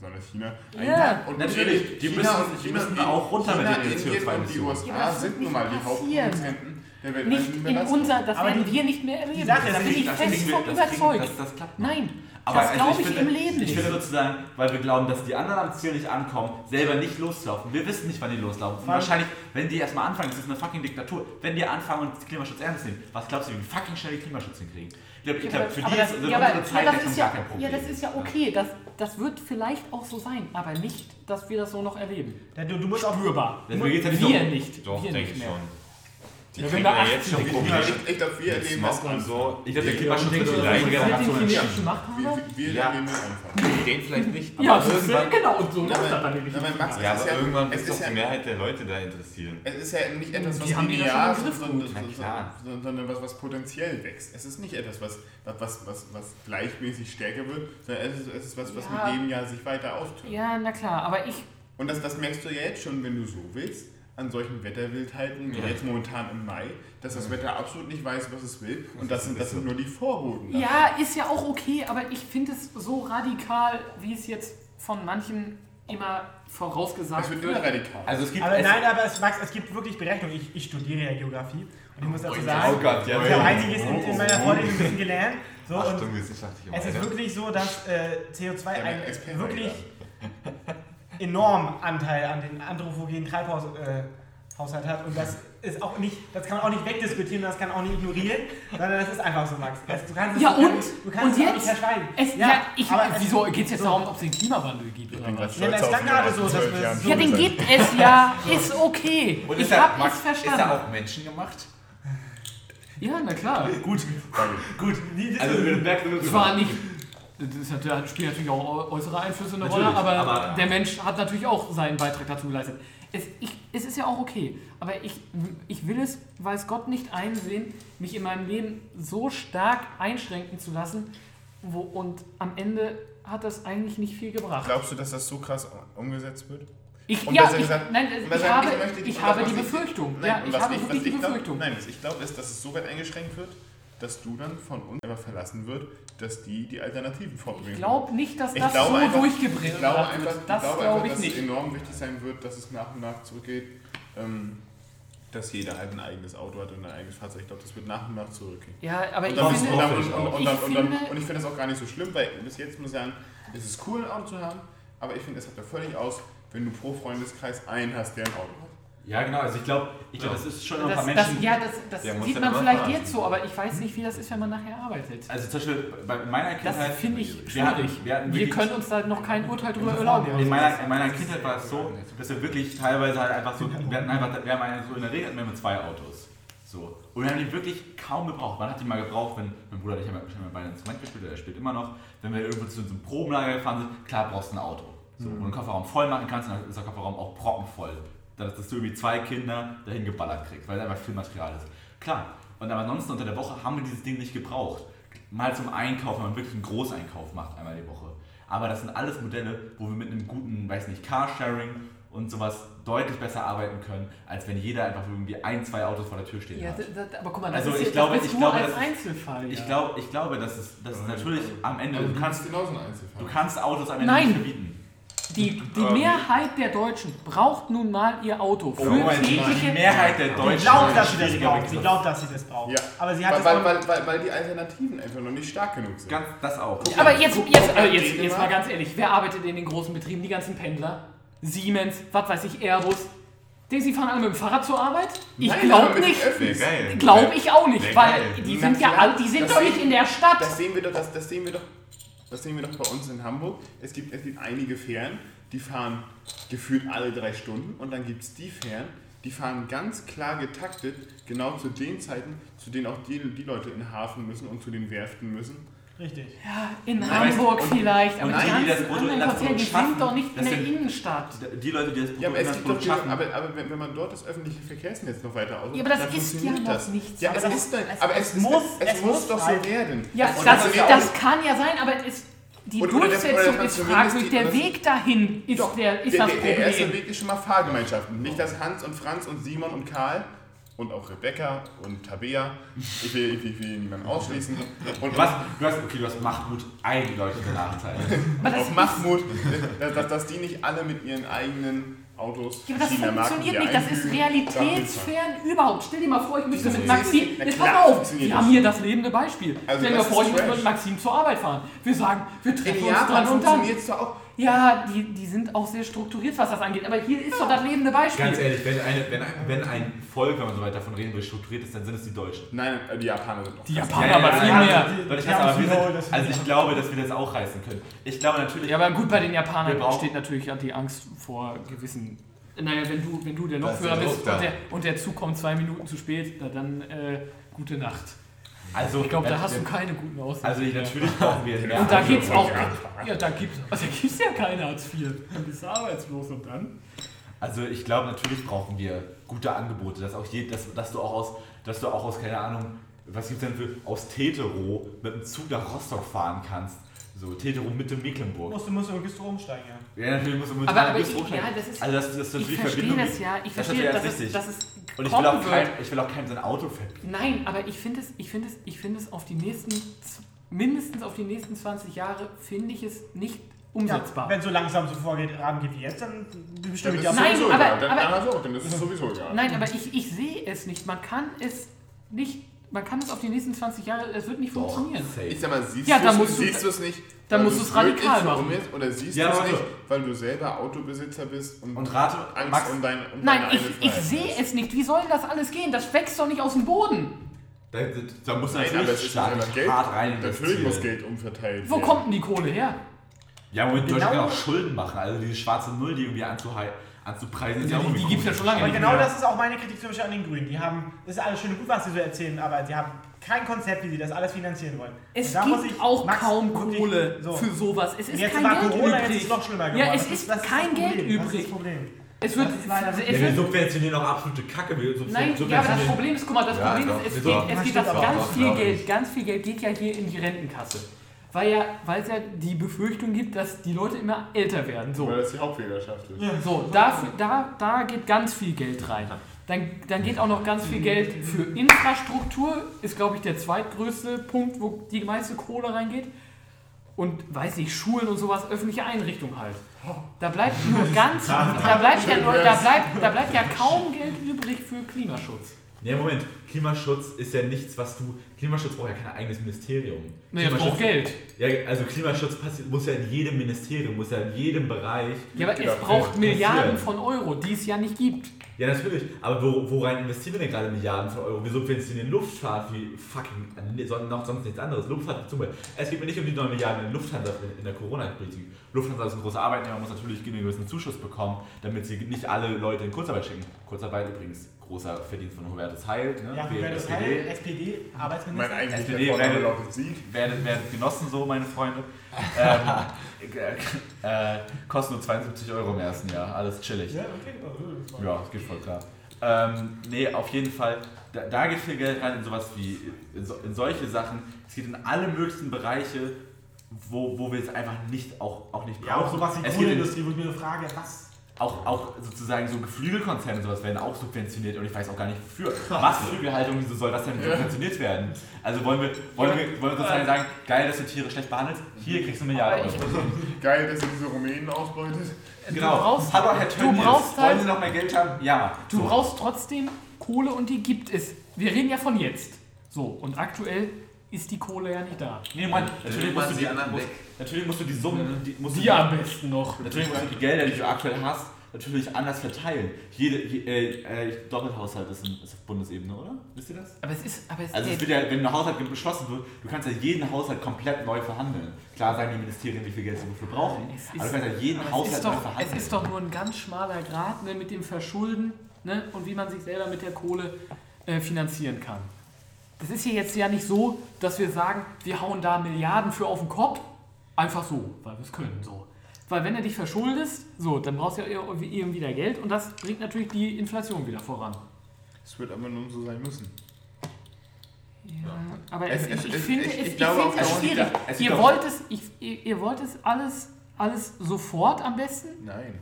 besonders China, Ja, und natürlich, die müssen- die müssen auch runter mit China, den Indien und die CO2-Emissionen. USA sind nun mal nicht die. Hauptproduzenten der Nicht in unser, das Aber werden die- wir nicht mehr erleben. Sache, da das bin ich Das fest von das kriegen- überzeugt. Das, das klappt noch. Nein, Aber das also glaube ich, finde, im Leben Ich nicht. finde sozusagen, weil wir glauben, dass die anderen am Ziel nicht ankommen, selber nicht loslaufen. Wir wissen nicht, wann die loslaufen. Und wahrscheinlich, wenn die erstmal anfangen, das ist eine fucking Diktatur, wenn die anfangen und Klimaschutz ernst nehmen, was glaubst du, wie die fucking schnell die Klimaschutz hinkriegen? Ich glaube, ich Ja, glaub, für die das, ist ja, unsere aber, ja, das Zeitrechnung ist ja, gar kein Problem. ja, das ist ja okay. Das, das wird vielleicht auch so sein, aber nicht, dass wir das so noch erleben. Ja, Du, du musst auch Spürbar. Ja nicht wir nicht. Doch, wir denke nicht ich mehr. schon. Die Ja, wenn 80 jetzt schon. Probleme. Ich, ich glaube, wir erleben das und so. Ich glaube, der Wir- Klimaschutz wird die Mit Generation. Machthabern? Wir, wir Ja. erleben das einfach. Den vielleicht nicht, aber Ja, das ist, irgendwann. genau. Und so läuft das aber- dann nämlich. aber Max, Ja, Es aber ist ja- irgendwann es wird ist doch ja- die Mehrheit der Leute da interessieren. Es ist ja nicht etwas, was linear sondern. Na was, was potenziell wächst. Es ist nicht etwas, was, was, was, was gleichmäßig stärker wird, sondern es ist, es ist was, was Ja. mit jedem Jahr sich weiter auftut. Ja, na klar, aber ich. Und das, das merkst du ja jetzt schon, wenn du so willst, an solchen Wetterwildheiten, wie Ja. jetzt momentan im Mai, dass das Wetter absolut nicht weiß, was es will. Und das sind, das sind nur die Vorboten. Ja, ist ja auch okay, aber ich finde es so radikal, wie es jetzt von manchen immer vorausgesagt Das wird immer radikal. Also es gibt Aber es, nein, aber es, Max, es gibt wirklich Berechnungen. Ich, ich studiere ja Geografie und ich muss dazu Oh sagen, Gott, ja. ich habe einiges in, in meiner Vorlesung ein bisschen gelernt. So, und Achtung, wissenschaftliche es ist wirklich so, dass äh, CO2 Ja, Experte, wirklich enormen Anteil an den anthropogenen Treibhaushaushalt äh, hat und das ist auch nicht, das kann man auch nicht wegdiskutieren, das kann man auch nicht ignorieren, sondern das ist einfach so, Max. Das, du kannst es, Ja, und? du kannst Und es jetzt? nicht verschweigen. Es, ja, ich, aber es- wieso geht es jetzt so. darum, ob es den Klimawandel gibt Ich oder bin was? Ja, das klang gerade so, dass wir so Ja, den gibt es ja, [laughs] ist okay. und ich habe es Max, ist verstanden. er auch menschengemacht? Ja, na klar. Gut, gut. Das- Also wir merken Es war nicht. Das ist natürlich, da spielen natürlich auch äußere Einflüsse eine Rolle, Natürlich, aber, aber- der Mensch hat natürlich auch seinen Beitrag dazu geleistet. Es, ich, es ist ja auch okay, aber ich, ich will es, weiß Gott nicht einsehen, mich in meinem Leben so stark einschränken zu lassen wo, und am Ende hat das eigentlich nicht viel gebracht. Glaubst du, dass das so krass umgesetzt wird? Ich, Und ja, ich, gesagt- nein, ich habe, möchte- ich und habe die ich- Befürchtung. Nein, ja, und ich habe ich, wirklich die ich glaub, Befürchtung. Nein, was ich glaube, ist, dass es so weit eingeschränkt wird, dass du dann von uns einfach verlassen wird, dass die die Alternativen vorbringen. Ich glaube nicht, dass das so einfach- durchgebracht Ich glaube wird. einfach, Das ich glaube glaube einfach ich dass nicht. es enorm wichtig sein wird, dass es nach und nach zurückgeht, ähm, dass jeder halt ein eigenes Auto hat und ein eigenes Fahrzeug. Ich glaube, das wird nach und nach zurückgehen. Ja, aber Und, ich finde- und ich finde das auch gar nicht so schlimm, weil bis jetzt muss ich sagen, es ist cool, ein Auto zu haben, aber ich finde, es hat ja völlig aus, wenn du pro Freundeskreis einen hast, der ein Auto hat. Ja, genau, also ich glaube, ich glaub, das ist schon noch ein Das, paar das, Menschen. ja, das, das sieht ja man vielleicht fahren. jetzt so, aber ich weiß nicht, wie das ist, wenn man nachher arbeitet. also zum Beispiel bei meiner Das Kindheit. finde ich wir hatten, schwierig. wir, hatten Wir können uns da noch kein Urteil drüber erlauben. In meiner, in meiner Kindheit war es so, dass wir wirklich teilweise halt einfach so, wir hatten einfach, wir haben eine, so in der Regel hatten wir immer zwei Autos. So. Und wir haben die wirklich kaum gebraucht. Man hat die mal gebraucht, wenn mein Bruder und ich haben ja schon mal bei einem Instrument gespielt, oder er spielt immer noch. Wenn wir irgendwo zu so einem Probenlager gefahren sind, klar brauchst du ein Auto. So, Wo du den Kofferraum voll machen kannst, und dann ist der Kofferraum auch proppenvoll. Dass, dass du irgendwie zwei Kinder dahin geballert kriegst, weil da einfach viel Material ist. Klar. Und aber ansonsten unter der Woche haben wir dieses Ding nicht gebraucht. Mal zum Einkauf, wenn man wirklich einen Großeinkauf macht, einmal die Woche. Aber das sind alles Modelle, wo wir mit einem guten, weiß nicht, Carsharing und sowas deutlich besser arbeiten können, als wenn jeder einfach irgendwie ein, zwei Autos vor der Tür stehen Ja, hat. d- d- aber guck mal, das Also ist ich glaube- das ich du glaube, als das- Einzelfall. Ich, ja. glaub, ich glaube, dass es, dass es natürlich am Ende, Also du kannst, genauso ein Einzelfall. du kannst Autos am Ende Nein. nicht verbieten. Die, die Ähm. Mehrheit der Deutschen braucht nun mal ihr Auto für Moment, die tägliche... Mehrheit der Sie Deutschen. glaubt, dass sie das braucht. Sie glaubt, dass sie das braucht. Ja. Aber sie hat weil, es weil, weil, weil, weil die Alternativen einfach noch nicht stark genug sind. Ganz, das auch. Aber jetzt, jetzt, also jetzt, jetzt mal ganz ehrlich, wer arbeitet in den großen Betrieben? Die ganzen Pendler? Siemens, was weiß ich, Airbus. Sie, fahren alle mit dem Fahrrad zur Arbeit? Ich glaube nicht. Glaube ich auch nicht, weil geil. die Na sind ja alle, die sind doch nicht in der Stadt. Das sehen wir doch, das, das sehen wir doch, das sehen wir doch bei uns in Hamburg. Es gibt, es gibt einige Fähren, die fahren gefühlt alle drei Stunden und dann gibt es die Fähren, die fahren ganz klar getaktet, genau zu den Zeiten, zu denen auch die, die Leute in den Hafen müssen und zu den Werften müssen. Richtig. Ja, in Weißt Hamburg und- vielleicht, aber und die das ganzen anderen Bruttoinlandsprodukt Konzerne, die sind doch nicht in das der Innenstadt. Die Leute, die das Ja, aber, es gibt doch Bruttoinlandsprodukt schaffen, aber, aber wenn, wenn man dort das öffentliche Verkehrsnetz noch weiter ausbaut, Ja, aber das dann ist ja funktioniert noch das. nicht Ja, so. es Aber ist, das- es- aber es es, es, muss- es, es es muss muss doch halt- so werden. Ja, Und das, das auch- kann ja sein, aber es, die Oder- oder das- oder Durchsetzung das ist die- Der das- Weg dahin ist, Doch, der, ist der, das der, der erste Problem. Weg ist schon mal Fahrgemeinschaften. Nicht, dass Hans und Franz und Simon und Karl und auch Rebecca und Tabea, ich will, ich will, ich will niemanden ausschließen, und was, du hast, okay, du hast Mahmoud. Aber das auch Mahmoud, dass, dass, dass die nicht alle mit ihren eigenen Autos Ja, aber das Marken funktioniert hier nicht, das ist realitätsfern überhaupt. Stell dir mal vor, ich müsste mit Maxim, jetzt pass auf, funktioniert wir haben hier das lebende Beispiel. Also Stell dir mal vor, ich Trash. mit Maxim zur Arbeit fahren. Wir sagen, wir treffen In uns dann und dann. funktioniert es doch auch. Ja, die, die sind auch sehr strukturiert, was das angeht. Aber hier ist doch das lebende Beispiel. Ganz ehrlich, wenn, eine, wenn, ein, wenn ein Volk, wenn man so weit davon reden will, strukturiert ist, dann sind es die Deutschen. Nein, äh, die Japaner sind noch. Die. Japaner aber viel ja, mehr. die- Die aber sind, das also ich glaube, dass wir das auch reißen können. Ich glaube natürlich, Ja, aber gut, bei den Japanern besteht natürlich ja die Angst vor gewissen. Naja, wenn du, wenn du der Lokführer bist und der, und der Zug kommt zwei Minuten zu spät, na dann äh, gute Nacht. Also Ich glaube, da hast du keine guten Aussichten. Also ich, natürlich brauchen wir [laughs] mehr. Und da Angebote. gibt's auch. Ja, da gibt's, also [laughs] da gibt's ja keine Hartz IV. Dann bist du arbeitslos und dann. Also ich glaube, natürlich brauchen wir gute Angebote, dass auch je, dass, dass du auch aus, dass du auch aus, keine Ahnung, was gibt's denn für, aus Tetero mit dem Zug nach Rostock fahren kannst. So, Tetero Mitte Mecklenburg. Musst du musst du irgendwo umsteigen, ja. Ja, natürlich musst du aber Bus ich, hochsteigen. ja, das ist. Also das, das ist Ich natürlich verstehe Verbindung. das ja. Ich Das ist verstehe, ja dass es, wichtig. dass es Und ich will, auch kein, ich will auch keinem sein Auto verbieten. Nein, aber ich finde es, ich finde es, ich finde es auf die nächsten, mindestens auf die nächsten 20 Jahre, finde ich es nicht umsetzbar. Ja, wenn so langsam so vorgeht, rangeht wie jetzt, dann Dann bestimme ist ich es auch. Nein, sowieso aber- egal. Dann, aber- aber, so, dann ist es sowieso egal. Nein, aber ich, ich sehe es nicht. Man kann es nicht, man kann es auf die nächsten 20 Jahre, es wird nicht funktionieren. Ich sag mal, siehst Ja, du dann es musst du- siehst du es nicht, dann musst du es radikal machen. Oder siehst Ja, du es nicht, weil du selber Autobesitzer bist und, Und rate, Angst Max, um dein um Nein, deine ich, ich sehe es nicht. Wie soll das alles gehen? Das wächst doch nicht aus dem Boden. da, da muss Nein, aber es ist einfach Geld. hart rein Natürlich muss. Geld umverteilt Wo werden. kommt denn die Kohle her? Ja, Moment, Genau- Deutschland kann auch Schulden machen. Also diese schwarze Null, die irgendwie anzuhei- anzupreisen, ist ja Die, die gibt es ja schon lange Aber genau mehr. das ist auch meine Kritik zum Beispiel an den Grünen. Die haben, das ist alles schön und gut, was sie so erzählen, aber sie haben kein Konzept, wie sie das alles finanzieren wollen. Es gibt ich auch Max kaum Kohle so. für sowas. Es ist jetzt kein war Geld Corona, jetzt übrig. ist es noch schlimmer geworden. Ja, es Das ist das kein das Geld Problem. Das ist übrig. das Problem. Es wird, Das ist leider es so. Ja, wir wird subventionieren auch absolute Kacke. Wir Nein, ja, aber das subventionieren- Problem ist, guck mal, das Ja, Problem ist, es geht, es geht das auch, ganz viel Geld, ganz viel Geld geht ja hier in die Rentenkasse. Weil ja, weil es ja die Befürchtung gibt, dass die Leute immer älter werden. So, Weil das die Hauptwählerschaft ist. so dafür, da, da geht ganz viel Geld rein. Dann, dann geht auch noch ganz viel Geld für Infrastruktur, ist glaube ich der zweitgrößte Punkt, wo die meiste Kohle reingeht. Und weiß nicht, Schulen und sowas, öffentliche Einrichtungen halt. Da bleibt nur [laughs] ganz, da bleibt ja, nur, da bleibt, da bleibt ja kaum Geld übrig für Klimaschutz. Ja, Moment. Klimaschutz ist ja nichts, was du. Klimaschutz braucht ja kein eigenes Ministerium. Nee, das Klimaschutz- braucht Geld. Ja, also Klimaschutz passiert, muss ja in jedem Ministerium, muss ja in jedem Bereich. Ja, aber Genau, es braucht passieren. Milliarden von Euro, die es ja nicht gibt. Ja, natürlich. Aber wo, worein investieren wir denn gerade Milliarden von Euro? Wir subventionieren Luftfahrt wie fucking nee, son- noch sonst nichts anderes. Luftfahrt zum Beispiel. Es geht mir nicht um die 9 Milliarden in Lufthansa in, der Corona-Politik. Lufthansa ist ein großer Arbeitnehmer, muss natürlich einen gewissen Zuschuss bekommen, damit sie nicht alle Leute in Kurzarbeit schicken. Kurzarbeit übrigens großer Verdienst von Hubertus Heil. Ne? Ja, Hubertus SPD. Heil, SPD, Mein eigentlicher SPD Sieg. Werden, werden genossen so, meine Freunde. [laughs] ähm, äh, äh, kosten nur 72 Euro im ersten Jahr. Alles chillig. Ja, okay. Ja, das geht voll klar. Ähm, nee, auf jeden Fall, da, da geht viel Geld rein in sowas wie, in, so, in solche Sachen. Es geht in alle möglichen Bereiche, wo, wo wir es einfach nicht, auch, auch nicht Ja, auch sowas wie es geht in, Kohleindustrie, wo ich mir nur frage, was? Auch, auch sozusagen so Geflügelkonzerne und sowas werden auch subventioniert und ich weiß auch gar nicht wofür. Was Flügelhaltung, wieso soll das denn subventioniert werden? Also wollen wir, wollen wir, wollen wir sozusagen sagen, geil, dass du Tiere schlecht behandelst, hier kriegst du eine Milliarde Euro. Geil, dass ihr diese Rumänen ausbeutet. Genau. Du brauchst, Hallo Herr du Tönnies, brauchst halt- wollen Sie noch mehr Geld haben? Ja. du So. brauchst trotzdem Kohle und die gibt es. Wir reden ja von jetzt. So, und aktuell ist die Kohle ja nicht da. Nee, Mann, natürlich musst, man du die anderen musst, weg. natürlich musst du die Summen, die, musst du Die am besten noch. natürlich musst du die Gelder, die du aktuell hast, natürlich anders verteilen. Jede, je, äh, äh, Doppelhaushalt ist, in, ist auf Bundesebene, oder? Wisst ihr das? Aber es ist, aber es Also es wird ja, wenn ein Haushalt beschlossen wird, du kannst ja jeden Haushalt komplett neu verhandeln. Klar sagen die Ministerien, wie viel Geld sie wofür brauchen, Es aber du ist- kannst ja jeden Haushalt ist, neu doch, es verhandeln. ist doch nur ein ganz schmaler Grad ne, mit dem Verschulden ne, und wie man sich selber mit der Kohle äh, finanzieren kann. Das ist hier jetzt ja nicht so, dass wir sagen, wir hauen da Milliarden für auf den Kopf. Einfach so, weil wir es können. So. Weil wenn du dich verschuldest, so, dann brauchst du ja irgendwie wieder Geld und das bringt natürlich die Inflation wieder voran. Es wird aber nun so sein müssen. Ja, aber Es- es, ich, es- finde ich- es, ich ich glaube finde es schwierig. Ihr wollt es, ich, ihr, wollt es alles, alles sofort am besten? Nein,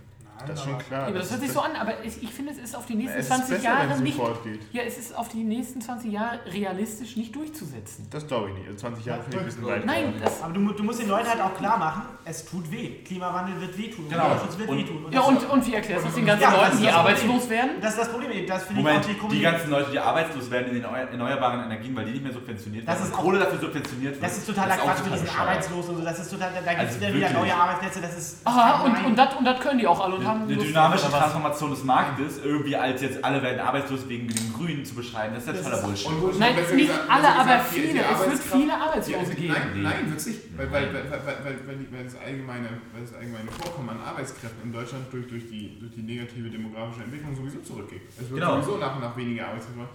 das ist schon klar. Ja, aber das hört sich so an, aber ich, ich finde, es ist auf die nächsten es ist 20 besser, Jahre nicht. geht. Ja, es ist auf die nächsten 20 Jahre realistisch nicht durchzusetzen. Das glaube ich nicht. Also 20 Jahre finde ich ein bisschen weit. Nein, das, Aber du, du musst den Leuten halt auch klar machen, es tut weh. Klimawandel wird wehtun. Genau. Klimaschutz wird Und- wehtun. ja, und, und wie erklärst du das den ganzen Ja, das Leuten, ist die das arbeitslos werden? das ist das Problem. Das finde ich Moment, auch die die ganzen Leute, die arbeitslos werden in den erneu- erneuerbaren Energien, weil die nicht mehr subventioniert Das werden, ist und auch- Kohle dafür subventioniert wird. Das ist totaler Quatsch mit diesen. Arbeitslosen und so. Das ist total, da gibt es Also wieder, neue Arbeitsplätze. Das ist. Aha, und, und das und das können die auch alle und haben Eine dynamische? Transformation des Marktes, irgendwie als jetzt alle werden arbeitslos wegen den Grünen zu beschreiben, das ist ja totaler Bullshit. Und wo- Nein, nicht gesagt- alle, aber gesagt, die- die viele. Es wird viele Arbeitslose geben. Nein, nein, wird es nicht. Weil, weil, weil, weil, weil, weil, das allgemeine, weil das allgemeine Vorkommen an Arbeitskräften in Deutschland durch, durch, die, durch die negative demografische Entwicklung sowieso zurückgeht. Es wird Genau. sowieso nach und nach weniger Arbeitskräfte.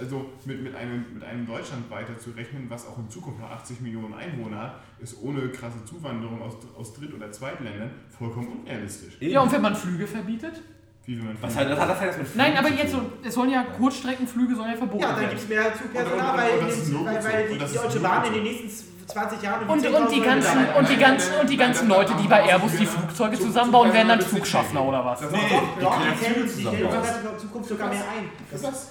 Also mit, mit, einem, mit einem Deutschland weiter zu rechnen, was auch in Zukunft noch 80 Millionen Einwohner hat, ist ohne krasse Zuwanderung aus, aus Dritt- oder Zweitländern vollkommen unrealistisch. Ja, und wenn man Flüge verbietet? Wie will man Was hat das, hat das mit Nein, aber jetzt so, es sollen ja Kurzstreckenflüge sollen ja verboten Ja, dann werden. gibt es mehr Zugpersonal, weil, weil, weil die die Deutsche Bahn in den nächsten 20 Jahren Und, und, die 10.000 ganzen, Leute und, die nein, ganzen, nein, und die nein, ganzen nein, Leute, nein, die bei nein, Airbus die nein, Flugzeuge nein, zusammenbauen, werden dann nein, nein, Zugschaffner oder was? Nee, die bauen. in Zukunft sogar mehr ein.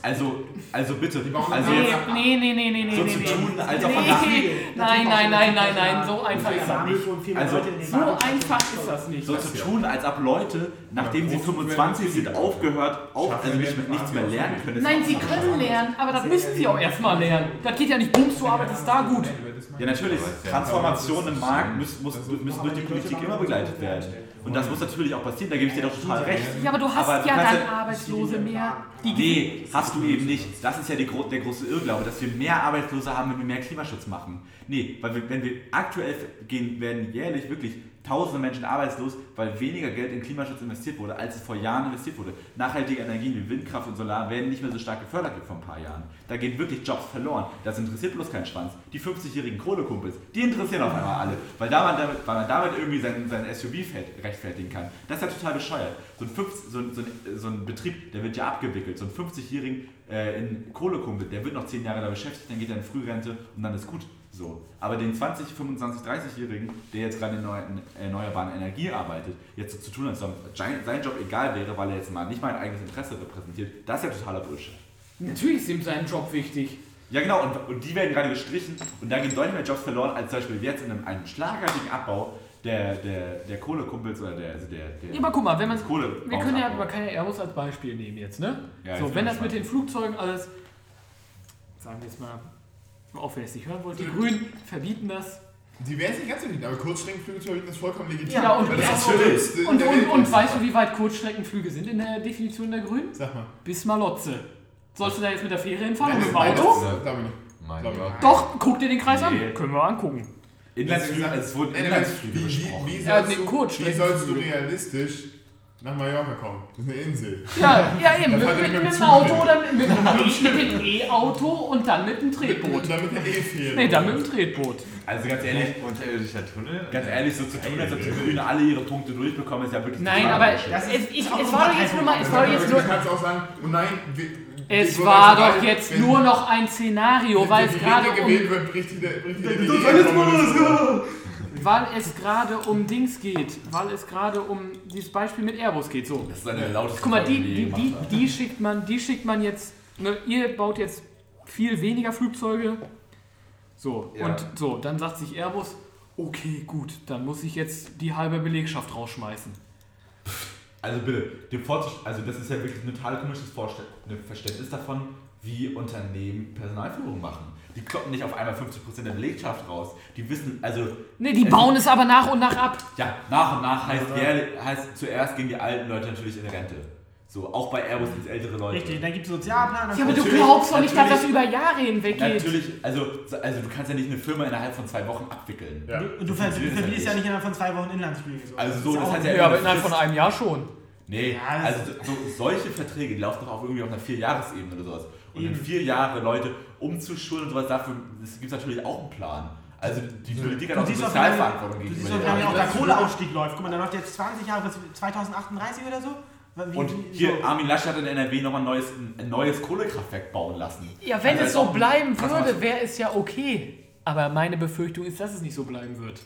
Also, also bitte, also Nee, jetzt nee, nee, nee, nee, nee, so nee, zu tun, als ob man Nee. Nein, nein, nein, nein, nein, so einfach ist das nicht. Also, So einfach ist das nicht. so zu tun, als ob Leute, nachdem sie 25 sind, aufgehört, auch, also nicht, nichts mehr lernen können. Nein, sie können lernen, aber das müssen sie auch erstmal lernen. Das geht ja nicht, bums, du arbeitest da gut. Ja, natürlich. Transformation im Markt muss, muss, müssen durch die Politik immer begleitet werden. Und das muss natürlich auch passieren, da gebe ich dir doch total recht. Ja, aber du hast Aber du ja dann ja- Arbeitslose mehr. Die Nee, hast du eben nicht. Das ist ja die, der große Irrglaube, dass wir mehr Arbeitslose haben, wenn wir mehr Klimaschutz machen. Nee, weil wir, wenn wir aktuell gehen, werden jährlich wirklich tausende Menschen arbeitslos, weil weniger Geld in Klimaschutz investiert wurde, als es vor Jahren investiert wurde. Nachhaltige Energien wie Windkraft und Solar werden nicht mehr so stark gefördert wie vor ein paar Jahren. Da gehen wirklich Jobs verloren. Das interessiert bloß keinen Schwanz. Die 50-jährigen Kohlekumpels, die interessieren auf einmal alle, weil, da man damit, weil man damit irgendwie sein, sein SUV rechtfertigen kann. Das ist ja total bescheuert. So ein, 50, so ein, so ein, so ein Betrieb, der wird ja abgewickelt. So ein 50-jährigen äh, Kohlekumpel, der wird noch 10 Jahre da beschäftigt, dann geht er in Frührente und dann ist gut. So. Aber den 20, 25, 30-Jährigen, der jetzt gerade in neu- in erneuerbaren Energie arbeitet, jetzt so zu tun, als ob sein Job egal wäre, weil er jetzt mal nicht mal ein eigenes Interesse repräsentiert, das ist ja totaler Bullshit. Natürlich ist ihm sein Job wichtig. Ja genau, und, und die werden gerade gestrichen und da gehen deutlich mehr Jobs verloren, als zum Beispiel jetzt in einem, einem schlagartigen Abbau der, der, der Kohlekumpels oder der, also der, der Ja, aber guck mal, wenn man Kohle Wir können ja, kann ja Airbus als Beispiel nehmen jetzt, ne? Ja, so, wenn das mit den Flugzeugen alles sagen wir jetzt mal, auch wenn ihr es nicht hören wollt, die Grünen verbieten das. Die werden es nicht ganz so aber Kurzstreckenflüge zu verbieten ist vollkommen legitim. Ja, und- und- ist Und, und, und weißt du, wie weit Kurzstreckenflüge sind in der Definition der Grünen? Sag mal. Bis Malotze. Sollst du da jetzt mit der Fähre hinfahren Nein, oder mit dem Auto? Mein Gott. Doch, guck dir den Kreis an. Nee. Können wir angucken. Inlandsflüge, Nein, es wurden Inlandsflüge wie, wie, besprochen. wie, Ja, sollst du, wie sollst du realistisch nach Mallorca kommen? Das ist eine Insel. Ja, ja eben. Dann Mit, mit, mit mit dem dem Auto hin. oder mit, mit, mit dem E-Auto und dann mit dem Tretboot. Damit eine E-Fähre. Nee, dann mit dem Tretboot. Also ganz ehrlich, Unterirdischer Tunnel? ganz ehrlich, so zu tun, als ob die Grünen alle ihre Punkte durchbekommen, ist ja wirklich Nein, aber ich, auch es war doch jetzt nur mal, es war doch jetzt Du nur, kannst auch sagen, oh nein, wir, es war doch jetzt wenn- nur noch ein Szenario, weil die es gerade um, gewählt wird, bricht die, bricht die, die, weil es gerade um Dings geht, weil es gerade um dieses Beispiel mit Airbus geht. So, Das ist eine lauteste guck mal, die, die, die, haben. die schickt man, die schickt man jetzt. Ne, ihr baut jetzt viel weniger Flugzeuge. So Ja. und so, dann sagt sich Airbus, okay, gut, dann muss ich jetzt die halbe Belegschaft rausschmeißen. Also bitte, dem also das ist ja wirklich ein total komisches Verständnis davon, wie Unternehmen Personalführung machen. Die kloppen nicht auf einmal 50% der Belegschaft raus. Die wissen, also Ne, die bauen es aber nach und nach ab. ja, nach und nach heißt, wer, heißt zuerst gehen die alten Leute natürlich in Rente. So, auch bei Airbus sind es ältere Leute. Richtig, dann gibt es Sozialplan. Ja, aber du glaubst doch nicht, dass das über Jahre hinweg geht. Natürlich, also, also du kannst ja nicht eine Firma innerhalb von zwei Wochen abwickeln. Ja. Du, und du ver- du funktioniert das verlierst ja ja nicht innerhalb von zwei Wochen Inlandsflüge. So. Also so, das auch- heißt ja- Ja, aber innerhalb von einem Jahr schon. Nee, Ja, das- also so, solche Verträge, die laufen doch auch irgendwie auf einer Vierjahresebene oder sowas. Und in Eben. vier Jahre Leute umzuschulen und sowas, dafür gibt es natürlich auch einen Plan. Also die Politik hat Du auch eine siehst Sozialverantwortung du gegenüber siehst doch, den wie auch der Kohleausstieg läuft. Guck mal, der läuft jetzt 20 Jahre bis 2038 oder so. Wie, Und hier, so. Armin Laschet hat in NRW noch ein neues, ein neues Kohlekraftwerk bauen lassen. Ja, wenn Also es so auch- bleiben würde, wäre es ja okay. Aber meine Befürchtung ist, dass es nicht so bleiben wird.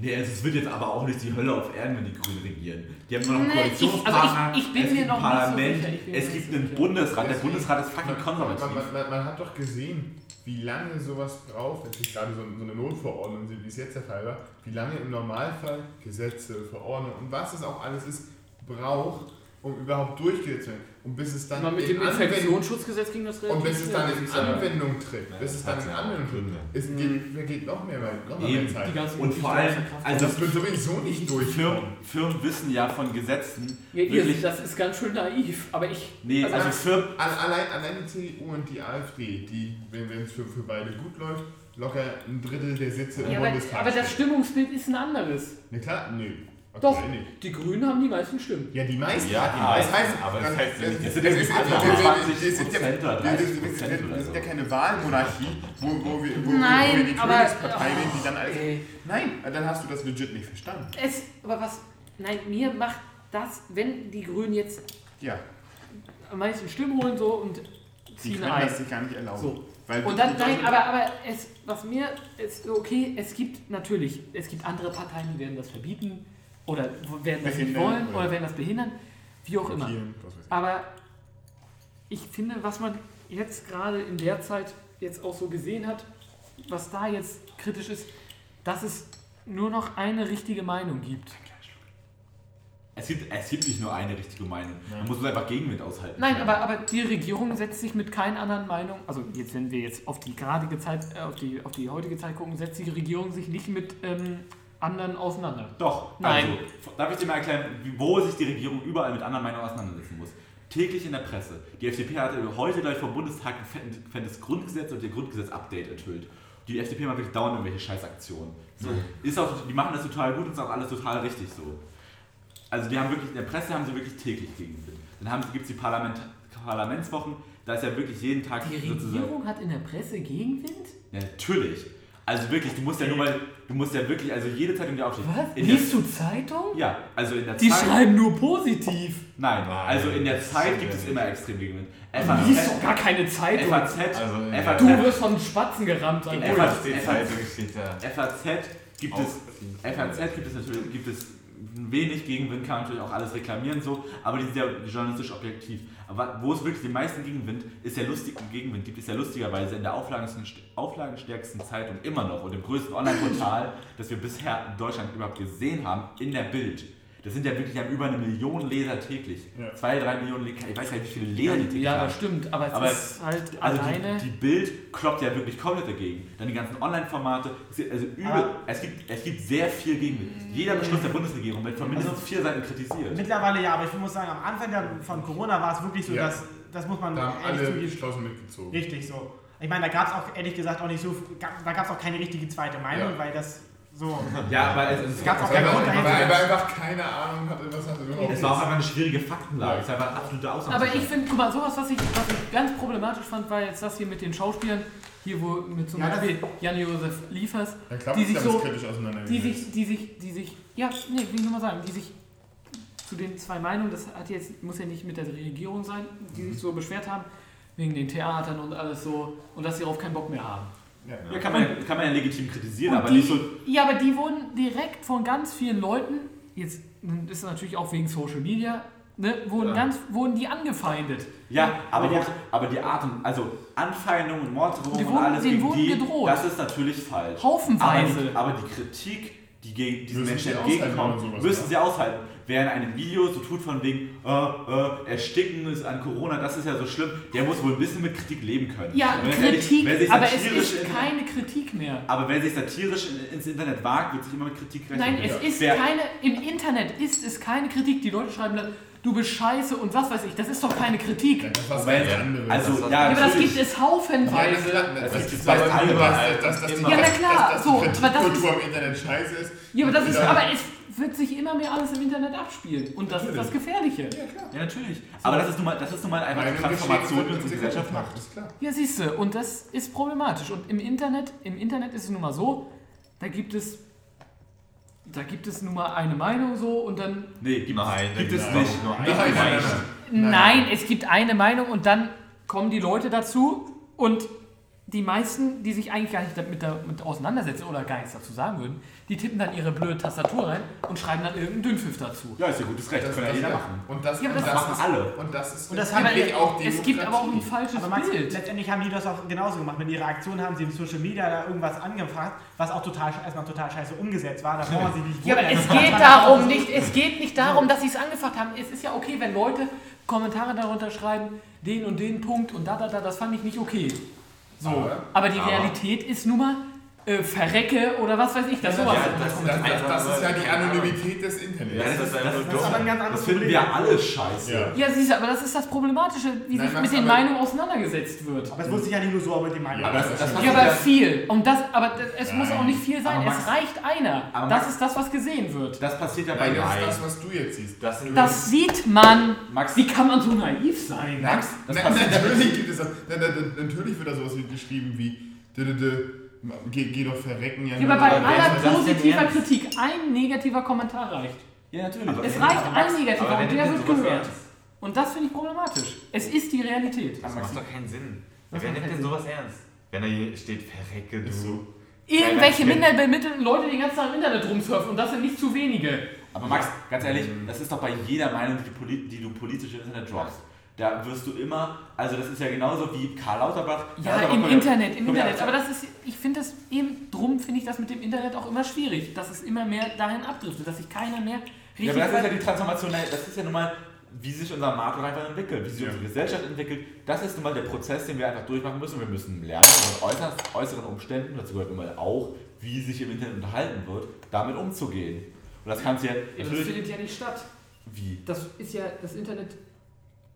Nee, also es wird jetzt aber auch nicht die Hölle auf Erden, wenn die Grünen regieren. Die haben nur noch einen Nee, ich- Koalitionspartner, also ich- ich bin es mir gibt noch ein nicht so Parlament, ich mir es gibt so einen. Bundesrat, der Bundesrat ist fucking Man, konservativ. man, man, man hat doch gesehen, wie lange sowas braucht, natürlich gerade so, so eine Notverordnung, wie es jetzt der Fall war, wie lange im Normalfall Gesetze, Verordnungen und was es auch alles ist, braucht, um überhaupt durchgesetzt zu werden. Und bis es dann Mal mit in dem Anwendung- Infektionsschutzgesetz ging das und bis es dann in schnell. Anwendung tritt, bis es dann in ja Anwendung tritt, es geht, vergeht noch mehr, noch mehr. Zeit. Die ganzen Und vor allem, also das wird sowieso nicht durchkommen. Firmen, Firmen wissen ja von Gesetzen ja, ihr, wirklich. das ist ganz schön naiv, aber ich. Nee, Also also Firmen. Alle- Allein, allein die CDU und die AfD, die, wenn wenn es für, für beide gut läuft, locker ein Drittel der Sitze im Ja, aber, Bundestag. aber das. Stimmungsbild ist ein anderes. Ne, klar, nö. Doch, die Grünen haben die meisten Stimmen. Ja, die meisten. Ja, die meisten, das heißt, aber das heißt das dass ist- wir das ist- alle wir- wir- 20 wir sind ja- Prozent oder wir- 30 wir- wir- Prozent wir- oder Wir sind ja so. keine Wahlmonarchie, wo, wo, wir, wo, Nein, wo wir die Königspartei wählen, die dann alles. Nein, dann hast du das legit nicht verstanden. Es, aber was. Nein, mir macht das, wenn die Grünen jetzt Ja, am meisten Stimmen holen so und die ziehen können ein. das sich gar nicht erlauben. So. Weil Und die- dann, die nein, aber, aber es, was mir ist okay, es gibt natürlich, es gibt andere Parteien, die werden das verbieten oder werden das nicht wollen oder- oder werden das behindern, wie auch immer. Aber ich finde, was man jetzt gerade in der Zeit jetzt auch so gesehen hat, was da jetzt kritisch ist, dass es nur noch eine richtige Meinung gibt. Es gibt, es gibt nicht nur eine richtige Meinung. Man muss nur einfach Gegenwind aushalten. Nein, aber, aber die Regierung setzt sich mit keinen anderen Meinungen, also jetzt, wenn wir jetzt auf die gradige Zeit, äh, auf, die, auf die heutige Zeit gucken, setzt die Regierung sich nicht mit ähm, anderen auseinander. Doch, Nein. Also, darf ich dir mal erklären, wo sich die Regierung überall mit anderen Meinungen auseinandersetzen muss? Täglich in der Presse. Die FDP hat heute gleich vom Bundestag ein fettes Grundgesetz und ihr Grundgesetz-Update enthüllt. Die FDP macht wirklich dauernd irgendwelche Scheißaktionen. So, ist auch, die machen das total gut und ist auch alles total richtig so. Also die haben wirklich, in der Presse haben sie wirklich täglich Gegenwind. Dann haben, gibt es die Parlament, Parlamentswochen, da ist ja wirklich jeden Tag Die. Regierung hat in der Presse Gegenwind? Ja, natürlich. Also wirklich, du musst ja nur mal, du musst ja wirklich, also jede Zeitung, die aufsteht. Was? In der, Liest du Zeitung? ja, also in der Die Zeit. schreiben nur positiv. Nein, Nein, also in der Zeit gibt es immer extrem Gegenwind. Du liest doch gar keine Zeitung. FAZ, Also, ja. FAZ, Du wirst von Spatzen gerammt. In FAZ Die steht da. FAZ gibt es, FAZ gibt es natürlich, gibt es wenig Gegenwind, kann man natürlich auch alles reklamieren so, aber die sind ja journalistisch objektiv. Aber wo es wirklich den meisten Gegenwind ist, der lustigen Gegenwind gibt es ja lustigerweise in der auflagenstärksten Zeitung immer noch und im größten Online-Portal, [laughs] das wir bisher in Deutschland überhaupt gesehen haben, in der Bild. Das sind ja wirklich, haben über eine Million Leser täglich. Ja. Zwei, drei Millionen Leser, ich weiß gar nicht, wie viele Leser die täglich Ja, haben. das stimmt, aber es Aber ist halt Also alleine. die, die Bild kloppt ja wirklich komplett dagegen. Dann die ganzen Online-Formate. es gibt- Also übel, Aber- es, gibt, es gibt sehr viel Gegenwind. Jeder Beschluss der Bundesregierung wird von mindestens vier Seiten kritisiert. Mittlerweile ja, aber ich muss sagen, am Anfang der, von Corona war es wirklich so, Ja. dass, das muss man Da haben ehrlich alle zugeben. geschlossen mitgezogen. Richtig so. Ich meine, da gab es auch ehrlich gesagt auch nicht so, da gab es auch keine richtige zweite Meinung, Ja. weil das so. Ja, aber es, es, gab's auch Weil keinen er Grund weil dahinter. er einfach keine Ahnung hatte, was hat er überhaupt. es war auch einfach eine schwierige Faktenlage. Es war einfach eine absolute Ausnahme. Aber ich finde, guck mal, sowas, was ich, was ich ganz problematisch fand, war jetzt das hier mit den Schauspielern. Hier, wo mit zum Ja, Beispiel Jan-Josef Liefers, klar, die sich so- kritisch die sich, die sich, die sich, ja, nee, will ich nur mal sagen, die sich zu den zwei Meinungen, das hat jetzt, muss ja nicht mit der Regierung sein, die sich so beschwert haben, wegen den Theatern und alles so, und dass sie darauf keinen Bock mehr haben. Ja. ja, kann, man, kann man ja legitim kritisieren, Und aber die, nicht so. Ja, aber die wurden direkt von ganz vielen Leuten, jetzt ist es natürlich auch wegen Social Media, ne, wurden, Ja. ganz, wurden die angefeindet. Ja, aber, Aber auch, aber die Art und also Anfeindungen und Morddrohungen Die und wurden- alles denen gegen wurden die, gedroht. das ist natürlich falsch. Aber Haufenweise. die, aber die Kritik, die gegen diesen Müssen Menschen sowas müssen sie aushalten. Wer in einem Video so tut von wegen, äh, äh, ersticken ist an Corona, das ist ja so schlimm, der muss wohl ein bisschen mit Kritik leben können. Ja, ehrlich, Kritik, wer sich aber es ist in- keine Kritik mehr. Aber wer sich satirisch in, ins Internet wagt, wird sich immer mit Kritik rechnen. Nein, es ist Wer- keine, im Internet ist es keine Kritik. Die Leute schreiben dann, du bist scheiße und was weiß ich, das ist doch keine Kritik. Ja, das Moment, ganz anderes. also, Das ja, Ja, aber das gibt es Ja, haufenweise. klar, Das das ist ist bei was allen anderes, halt dass, dass. Ja, na dass, klar, dass so, die aber das ist- Kritikkultur im Internet scheiße ist. Ja, aber, das ist, Ja. aber es wird sich immer mehr alles im Internet abspielen. Und das ist das Gefährliche. Ja, klar. Ja, natürlich. Aber das ist nun mal, das ist nun mal einfach eine Transformation, die unsere Gesellschaft macht. ist klar. Ja, siehst du, und das ist problematisch. Und im Internet, im Internet ist es nun mal so, da gibt es, da gibt es nun mal eine Meinung so und dann, Nee, gibt, Nein, gibt da es nicht. nein, nein. nein, es gibt eine Meinung und dann kommen die Leute dazu und die meisten, die sich eigentlich gar nicht damit, damit auseinandersetzen oder gar nichts dazu sagen würden, die tippen dann ihre blöde Tastatur rein und schreiben dann irgendeinen Dünnpfiff dazu. Ja, ist ja gutes Recht, das kann ja jeder machen. Und das, Ja, und das das, machen ist, alle. Und das ist Und das haben- auch Es gibt aber auch ein falsches Aber Max, Bild. letztendlich haben die das auch genauso gemacht. Mit ihrer Aktion haben sie im Social Media da irgendwas angefasst, was auch total, erstmal total scheiße umgesetzt war. Da braucht man sich nicht Ja, aber es geht [laughs] darum nicht, es geht nicht darum, dass sie es angefangen haben. Es ist ja okay, wenn Leute Kommentare darunter schreiben, den und den Punkt und da, da, da, das fand ich nicht okay. So. Aber- Aber die Realität ist nun mal äh, verrecke oder was weiß ich, das sowas. Ja, Das, das, das, das ist ja die Anonymität des Internets. Ja, das ist Das aber ein ganz Das anderes finden Problem. wir alle scheiße. Ja. ja, siehst du, aber das ist das Problematische, wie Nein, sich mit den Meinungen auseinandergesetzt wird. Aber es muss sich ja nicht nur so aber mit dem Meinung. Ja, Aber das, das das ist hat Ja, aber viel. Und das, aber das, es muss auch nicht viel sein. Max- es reicht einer. aber Das ist das, was gesehen wird. das passiert ja bei Nein, das ist das, was du jetzt siehst. Das Das sieht man. Max, Wie kann man so naiv sein? Max, das Na, passiert natürlich gibt es das. Natürlich wird da sowas geschrieben wie geh, geh doch verrecken. Ja, aber bei aller das positiver? Kritik ein negativer Kommentar reicht. Ja, natürlich. Aber Es reicht ein Max- negativer und der wird gehört. ernst- Und das finde ich problematisch. Es ist die Realität. Das macht doch keinen Sinn. Was Wer nimmt denn sowas ernst? Wenn da hier steht, verrecke du. so. Irgendwelche minderbemittelten Leute, die den ganzen Tag im Internet rumsurfen und das sind nicht zu wenige. Aber Max, ganz ehrlich, das ist doch bei jeder Meinung, die du, poli- die du politisch im Internet droppst. Da wirst du immer, also das ist ja genauso wie Karl Lauterbach. Ja, Lauterbach im Internet, im ja- Internet. Aber das ist, ich finde das eben, drum finde ich das mit dem Internet auch immer schwierig, dass es immer mehr dahin abdriftet, dass sich keiner mehr richtig... Ja, aber das ist ja die Transformation, das ist ja nun mal, wie sich unser Markt einfach entwickelt, wie sich Ja. unsere Gesellschaft entwickelt. Das ist nun mal der Prozess, den wir einfach durchmachen müssen. Wir müssen lernen, mit äußerst, äußeren Umständen, dazu gehört nun mal auch, wie sich im Internet unterhalten wird, damit umzugehen. Und das kannst du ja Ja, das findet ja nicht statt. Wie? Das ist ja, das Internet,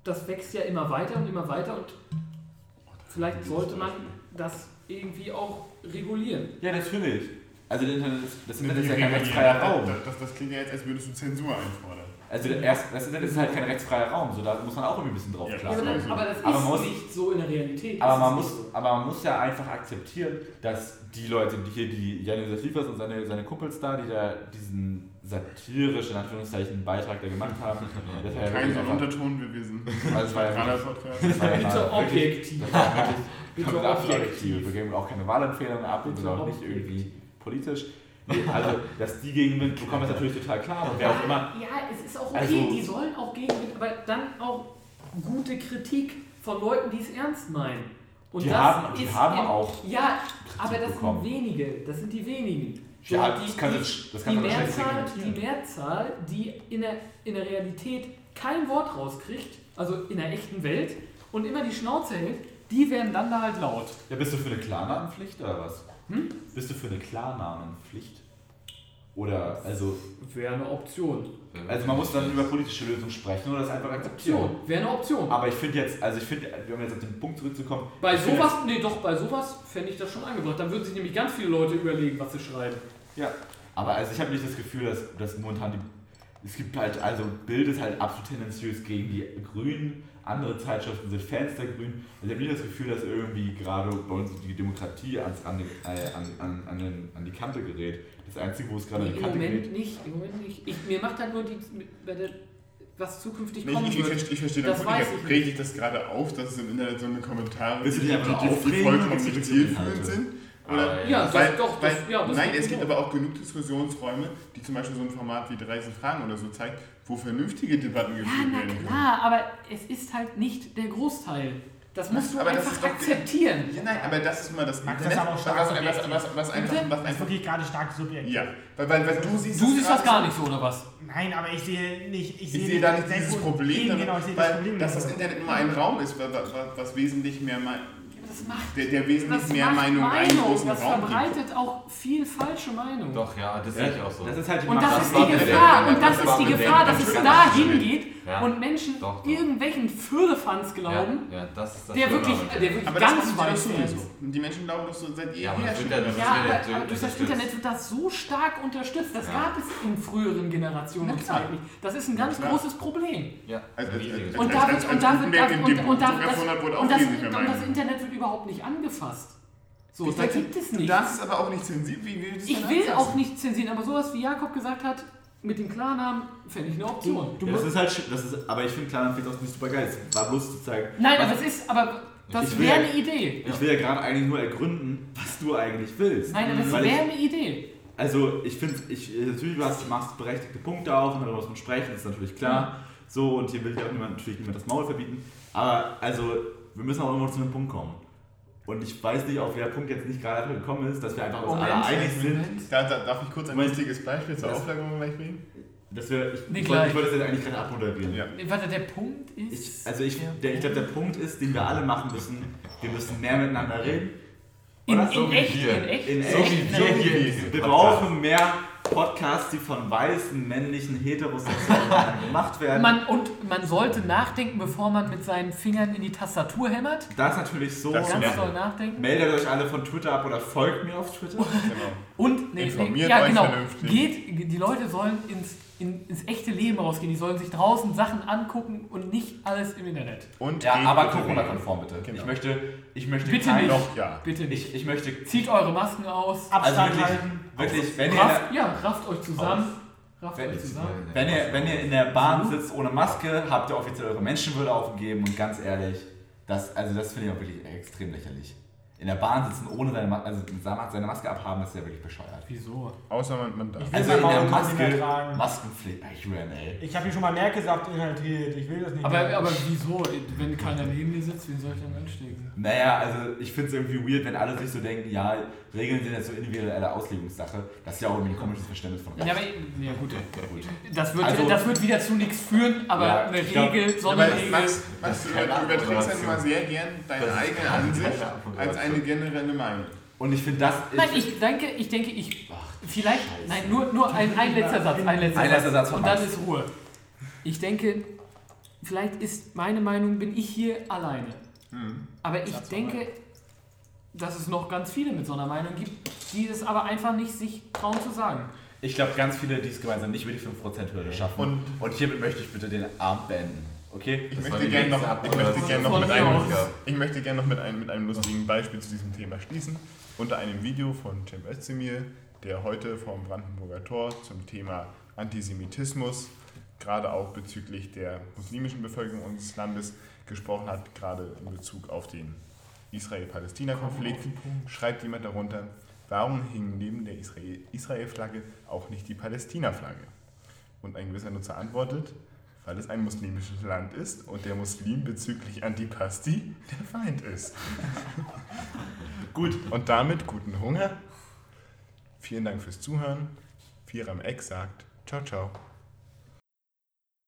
das wächst ja immer weiter und immer weiter und vielleicht sollte man das irgendwie auch regulieren. Ja, natürlich. Also das Internet ist, das Internet ist ja kein rechtsfreier Raum. Das, das, das klingt ja jetzt, als würdest du Zensur einfordern. Also erst, das Internet ist halt kein rechtsfreier Raum, so da muss man auch irgendwie ein bisschen drauf Ja, Ja, klar das, aber das ist Aber man muss- nicht so in der Realität. Aber man, muss, so. aber man muss ja einfach akzeptieren, dass die Leute, die hier, die Jan-Josef Liefers und seine, seine Kumpels da, die da diesen satirischen, Anführungszeichen, Beitrag da gemacht haben, das war ja Kein einfach, Unterton, wir, wir sind also das war ja wirklich, Podcast. das war ja Bitte objektiv. das war wirklich Bitte objektiv. Wir geben auch keine Wahlempfehlungen ab und Bitte sind auch nicht irgendwie politisch. Also, dass die Gegenwind bekommen, ist natürlich total klar. Und wer auch immer, Ja, es ist auch okay, Also- die sollen auch Gegenwind, aber dann auch gute Kritik von Leuten, die es ernst meinen. Und die das haben, die ist haben im- auch Ja, aber das bekommen. sind wenige. Das sind die wenigen. So, Ja, die, das kann die, das- das die, kann man wahrscheinlich Mehrzahl, die. Mehrzahl, die in der, in der Realität kein Wort rauskriegt, also in der echten Welt, und immer die Schnauze hält, die werden dann da halt laut. Ja, bist du für eine Klarnamenpflicht oder was? Hm? Bist du für eine Klarnamenpflicht? Oder, also, Wäre eine Option. also man muss dann über politische Lösungen sprechen oder das einfach akzeptieren. Option. Wäre eine Option. Aber ich finde jetzt, also ich finde, um jetzt auf den Punkt zurückzukommen, Bei sowas, nee, doch, bei sowas fände ich das schon angebracht. Dann würden sich nämlich ganz viele Leute überlegen, was sie schreiben. Ja, aber also ich habe nicht das Gefühl, dass, dass momentan die. Es gibt halt, also Bild ist halt absolut tendenziös gegen die Grünen, andere Zeitschriften sind Fans der Grünen. Also ich habe nicht das Gefühl, dass irgendwie gerade bei uns die Demokratie ans, an, die- äh, an, an, an, den, an die Kante gerät. Das Einzige, wo es gerade an Nee, die Im Kante Moment gerät. nicht, im Moment nicht. Ich, mir macht halt nur die, bei der, was zukünftig Nee, kommen ich, ich, wird. ich, ich verstehe Das gut. ich Regt dich das gerade auf, dass es im Internet so eine Kommentare gibt, die, die, die vollkommen nicht zielführend sind? Oder Ja, das, weil, doch, weil, das, ja, das nein, es gibt gut. aber auch genug Diskussionsräume, die zum Beispiel so ein Format wie 30 Fragen oder so zeigt, wo vernünftige Debatten Ja, geführt na werden können. klar, aber es ist halt nicht der Großteil. Das musst du Aber das einfach ist doch- akzeptieren. Ja, nein, aber das ist mal das Max, das ist aber auch stark was, was, was, was, was einfach, was Das ist einfach wirklich gerade stark subjektiv. ja, weil, weil, weil du siehst Du siehst das gar nicht so, oder was? Nein, aber ich sehe nicht. Ich, Ich sehe sehe da nicht das dieses Problem, Problem, genau, ich sehe das weil Problem dass das Internet nur ein Raum ist, was, was, was wesentlich mehr, Das macht, der, der wesentlich das mehr macht Meinung einen Meinung. großen Das Raum gibt. verbreitet auch viel falsche Meinung. Doch, ja, das sehe ich auch so. Das ist halt die Und das Macht- ist die Gefahr, und das das ist die Gefahr, dass das es da hingeht Ja. und Menschen Doch, doch. irgendwelchen Firlefanz glauben, Ja, ja, das ist das der wirklich, der Internet. wirklich Aber das ganz weit ist. Die Menschen glauben doch so seit Ja, aber das wird ja- das aber, durch das. Internet wird das so stark unterstützt. Das Ja. gab es in früheren Generationen und. Zeiten nicht. Das ist ein ganz großes Problem. Also, Und das, das, das. Internet wird überhaupt nicht angefasst. So, Ich da denke, gibt es nichts. Das ist aber auch nicht zensiert, wie wir das Ich will anfassen. auch nicht zensieren, aber sowas wie Jakob gesagt hat, mit dem Klarnamen fände ich eine Option. Ja, das ist halt, das ist, aber ich finde Klarnamen auch nicht super geil. Es war bloß zu zeigen. Nein, was- aber es ist, aber das Ich will wäre ja- eine Idee. Ich will ja gerade eigentlich nur ergründen, was du eigentlich willst. Nein, aber ich- wäre eine Idee. Also ich finde, ich, natürlich du hast, machst berechtigte Punkte auf und darüber muss man sprechen, das ist natürlich klar. So, und hier will ja auch niemand, natürlich niemand das Maul verbieten. Aber also, wir müssen auch irgendwo zu einem Punkt kommen. Und ich weiß nicht, auf welcher Punkt jetzt nicht gerade gekommen ist, dass wir einfach uns alle einig sind. Da, da, darf ich kurz ein lustiges Beispiel zur Auflagerung gleich bringen? dass wir, ich, Nee, ich, wollte, ich wollte das jetzt eigentlich gerade abmoderieren. Ja. Nee, Warte, der Punkt Ich, ist. also ich, der, ich glaube, der Punkt ist, den wir alle machen müssen, wir müssen mehr miteinander reden. in, oder? in So wie echt, wir. in echt, In in echt, echt. so wie wir. Wir brauchen mehr Podcasts, die von weißen, männlichen, heterosexuellen gemacht werden. Man, und man sollte nachdenken, bevor man mit seinen Fingern in die Tastatur hämmert. das ist natürlich so. Das Ganz doll nachdenken. Meldet euch alle von Twitter ab oder folgt mir auf Twitter. [laughs] Genau. Und nee, Informiert nee, ja, euch genau. vernünftig. Geht, die Leute sollen ins, in, ins echte Leben rausgehen. Die sollen sich draußen Sachen angucken und nicht alles im Internet. Und Ja, aber Corona-konform bitte. Genau. Ich möchte, ich möchte Bitte kein, nicht. Doch, ja. Bitte nicht. Ich, ich möchte Zieht eure Masken aus. also Abstand wirklich, halten. Wirklich, wenn ihr, Rafft, ja, rafft euch zusammen. Rafft Wenn- euch zusammen. wenn ihr, wenn ihr in der Bahn sitzt ohne Maske, habt ihr offiziell eure Menschenwürde aufgegeben und ganz ehrlich, das, also das finde ich auch wirklich extrem lächerlich. In der Bahn sitzen ohne seine, Ma also seine Maske abhaben, das ist ja wirklich bescheuert. Wieso? Außer man, man darf. Ich will Also in der mehr Maske, tragen. Maskenpflicht, ich will, ey. Ich habe hier schon mal Merksaft inhaltiert. Ich will das nicht Aber, mehr. aber wieso? Wenn keiner neben dir sitzt, wen soll ich dann anstecken? Naja, also ich finde es irgendwie weird, wenn alle sich so denken, ja, Regeln sind jetzt so individuelle Auslegungssache. Das ist ja auch irgendwie ein komisches Verständnis von Ja, aber, ja gut. gut. Das wird, Also- das wird wieder zu nichts führen, aber Ja, eine Regel, so Aber eine Regel. Max, Max du überträgst ja Abmoderation. immer sehr gern deine eigene Ansicht als eine generelle Meinung. Und ich finde das. Nein, ich denke, ich denke, ich. Vielleicht. Nein, nur, nur ein, ein letzter Satz. Ein letzter, Ein letzter Satz von Und dann ist Ruhe. Ich denke, vielleicht ist meine Meinung, bin ich hier alleine. Hm. Aber ich Satz denke, dass es noch ganz viele mit so einer Meinung gibt, die es aber einfach nicht sich trauen zu sagen. Ich glaube, ganz viele, die es gemeinsam nicht über die 5%-Hürde schaffen. Und- Und, hiermit möchte ich bitte den Abend beenden. Okay? Ich Das möchte gerne noch, nächste ich möchte gern noch, Von mit einem, aus. ich möchte gern noch mit, einem, mit einem lustigen Beispiel zu diesem Thema schließen. Unter einem Video von Cem Özdemir, der heute vom Brandenburger Tor zum Thema Antisemitismus, gerade auch bezüglich der muslimischen Bevölkerung unseres Landes, gesprochen hat, gerade in Bezug auf den Israel-Palästina-Konflikt, schreibt jemand darunter, warum hing neben der Israel- Israel-Flagge auch nicht die Palästina-Flagge? Und ein gewisser Nutzer antwortet, weil es ein muslimisches Land ist und der Muslim bezüglich Antipasti der Feind ist. [laughs] Gut, und damit guten Hunger. Vielen Dank fürs Zuhören. Vierer am Eck sagt Ciao, ciao.